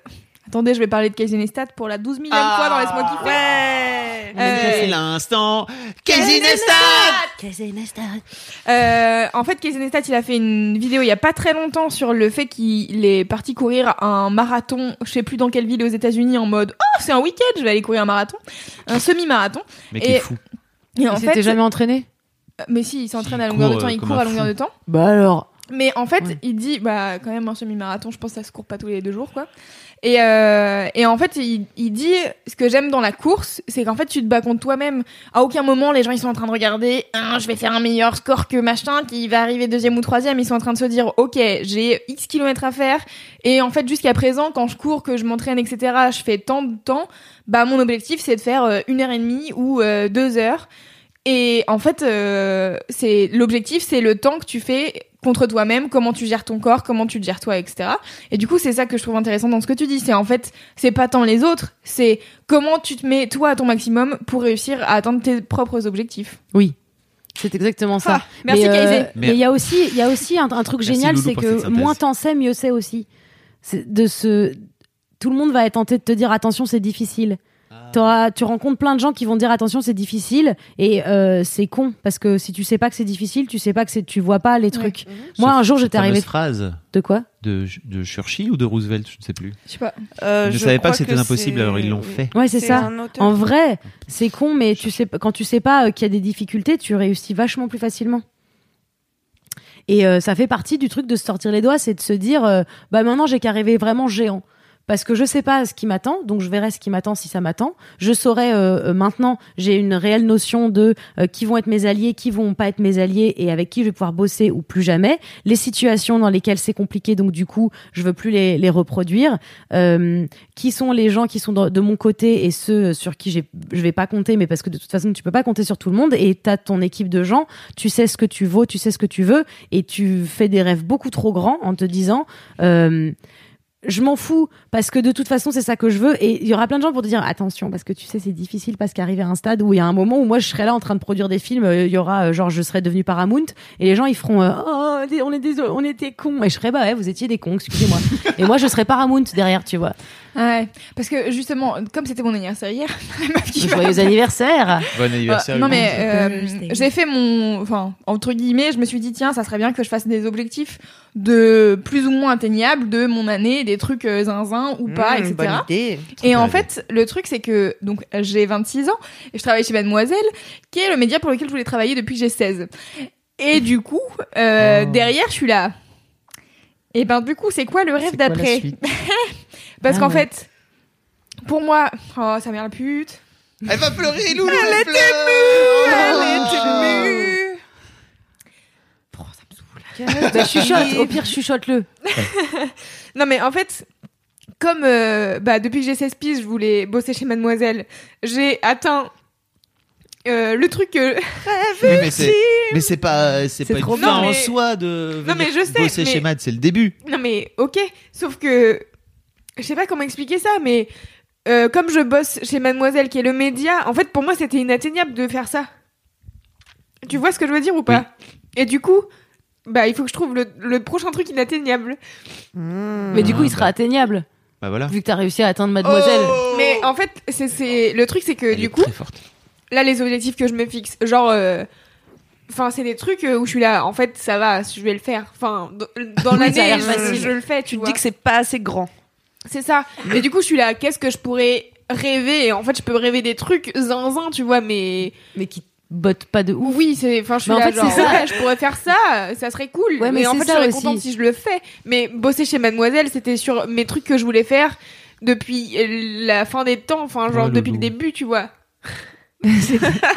Attendez, je vais parler de Casey Neistat pour la 12 millième fois dans Laisse-moi kiffer. Ouais. Euh, C'est l'instant. Casey Neistat Euh, en fait, Casey Neistat, il a fait une vidéo il y a pas très longtemps sur le fait qu'il est parti courir un marathon, je sais plus dans quelle ville aux États-Unis, en mode oh c'est un week-end, je vais aller courir un marathon, un semi-marathon. Mais Et- qui est fou. Et en Il s'était jamais entraîné? Euh, mais si, il s'entraîne à longueur de temps, euh, il court à longueur fou. de temps. Bah alors. Mais en fait, Ouais. il dit, bah, quand même, un semi-marathon, je pense que ça se court pas tous les deux jours, quoi. Et, euh, et en fait, il, il dit, ce que j'aime dans la course, c'est qu'en fait, tu te bats contre toi-même. À aucun moment, les gens, ils sont en train de regarder, Ah, je vais faire un meilleur score que machin, qui va arriver deuxième ou troisième. Ils sont en train de se dire, ok, j'ai X kilomètres à faire. Et en fait, jusqu'à présent, quand je cours, que je m'entraîne, etc., je fais tant de temps, bah, mon objectif, c'est de faire euh, une heure et demie ou euh, deux heures. Et en fait, euh, c'est l'objectif, c'est le temps que tu fais contre toi-même, comment tu gères ton corps, comment tu te gères toi, etc. Et du coup, c'est ça que je trouve intéressant dans ce que tu dis. C'est en fait, c'est pas tant les autres, c'est comment tu te mets toi à ton maximum pour réussir à atteindre tes propres objectifs. Oui. C'est exactement ça. Ah, merci, mais, euh, Kaizé. Mais il y a aussi, il y a aussi un, un truc Merci, génial, c'est que moins t'en sais, mieux c'est aussi. C'est de se, tout le monde va être tenté de te dire attention, c'est difficile. Tu rencontres plein de gens qui vont te dire attention, c'est difficile et euh, c'est con parce que si tu sais pas que c'est difficile, tu sais pas que tu vois pas les trucs. Moi, un jour, j'étais arrivée Cette phrase de quoi? De, de Churchill ou de Roosevelt, je ne sais plus. Je sais pas. Euh, je ne je savais pas que c'était impossible, alors ils l'ont fait. Ouais, c'est ça. En vrai, c'est con, mais tu sais, quand tu sais pas euh, qu'il y a des difficultés, tu réussis vachement plus facilement. Et euh, ça fait partie du truc de se sortir les doigts, c'est de se dire, euh, bah maintenant j'ai qu'à rêver vraiment géant. Parce que je sais pas ce qui m'attend, donc je verrai ce qui m'attend si ça m'attend. Je saurai euh, euh, maintenant, j'ai une réelle notion de euh, qui vont être mes alliés, qui vont pas être mes alliés et avec qui je vais pouvoir bosser ou plus jamais. Les situations dans lesquelles c'est compliqué, donc du coup, je veux plus les, les reproduire. Euh, qui sont les gens qui sont de mon côté et ceux sur qui je vais pas compter, mais parce que de toute façon, tu peux pas compter sur tout le monde et t'as ton équipe de gens, tu sais ce que tu vaux, tu sais ce que tu veux et tu fais des rêves beaucoup trop grands en te disant, euh, je m'en fous parce que de toute façon c'est ça que je veux. Et il y aura plein de gens pour te dire attention parce que tu sais c'est difficile parce qu'arriver à un stade où il y a un moment où moi je serai là en train de produire des films euh, il y aura euh, genre je serai devenu Paramount et les gens ils feront euh, oh on est désolé on était cons. Et je serai bah ouais vous étiez des cons excusez-moi. [laughs] Et moi je serai Paramount derrière tu vois Ouais, parce que justement, comme c'était mon anniversaire hier, [laughs] la meuf qui va- joyeux anniversaire Bon anniversaire. Euh, non mais euh, j'ai fait mon, enfin entre guillemets, je me suis dit tiens, ça serait bien que je fasse des objectifs de plus ou moins atteignables de mon année, des trucs euh, zinzin ou pas, Mmh, etc. bonne idée. Et en fait, le truc c'est que donc j'ai 26 ans et je travaille chez Mademoiselle, qui est le média pour lequel je voulais travailler depuis que j'ai 16. Et du coup, euh, Oh. derrière, je suis là. Et ben du coup, c'est quoi le rêve C'est quoi la d'après? suite? [laughs] Parce Ah qu'en ouais. fait, pour moi, oh sa mère la pute. Elle va pleurer, Loulou. Elle elle était pleure. Elle était mue. Oh, ça me saoule. bah, chuchote au pire chuchote-le [laughs] Non mais en fait, comme euh, bah, depuis que j'ai 16 piges, je voulais bosser chez Mademoiselle, j'ai atteint euh, le truc que... [laughs] Oui, mais c'est mais c'est pas c'est C'est pas trop une fin Non, en mais- soi de Non, mais je sais, bosser mais- chez Mad, c'est le début. Non mais ok, sauf que... Je sais pas comment expliquer ça, mais euh, comme je bosse chez Mademoiselle, qui est le média, en fait pour moi c'était inatteignable de faire ça. Tu vois ce que je veux dire ou pas? Et du coup, bah il faut que je trouve le, le prochain truc inatteignable. mais du coup Ah, il sera bah. atteignable Bah voilà. vu que t'as réussi à atteindre Mademoiselle Mais en fait, c'est c'est le truc c'est que Elle du coup, là les objectifs que je me fixe genre euh, enfin c'est des trucs euh, où je suis là en fait ça va je vais le faire enfin dans, [laughs] l'année je, je le fais tu, Tu te vois dis que c'est pas assez grand. C'est ça et du coup je suis là qu'est-ce que je pourrais rêver? En fait je peux rêver des trucs zinzin tu vois mais mais qui botte pas de ouf oui c'est enfin je suis Mais en fait, genre c'est ça. ouais, je pourrais faire ça ça serait cool Ouais, mais en fait je serais contente si je le fais mais bosser chez Mademoiselle c'était sur mes trucs que je voulais faire depuis la fin des temps enfin genre depuis le début tu vois [laughs]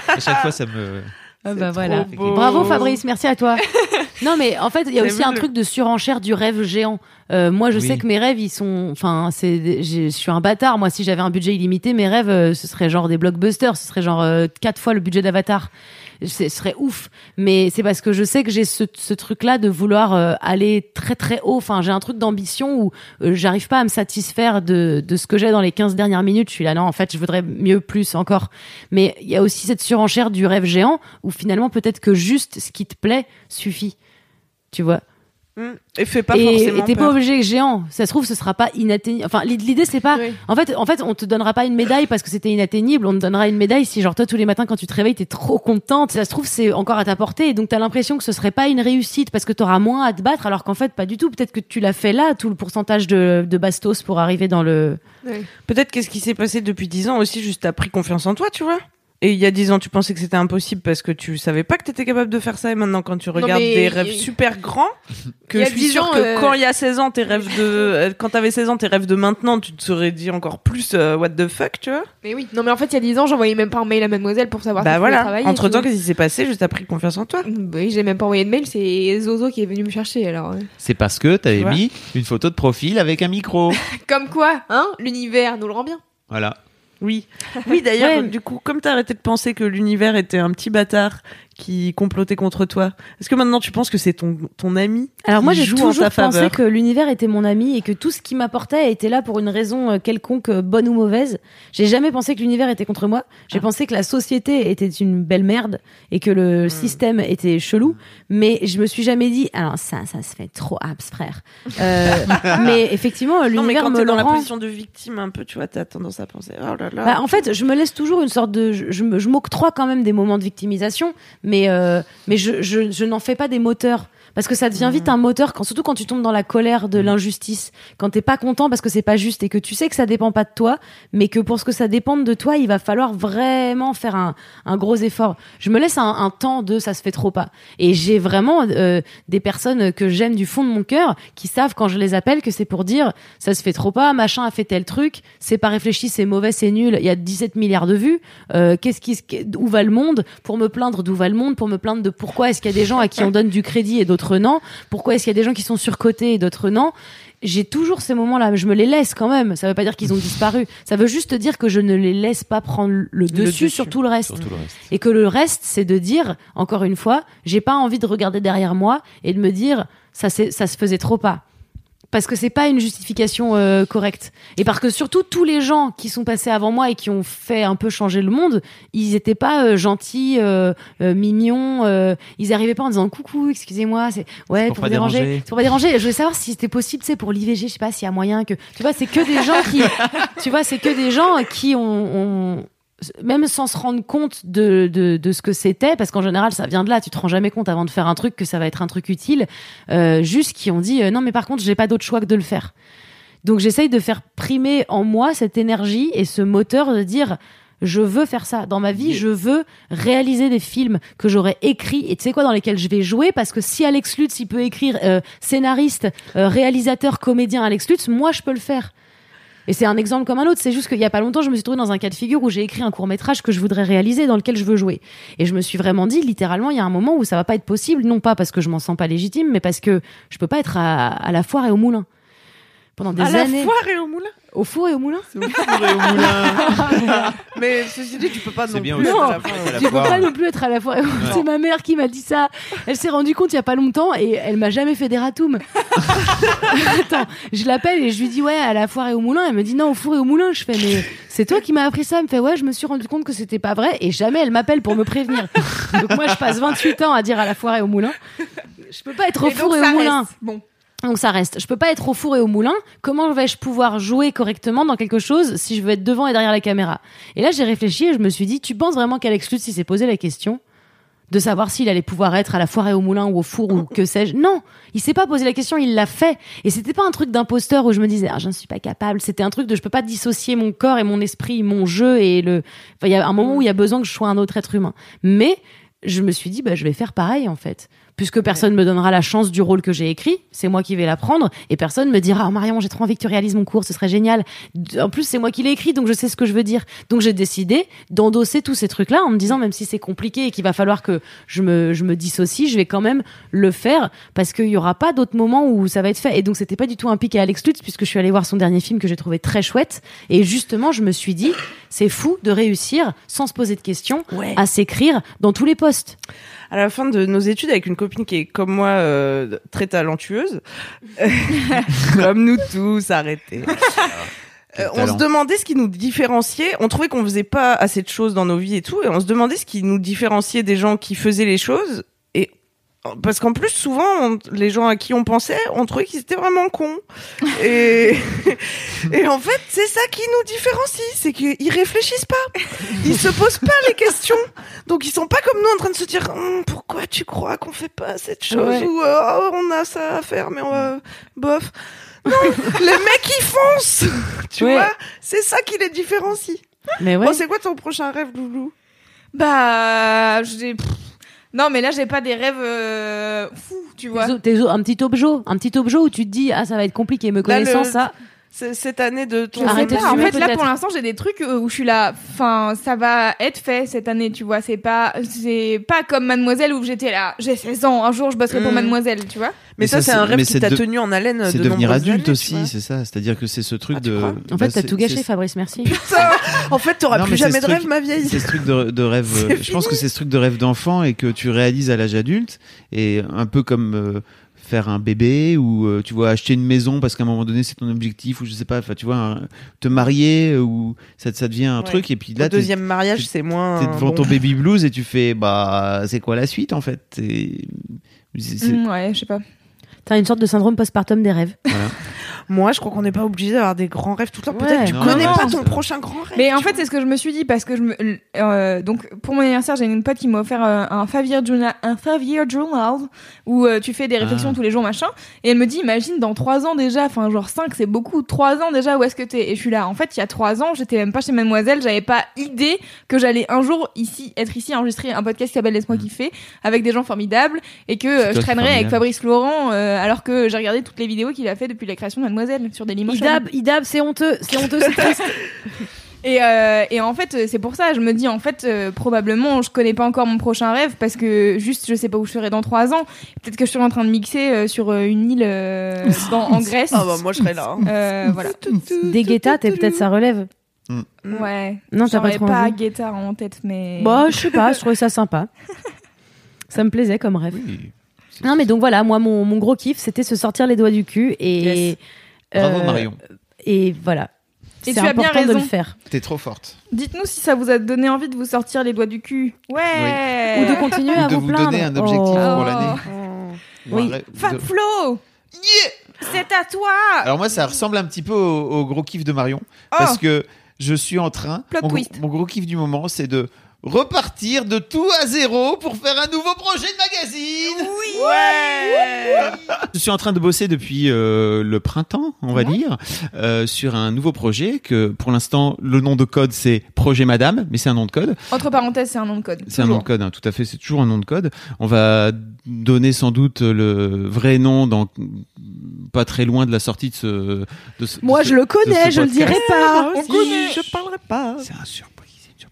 À chaque fois, ça me. Ah bah voilà. Bravo Fabrice, merci à toi. [laughs] Non, mais en fait, il y a aussi un le- truc de surenchère du rêve géant. Euh, moi, je Oui. sais que mes rêves, ils sont. Enfin, c'est. Je suis un bâtard. Moi, si j'avais un budget illimité, mes rêves, euh, ce serait genre des blockbusters. Ce serait genre euh, quatre fois le budget d'Avatar. Ce serait ouf. Mais c'est parce que je sais que j'ai ce, ce truc-là de vouloir euh, aller très très haut. Enfin, j'ai un truc d'ambition où euh, j'arrive pas à me satisfaire de, de ce que j'ai dans les 15 dernières minutes. Je suis là, non, en fait, je voudrais mieux, plus encore. Mais il y a aussi cette surenchère du rêve géant où finalement, peut-être que juste ce qui te plaît suffit. Tu vois Hmm. Et fais pas et forcément et t'es pas obligé géant. Ça se trouve, ce sera pas inatteignable. Enfin, l'id- l'idée c'est pas. Oui. En fait, en fait, on te donnera pas une médaille parce que c'était inatteignable. On te donnera une médaille si, genre, toi, tous les matins quand tu te réveilles, t'es trop contente. Ça se trouve, c'est encore à ta portée. Et donc, t'as l'impression que ce serait pas une réussite parce que t'auras moins à te battre, alors qu'en fait, pas du tout. Peut-être que tu l'as fait là, tout le pourcentage de, de bastos pour arriver dans le. Peut-être qu'est-ce qui s'est passé depuis 10 ans aussi, juste t'as pris confiance en toi, tu vois. Et il y a 10 ans, tu pensais que c'était impossible parce que tu savais pas que t'étais capable de faire ça. Et maintenant, quand tu regardes mais des rêves super grands, [laughs] que je suis 10 sûre ans, que euh, quand il y a 16 ans, tes rêves de, euh, quand t'avais 16 ans, tes rêves de maintenant, tu te serais dit encore plus euh, what the fuck, tu vois. Mais oui. Non, mais en fait, il y a 10 ans, j'envoyais même pas un mail à mademoiselle pour savoir si Bah voilà. travailler. Entre temps, qu'est-ce qui s'est passé? Juste t'as pris confiance en toi. Bah oui, j'ai même pas envoyé de mail, c'est Zozo qui est venu me chercher alors. euh. C'est parce que t'avais mis une photo de profil avec un micro. [laughs] Comme quoi, hein, l'univers nous le rend bien. voilà. Oui. [laughs] Oui, d'ailleurs, Ouais. du coup, comme t'as arrêté de penser que l'univers était un petit bâtard qui complotait contre toi, est-ce que maintenant tu penses que c'est ton, ton ami Alors moi, j'ai toujours pensé que l'univers était mon ami et que tout ce qui m'apportait était là pour une raison euh, quelconque, euh, bonne ou mauvaise. J'ai jamais pensé que l'univers était contre moi. J'ai pensé que la société était une belle merde et que le système était chelou. Mais je me suis jamais dit, alors ça, ça se fait trop abs, frère. Euh, [laughs] mais effectivement, l'univers me le dans la position de victime un peu, tu vois, t'as tendance à penser, oh là là. Bah, en fait, je me laisse toujours une sorte de, je m'octroie quand même des moments de victimisation, mais euh, je, je n'en fais pas des moteurs. Parce que ça devient vite un moteur, quand, surtout quand tu tombes dans la colère de l'injustice, quand t'es pas content parce que c'est pas juste et que tu sais que ça dépend pas de toi, mais que pour ce que ça dépende de toi, il va falloir vraiment faire un, un gros effort. Je me laisse un, un temps de ça se fait trop pas. Et j'ai vraiment euh, des personnes que j'aime du fond de mon cœur qui savent quand je les appelle que c'est pour dire ça se fait trop pas, machin a fait tel truc, c'est pas réfléchi, c'est mauvais, c'est nul, il y a 17 milliards de vues, euh, qu'est-ce qui, où va le monde Pour me plaindre d'où va le monde, pour me plaindre de pourquoi est-ce qu'il y a des gens à qui on donne du crédit et d'autres non, pourquoi est-ce qu'il y a des gens qui sont surcotés et d'autres non? J'ai toujours ces moments-là, mais je me les laisse quand même. Ça veut pas dire qu'ils ont [laughs] disparu. Ça veut juste dire que je ne les laisse pas prendre le dessus, dessus. sur tout le reste. Sur tout le reste. Et que le reste, c'est de dire, encore une fois, j'ai pas envie de regarder derrière moi et de me dire, ça se faisait trop pas. Parce que c'est pas une justification euh, correcte. Et parce que surtout, tous les gens qui sont passés avant moi et qui ont fait un peu changer le monde, ils étaient pas euh, gentils, euh, euh, mignons, euh, ils arrivaient pas en disant coucou, excusez-moi, c'est ouais, pour pour, pas déranger. pour pas déranger. Je voulais savoir si c'était possible, c'est pour l'IVG, je sais pas s'il y a moyen que. Tu vois, c'est que des gens qui. [laughs] tu vois, c'est que des gens qui ont. ont- même sans se rendre compte de, de, de ce que c'était, parce qu'en général ça vient de là, tu te rends jamais compte avant de faire un truc que ça va être un truc utile, euh, juste qui ont dit euh, non mais par contre j'ai pas d'autre choix que de le faire. Donc j'essaye de faire primer en moi cette énergie et ce moteur de dire je veux faire ça dans ma vie, je veux réaliser des films que j'aurais écrits et tu sais quoi dans lesquels je vais jouer parce que si Alex Lutz il peut écrire euh, scénariste, réalisateur, comédien Alex Lutz, moi je peux le faire. Et c'est un exemple comme un autre. C'est juste qu'il y a pas longtemps, je me suis trouvée dans un cas de figure où j'ai écrit un court métrage que je voudrais réaliser, dans lequel je veux jouer. Et je me suis vraiment dit, littéralement, il y a un moment où ça va pas être possible, non pas parce que je m'en sens pas légitime, mais parce que je peux pas être à, à la foire et au moulin. Pendant des à la années. foire et au moulin. Au four et au moulin Au moulin. [laughs] Mais ceci dit, tu peux pas non bien plus. aussi. être Non, à la foire et au à la Tu peux foire. pas non plus être à la foire. et au- C'est ma mère qui m'a dit ça. Elle s'est rendue compte il y a pas longtemps et elle m'a jamais fait des ratoums. [laughs] Attends, je l'appelle et je lui dis ouais à la foire et au moulin. Elle me dit non au four et au moulin. Je fais mais c'est toi qui m'as appris ça. Elle me fait ouais je me suis rendu compte que c'était pas vrai et jamais elle m'appelle pour me prévenir. Donc moi je passe 28 ans à dire à la foire et au moulin. Je peux pas être au Et four donc, et ça au moulin. reste. Bon. Donc ça reste. Je peux pas être au four et au moulin. Comment vais-je pouvoir jouer correctement dans quelque chose si je veux être devant et derrière la caméra? Et là, j'ai réfléchi et je me suis dit, tu penses vraiment qu'Alex Lutz, il s'est posé la question de savoir s'il allait pouvoir être à la foire et au moulin ou au four ou que sais-je? Non, il s'est pas posé la question, il l'a fait. Et c'était pas un truc d'imposteur où je me disais, ah, j'en suis pas capable. C'était un truc de je peux pas dissocier mon corps et mon esprit, mon jeu et le. Il y a un moment où il y a besoin que je sois un autre être humain. Mais je me suis dit, bah, je vais faire pareil en fait. Puisque personne me donnera la chance du rôle que j'ai écrit. C'est moi qui vais la prendre et personne me dira, oh, Marion, j'ai trop envie que tu réalises mon cours, ce serait génial. En plus, c'est moi qui l'ai écrit, donc je sais ce que je veux dire. Donc j'ai décidé d'endosser tous ces trucs-là en me disant, même si c'est compliqué et qu'il va falloir que je me, je me dissocie, je vais quand même le faire parce qu'il y aura pas d'autres moments où ça va être fait. Et donc c'était pas du tout un pic à Alex Lutz puisque je suis allée voir son dernier film que j'ai trouvé très chouette. Et justement, je me suis dit, c'est fou de réussir sans se poser de questions Ouais. à s'écrire dans tous les postes. À la fin de nos études avec une copine qui est comme moi euh, très talentueuse, [laughs] comme nous tous, arrêtez. Quel Euh, on se demandait ce qui nous différenciait. On trouvait qu'on faisait pas assez de choses dans nos vies et tout, et on se demandait ce qui nous différenciait des gens qui faisaient les choses. Parce qu'en plus, souvent, on- les gens à qui on pensait, on trouvait qu'ils étaient vraiment cons. Et, [laughs] et en fait, c'est ça qui nous différencie, c'est qu'ils réfléchissent pas. Ils se posent pas les questions. Donc ils sont pas comme nous en train de se dire Hum, pourquoi tu crois qu'on fait pas cette chose Ouais. ou euh, Oh, on a ça à faire mais on va bof. Non, les mecs ils foncent. [laughs] Tu Ouais. vois, c'est ça qui les différencie. Mais ouais. Bon, c'est quoi ton prochain rêve, Loulou? Bah, j'ai. Non, mais là, j'ai pas des rêves euh, fous, tu vois. Tes un petit objet, un petit objet où tu te dis ah ça va être compliqué me Là, connaissant le- ça. Cette année de ton Arrêtez de en fait, là, pour l'instant, j'ai des trucs euh, où je suis là. Enfin, ça va être fait cette année, tu vois. C'est pas, c'est pas comme Mademoiselle où j'étais là. J'ai 16 ans, un jour, je bosserai pour Mm. Mademoiselle, tu vois. Mais, Mais ça, ça, c'est un rêve mais qui c'est t'a de- tenu en haleine C'est de devenir adulte années, aussi, c'est ça. C'est-à-dire que c'est ce truc Ah, de. crois En bah, fait t'as tout gâché Fabrice merci. [laughs] Putain, en fait, t'auras plus jamais de rêve, ma vieille. C'est ce truc de, rêve. [laughs] Je pense que c'est ce truc de rêve d'enfant et que tu réalises à l'âge adulte et un peu comme euh, faire un bébé ou euh, tu vois acheter une maison parce qu'à un moment donné c'est ton objectif ou je sais pas. Enfin tu vois un- te marier euh, ou ça, ça devient un Ouais. truc et puis Au là t'es deuxième mariage, t'es- c'est moins. t'es devant bon. ton baby [laughs] blues et tu fais bah c'est quoi la suite en fait? Et c'est- c'est- Mm, ouais, je sais pas. T'as une sorte de syndrome postpartum des rêves. voilà. [laughs] Moi, je crois qu'on n'est pas obligé d'avoir des grands rêves tout le temps. Ouais. Peut-être que tu Non, connais non, pas non, ton prochain grand rêve. Mais en fait, c'est ce que je me suis dit parce que je me, euh, donc pour mon anniversaire, j'ai une pote qui m'a offert euh, un five year journal, un five year journal où euh, tu fais des réflexions Ah. tous les jours machin. Et elle me dit, imagine dans trois ans déjà, enfin genre cinq, c'est beaucoup. Trois ans déjà, où est-ce que t'es? Et je suis là. En fait, il y a trois ans, j'étais même pas chez Mademoiselle, j'avais pas idée que j'allais un jour ici être ici enregistrer un podcast qui s'appelle Laisse-moi kiffer avec des gens formidables et que euh, Mm. je traînerais avec. Fabrice Laurent euh, alors que j'ai regardé toutes les vidéos qu'il a fait depuis la création de Mademoiselle sur Dailymotion. Idab, Idab, c'est honteux, c'est honteux, c'est triste. [laughs] Et, euh, et en fait, euh, c'est pour ça, je me dis, en fait, euh, probablement, je connais pas encore mon prochain rêve parce que juste, je sais pas où je serai dans trois ans. Peut-être que je serai en train de mixer euh, sur une île euh, dans, en [laughs] Grèce. Ah bah moi, je serais là. hein. Euh, voilà. [laughs] Des guettas, t'es peut-être ça relève. Ouais. Non, t'as pas J'aurais trop pas guitare en tête, mais. Bah, je sais pas, je trouvais ça sympa. Ça me plaisait comme rêve. Oui. Non, mais donc voilà, moi, mon, mon gros kiff, c'était se sortir les doigts du cul et. Yes. Bravo euh, Marion. Et voilà. Et C'est tu as bien important de le raison. faire. T'es trop forte. Dites-nous si ça vous a donné envie de vous sortir les doigts du cul. Ouais. Ou de continuer Ou à de vous vous plaindre. donner un objectif Oh. pour l'année. Un Oui. Fab de- Flo C'est à toi Alors moi, ça ressemble un petit peu au, au gros kiff de Marion, parce que je suis en train. Plot mon, mon gros kiff du moment, c'est de repartir de tout à zéro pour faire un nouveau projet de magazine. Ouais. Je suis en train de bosser depuis euh, le printemps, on va dire, euh, sur un nouveau projet que pour l'instant le nom de code c'est Projet Madame, mais c'est un nom de code. Entre parenthèses, c'est un nom de code. C'est un nom de code, hein, tout à fait. C'est toujours un nom de code. On va donner sans doute le vrai nom dans pas très loin de la sortie de ce. de ce- Moi, de ce- je le connais, je le dirai pas. Moi aussi, connaît. Je parlerai pas. C'est un surprise.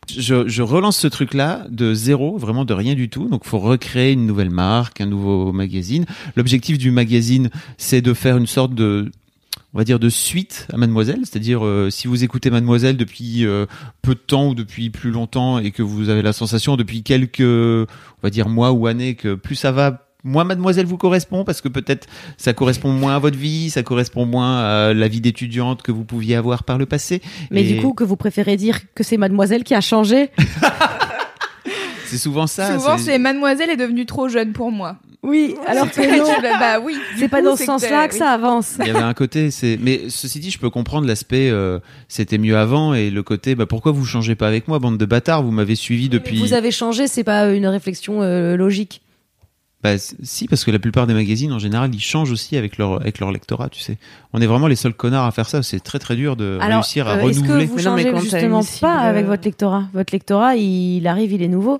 Je, je relance ce truc-là de zéro, vraiment de rien du tout. Donc, faut recréer une nouvelle marque, un nouveau magazine. L'objectif du magazine, c'est de faire une sorte de on va dire de suite à Mademoiselle, c'est-à-dire euh, si vous écoutez Mademoiselle depuis euh, peu de temps ou depuis plus longtemps et que vous avez la sensation depuis quelques on va dire mois ou années que plus ça va moins Mademoiselle vous correspond parce que peut-être ça correspond moins à votre vie, ça correspond moins à la vie d'étudiante que vous pouviez avoir par le passé. Mais Et du coup, que vous préférez dire que c'est mademoiselle qui a changé? [laughs] C'est souvent ça. Souvent, c'est Mademoiselle est devenue trop jeune pour moi. Oui, alors [laughs] que non. bah oui. C'est pas coup, dans ce sens-là que ça avance. Il y avait un côté, c'est. Mais ceci dit, je peux comprendre l'aspect. euh, c'était mieux avant et le côté. Bah pourquoi vous changez pas avec moi, bande de bâtards Vous m'avez suivi depuis. Vous avez changé, c'est pas une réflexion euh, logique. Bah, si, parce que la plupart des magazines, en général, ils changent aussi avec leur avec leur lectorat. Tu sais, on est vraiment les seuls connards à faire ça. C'est très très dur de Alors, réussir à euh, est-ce que renouveler. vous Mais non, mais changez justement pas avec euh, votre lectorat? Votre lectorat, il arrive, il est nouveau.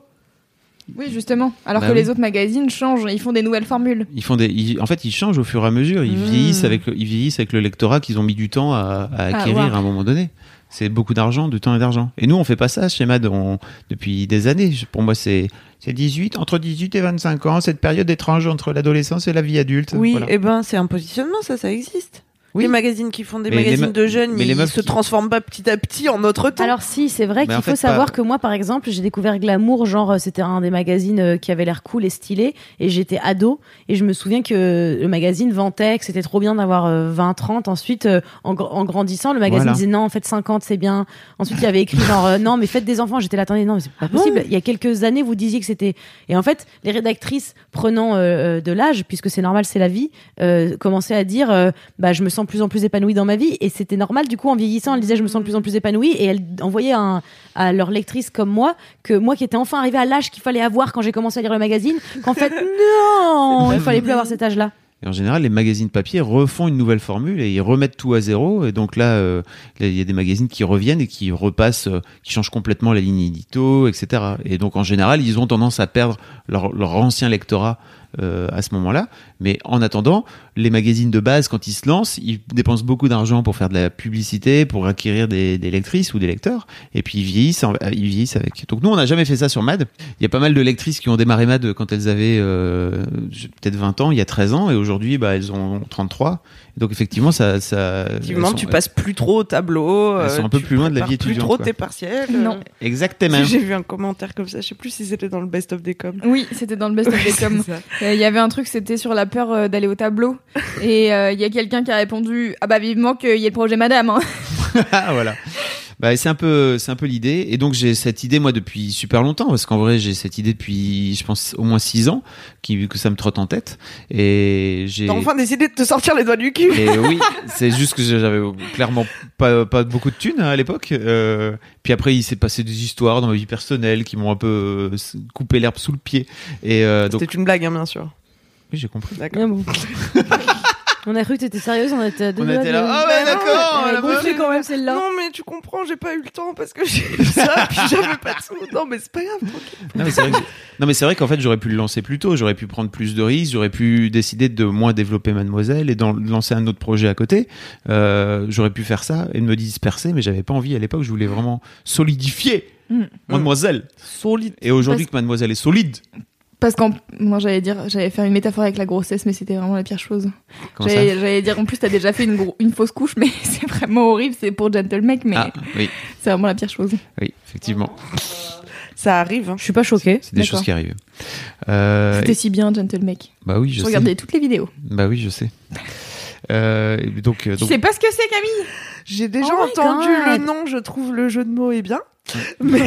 Oui, justement. Alors Bah que oui. les autres magazines changent, ils font des nouvelles formules. Ils font des, ils- en fait, ils changent au fur et à mesure. Ils Mmh. vieillissent avec, le, ils vieillissent avec le lectorat qu'ils ont mis du temps à, à acquérir wow. à un moment donné. C'est beaucoup d'argent, de temps et d'argent. Et nous, on fait pas ça chez Mad on- depuis des années. Pour moi, c'est, c'est 18, entre 18 et 25 ans, cette période étrange entre l'adolescence et la vie adulte. Oui, Voilà. et ben c'est un positionnement, ça, ça existe. Oui. Les magazines qui font des Mais les magazines de jeunes, mais les ils meufs se qui- transforment pas petit à petit en notre temps. Alors si, c'est vrai qu'il faut fait, savoir pas- que moi, par exemple, j'ai découvert Glamour, genre euh, c'était un des magazines euh, qui avait l'air cool et stylé, et j'étais ado, et je me souviens que le magazine vantait que c'était trop bien d'avoir euh, 20, 30. Ensuite, euh, en, gr- en grandissant, le magazine Voilà. disait non, en fait 50 c'est bien. Ensuite, il y avait écrit [laughs] genre euh, non, mais faites des enfants. J'étais là, attendez, non, mais c'est pas possible. Il y a quelques années, vous disiez que c'était. Et en fait, les rédactrices prenant euh, euh, de l'âge, puisque c'est normal, c'est la vie, euh, commençaient à dire euh, bah je me sens de plus en plus épanouie dans ma vie, et c'était normal. Du coup, en vieillissant, elles disaient je me sens de plus en plus épanouie, et elles envoyaient un, à leurs lectrices comme moi que moi qui étais enfin arrivée à l'âge qu'il fallait avoir quand j'ai commencé à lire le magazine, qu'en fait [laughs] non, il fallait plus avoir cet âge-là. Et en général, les magazines papier refont une nouvelle formule et ils remettent tout à zéro. Et donc là, euh, il y a des magazines qui reviennent et qui repassent, euh, qui changent complètement la ligne édito, etc. Et donc en général, ils ont tendance à perdre leur, leur ancien lectorat euh, à ce moment-là. Mais en attendant, les magazines de base, quand ils se lancent, ils dépensent beaucoup d'argent pour faire de la publicité, pour acquérir des, lectrices ou des lecteurs. Et puis ils vieillissent, en- ils vieillissent avec. Donc nous, on n'a jamais fait ça sur Mad. Il y a pas mal de lectrices qui ont démarré Mad quand elles avaient euh, peut-être 20 ans, il y a 13 ans, et aujourd'hui, bah, elles ont 33. Et donc effectivement, ça, ça Effectivement, sont- tu passes plus trop au tableau. Elles euh, sont un peu plus loin de la vie Plus étudiante, trop quoi. tes partiels. Non. Exactement. Si J'ai vu un commentaire comme ça, je sais plus si c'était dans le best of des coms. Oui, c'était dans le best of [laughs] des coms. Euh, Il y avait un truc, c'était sur la peur euh, d'aller au tableau. Et euh, il y a quelqu'un qui a répondu Ah bah vivement qu'il y ait le projet Madame. hein. [laughs] Ah, voilà. Bah, c'est un peu, c'est un peu l'idée. Et donc, j'ai cette idée, moi, depuis super longtemps, parce qu'en vrai, j'ai cette idée depuis, je pense, au moins six ans, qui, que ça me trotte en tête. Et j'ai. T'as enfin décidé de te sortir les doigts du cul. Et oui, [laughs] c'est juste que j'avais clairement pas, pas beaucoup de thunes hein, à l'époque. Euh, puis après, il s'est passé des histoires dans ma vie personnelle qui m'ont un peu euh, coupé l'herbe sous le pied. Et euh, donc, C'était une blague, hein, bien sûr. oui, j'ai compris. D'accord. [laughs] On a cru que t'étais sérieuse, on était à deux On doigts était de- là, ah ouais, d'accord, Elle a gonflé quand même celle-là. Non, mais tu comprends, j'ai pas eu le temps parce que j'ai eu ça, puis j'avais pas de sous. Non, mais c'est pas grave. tranquille. Non mais c'est vrai, que- non, mais c'est vrai qu'en fait j'aurais pu le lancer plus tôt, j'aurais pu prendre plus de risques, j'aurais pu décider de moins développer Mademoiselle et d'en lancer un autre projet à côté. Euh, j'aurais pu faire ça et de me disperser, mais j'avais pas envie à l'époque. Je voulais vraiment solidifier Mm. Mademoiselle. Solide. Et aujourd'hui que Mademoiselle est solide, Parce qu'en. Moi j'allais dire, j'allais faire une métaphore avec la grossesse, mais c'était vraiment la pire chose. J'allais j'allais dire en plus, t'as déjà fait une, gros- une fausse couche, mais [laughs] c'est vraiment horrible, c'est pour Gentlemec, mais Ah oui, c'est vraiment la pire chose. oui, effectivement, Ça arrive. hein. Je suis pas choquée. c'est des choses qui arrivent. Euh, C'était si bien, Gentlemec. bah oui, je Je sais. regardais toutes les vidéos. Bah oui, je sais. Euh, donc, euh, Tu donc sais pas ce que c'est, Camille? J'ai déjà Oh entendu le nom, je trouve le jeu de mots est bien. Mais,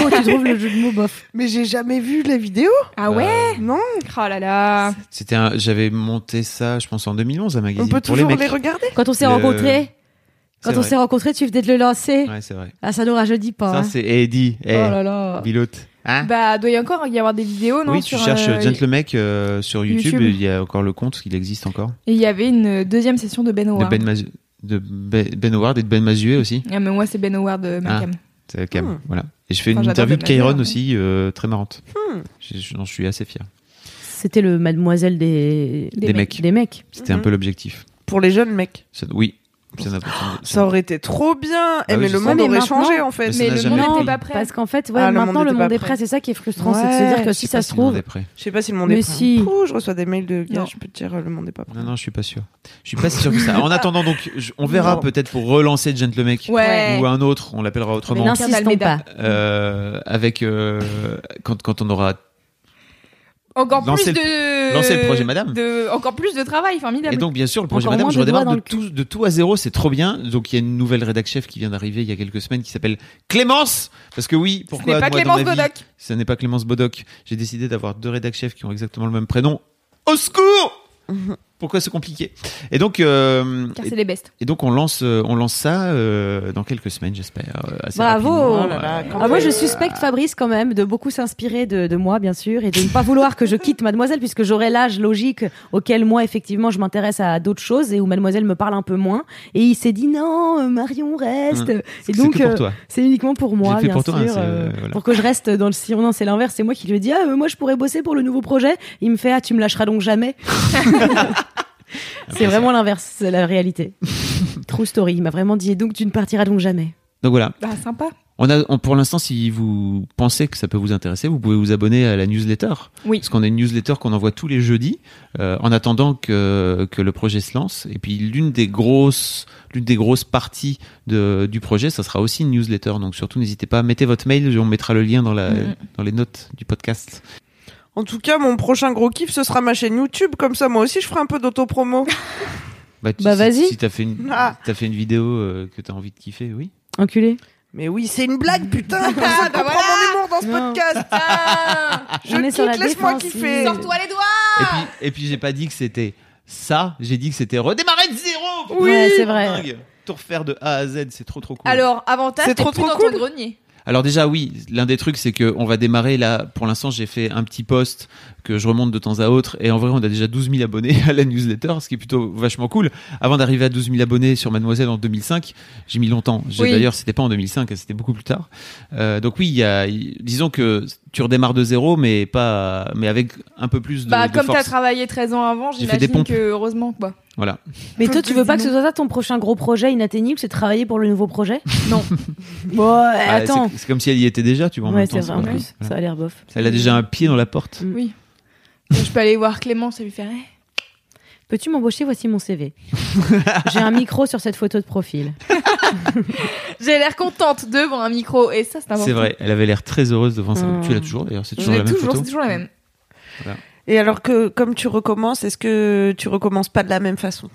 Oh, tu trouves le jeu de mots bof. mais j'ai jamais vu la vidéo. Ah ouais Non, Oh là là c'était un, j'avais monté ça, je pense en 2011, un magazine on peut pour les toujours mecs. les, regarder. Quand on s'est Le- rencontrés, quand on s'est rencontrés, tu venais de le lancer. Ouais, c'est vrai. Ah, ça nous rajeunit pas. Ça hein. c'est Eddie, Oh là là. Biloute. Hein Bah, doit y encore y avoir des vidéos, non oui, tu sur, cherches euh, Gentlemec euh, sur YouTube, il y a encore le compte, il existe encore. Et il y avait une deuxième session de Ben De Howard. Ben, de Ben ben Howard et de Ben Mazué aussi. Ah, mais moi, c'est Ben Howard de Malcolm. C'est Cam, Hmm. voilà. Et je fais une Enfin, interview de Kairon hein. aussi, euh, très marrante. Hmm. Je- J'en suis assez fier. C'était le mademoiselle des, Des mecs. Des mecs. C'était un Mhm. peu l'objectif. Pour les jeunes mecs. Ça- Oui. Ça aurait été trop bien. Eh, oui, mais le monde aurait changé en fait. Mais le monde n'était pas prêt. Parce qu'en fait, ouais, Ah, le maintenant monde le monde est prêt. c'est ça qui est frustrant, c'est de se dire que Je si sais pas ça se si le monde trouve. est prêt. Je sais pas si le monde Mais est prêt. si. Pouh, je reçois des mails de gars, Non. je peux te dire, le monde est pas prêt. Non, non, je suis pas sûr. Je suis pas si sûr que ça. En [laughs] attendant, donc, je- on verra peut-être pour relancer Gentlemec Ouais. ou un autre, on l'appellera autrement. n'insistons pas. Euh, avec euh, quand, quand on aura Encore Lancer plus de. lancer le projet Madame. De... Encore plus de travail, formidable. Et donc, bien sûr, le projet Encore Madame, je de redémarre de le tout, de tout à zéro, c'est trop bien. Donc, il y a une nouvelle rédac chef qui vient d'arriver il y a quelques semaines qui s'appelle Clémence. Parce que oui, Ce pourquoi n'est pas Clémence Bodoc. Ce n'est pas Clémence Bodoc. J'ai décidé d'avoir deux rédac chefs qui ont exactement le même prénom. Au secours [laughs] Pourquoi c'est compliqué Et donc, euh, Car c'est les bestes. et donc on lance, euh, on lance ça euh, dans quelques semaines, j'espère. euh, assez Bravo. Oh là là, quand Ah, moi, je suspecte Fabrice quand même de beaucoup s'inspirer de, de moi, bien sûr, et de ne pas vouloir que je quitte Mademoiselle, puisque j'aurai l'âge logique auquel moi, effectivement, je m'intéresse à d'autres choses et où Mademoiselle me parle un peu moins. Et il s'est dit non, euh, Marion reste. Hum. Et C'est donc, que pour euh, toi. c'est uniquement pour moi, fait bien pour toi, hein, sûr, euh, voilà. pour que je reste dans le sillon. Non, c'est l'inverse. C'est moi qui lui ai dit ah, euh, moi, je pourrais bosser pour le nouveau projet. Il me fait ah, tu me lâcheras donc jamais. [laughs] c'est vraiment l'inverse, c'est la réalité. [laughs] True story. Il m'a vraiment dit donc tu ne partiras donc jamais. Donc voilà. Bah, sympa. On a, on- pour l'instant, si vous pensez que ça peut vous intéresser, vous pouvez vous abonner à la newsletter. Oui. Parce qu'on a une newsletter qu'on envoie tous les jeudis, euh, en attendant que, que le projet se lance. Et puis l'une des grosses, l'une des grosses parties de, du projet, ça sera aussi une newsletter. Donc surtout, n'hésitez pas, mettez votre mail, on mettra le lien dans, la, Mhm. dans les notes du podcast. En tout cas, mon prochain gros kiff, ce sera ma chaîne YouTube. Comme ça, moi aussi, je ferai un peu d'autopromo. [laughs] Bah, tu- Bah, si- vas-y. Si t'as fait une, Ah. t'as fait une vidéo euh, que t'as envie de kiffer, oui. Enculé. Mais oui, c'est une blague, putain. Personne bah voilà. mon humour dans ce Non. podcast. Ah Je quitte, laisse-moi kiffer. Sors-toi les doigts Et puis, et puis j'ai pas dit que c'était ça, j'ai dit que c'était redémarrer de zéro. Oui. Ouais, c'est vrai. Dingue. Tout refaire de A à Z, c'est trop trop cool. Alors, avantage, C'est trop, trop dans cool. ton grenier. Alors déjà oui, l'un des trucs c'est que on va démarrer là. Pour l'instant, j'ai fait un petit post que je remonte de temps à autre et en vrai, on a déjà 12 000 abonnés [laughs] à la newsletter, ce qui est plutôt vachement cool. Avant d'arriver à 12 000 abonnés sur Mademoiselle en 2005, j'ai mis longtemps. J'ai- Oui. D'ailleurs, c'était pas en 2005, c'était beaucoup plus tard. Euh, donc oui, il y a, disons que tu redémarres de zéro, mais pas, mais avec un peu plus de, Bah, de comme t'as force. travaillé 13 ans avant, j'imagine que heureusement, quoi. Voilà. Mais toi, tu veux pas que ce soit ça ton prochain gros projet inatteignable, c'est travailler pour le nouveau projet? Non. [laughs] Bon, euh, Ah, attends. c'est- C'est comme si elle y était déjà, tu vois. en Ouais, même c'est temps, vrai en pas- plus. voilà. Ça a l'air bof. Elle a déjà un pied dans la porte. Oui. Je peux aller voir Clémence et lui faire. Eh, Peux-tu m'embaucher? Voici mon CV. [laughs] J'ai un micro sur cette photo de profil. [laughs] J'ai l'air contente devant un micro et ça, c'est important. C'est vrai, elle avait l'air très heureuse devant ça. Mm. Tu l'as toujours d'ailleurs, c'est toujours la même toujours, photo. c'est toujours la même. Et alors que, comme tu recommences, est-ce que tu recommences pas de la même façon?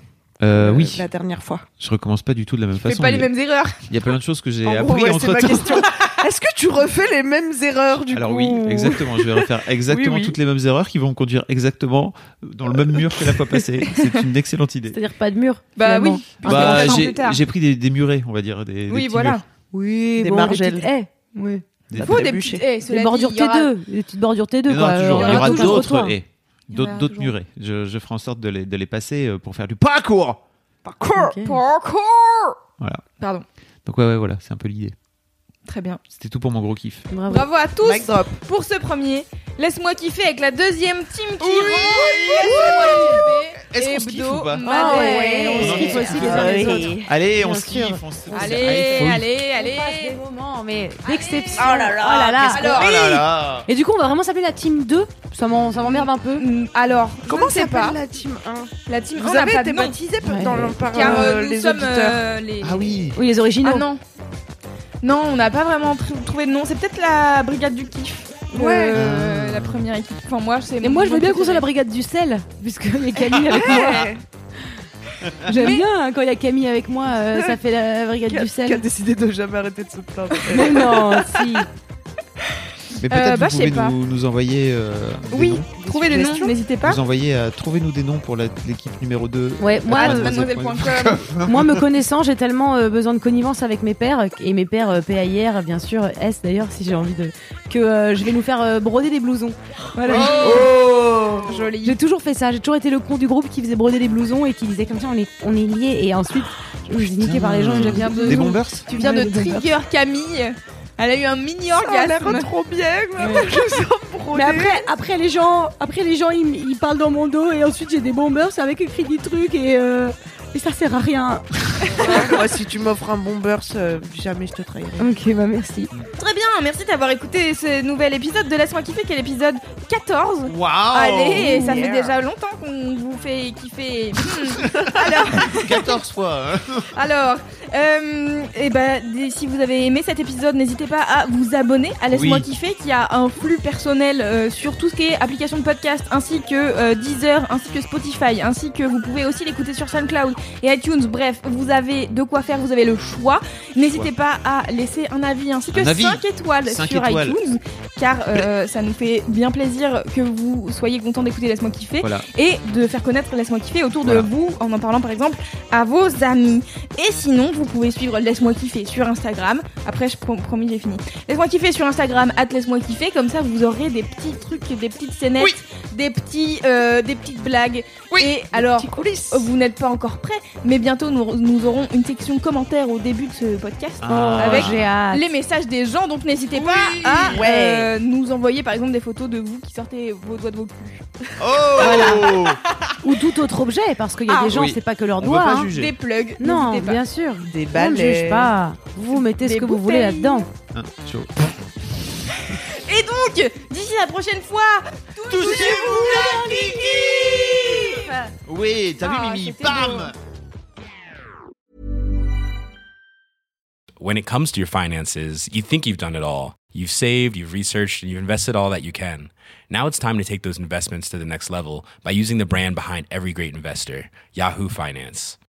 Euh, euh, oui, La dernière fois. je recommence pas du tout de la même Fais façon. pas Il les mêmes erreurs. Il y a plein de choses que j'ai gros, appris ouais, c'est entre ma temps. question. [laughs] Est-ce que tu refais les mêmes erreurs du Alors coup oui, exactement. Je vais refaire [laughs] exactement Oui, oui. toutes les mêmes erreurs qui vont me conduire exactement dans le même mur que la fois passée. [laughs] C'est une excellente idée. C'est-à-dire pas de mur. Bah finalement. oui. Bah, j'ai pris des, des murets, on va dire. Des, Oui, voilà. murs. Oui, Des bon, margelles. Des petites haies. Oui. Des- Faut des petites. Cela Des bordures il y aura- T2. Des petites bordures T2, Mais non, quoi. toujours, Euh, il y aura toujours d'autres haies. D'autres toujours. murets. Je, je ferai en sorte de les, de les passer euh, pour faire du parcours. Parcours. Ok. Parkour Voilà. Pardon. Donc ouais, ouais, voilà, c'est un peu l'idée. Très bien. C'était tout pour mon gros kiff. Bravo. Bravo à tous drop. pour ce premier. Laisse-moi kiffer avec la deuxième team qui Oui. Est-ce qu'on se kiffe ou pas Ah ouais, on se kiffe aussi les uns Ah les autres. Allez, on se kiffe. On se... Allez, allez, allez. On passe des moments, mais d'exception. Oh là là, Oh là là. Alors, Oh là là Et du coup, on va vraiment s'appeler la team 2. Ça m'en- ça m'emmerde un peu. Mm, Alors, Comment s'appelle pas. la team 1 La team Vous on n'a avez été de nom. baptisé Ouais. dans le, par Car euh, euh, nous les sommes auditeurs. euh, les. Ah oui. Oui, les originaux. Ah non. Non, on n'a pas vraiment tr- trouvé de nom. C'est peut-être la brigade du kiff. Ouais. Euh, La première équipe. Enfin, moi, c'est. Et moi, je veux bien qu'on soit la brigade. du sel, puisqu'il y a Camille avec moi. J'aime Mais- bien hein, quand il y a Camille avec moi, euh, ça fait la brigade Qui a, du qui a sel. décidé de jamais arrêter de se plaindre. Mais non, si. Mais peut-être bah, vous pouvez pas. nous, nous envoyer euh, des Oui, noms. trouvez les noms, n'hésitez pas. Nous envoyer à trouvez-nous des noms pour l'équipe numéro 2. Ouais, moi, euh, mademoiselle.com. moi, me connaissant, j'ai tellement euh, besoin de connivence avec mes pères, et mes pères euh, PAIR, bien sûr, S d'ailleurs, si j'ai envie de. que euh, je vais nous faire euh, broder des blousons. Voilà. Oh [laughs] Joli. J'ai toujours fait ça, j'ai toujours été le con du groupe qui faisait broder des blousons et qui disait comme ça on est, on est liés et ensuite je suis niqué par les gens et j'ai bien Des bombers Tu viens de des trigger Camille. Elle a eu un mini Ça a l'air orgasme. trop bien. [laughs] Je. Mais après, après les gens, après les gens ils, parlent dans mon dos et ensuite j'ai des bombers avec écrit des trucs et, euh, et ça sert à rien. [laughs] Moi, si tu m'offres un euh, jamais je te trahirai. Ok, bah merci. Très bien, merci d'avoir écouté ce nouvel épisode de Laisse-moi kiffer, qui est l'épisode 14. Waouh Allez, ça yeah. fait déjà longtemps qu'on vous fait kiffer. Hmm. [laughs] alors, 14 fois hein. alors euh, et ben, des- si vous avez aimé cet épisode, n'hésitez pas à vous abonner à Laisse-moi Oui. kiffer, qui a un flux personnel euh, sur tout ce qui est application de podcast, ainsi que euh, Deezer, ainsi que Spotify, ainsi que vous pouvez aussi l'écouter sur SoundCloud et iTunes. Bref, vous avez de quoi faire, vous avez le choix. N'hésitez pas à laisser un avis ainsi que Un avis. 5 étoiles sur étoiles. iTunes, car ça nous fait bien plaisir que vous soyez contents d'écouter Laisse-moi kiffer Voilà. et de faire connaître Laisse-moi kiffer autour Voilà. de vous en en parlant par exemple à vos amis. Et sinon, vous pouvez suivre Laisse-moi kiffer sur Instagram. Après, je prom- promis, j'ai fini. Laisse-moi kiffer sur Instagram, at Laisse-moi kiffer. Comme ça, vous aurez des petits trucs, des petites scénettes, des, petits, euh, des petites blagues. Et alors, coulisses. vous n'êtes pas encore prêts, mais bientôt nous, nous aurons une section commentaires au début de ce podcast Ah. avec j'ai hâte. les messages des gens. Donc n'hésitez pas à Ouais. euh, nous envoyer par exemple des photos de vous qui sortez vos doigts de vos culs. Oh [laughs] Ou tout autre objet, parce qu'il y a Ah, des gens, oui. c'est pas que leurs doigts. hein. juger. Des plugs. Non, bien sûr. Des On ne juge pas. Vous mettez ce que vous voulez bouteilles. là-dedans. Chaud. Et donc, d'ici la prochaine fois, touchez-vous la kiki Oui, t'as Ah, vu Mimi c'était Bam when it comes to your finances, you think you've done it all. You've saved, you've researched, and you've invested all that you can. Now it's time to take those investments to the next level by using the brand behind every great investor, Yahoo Finance.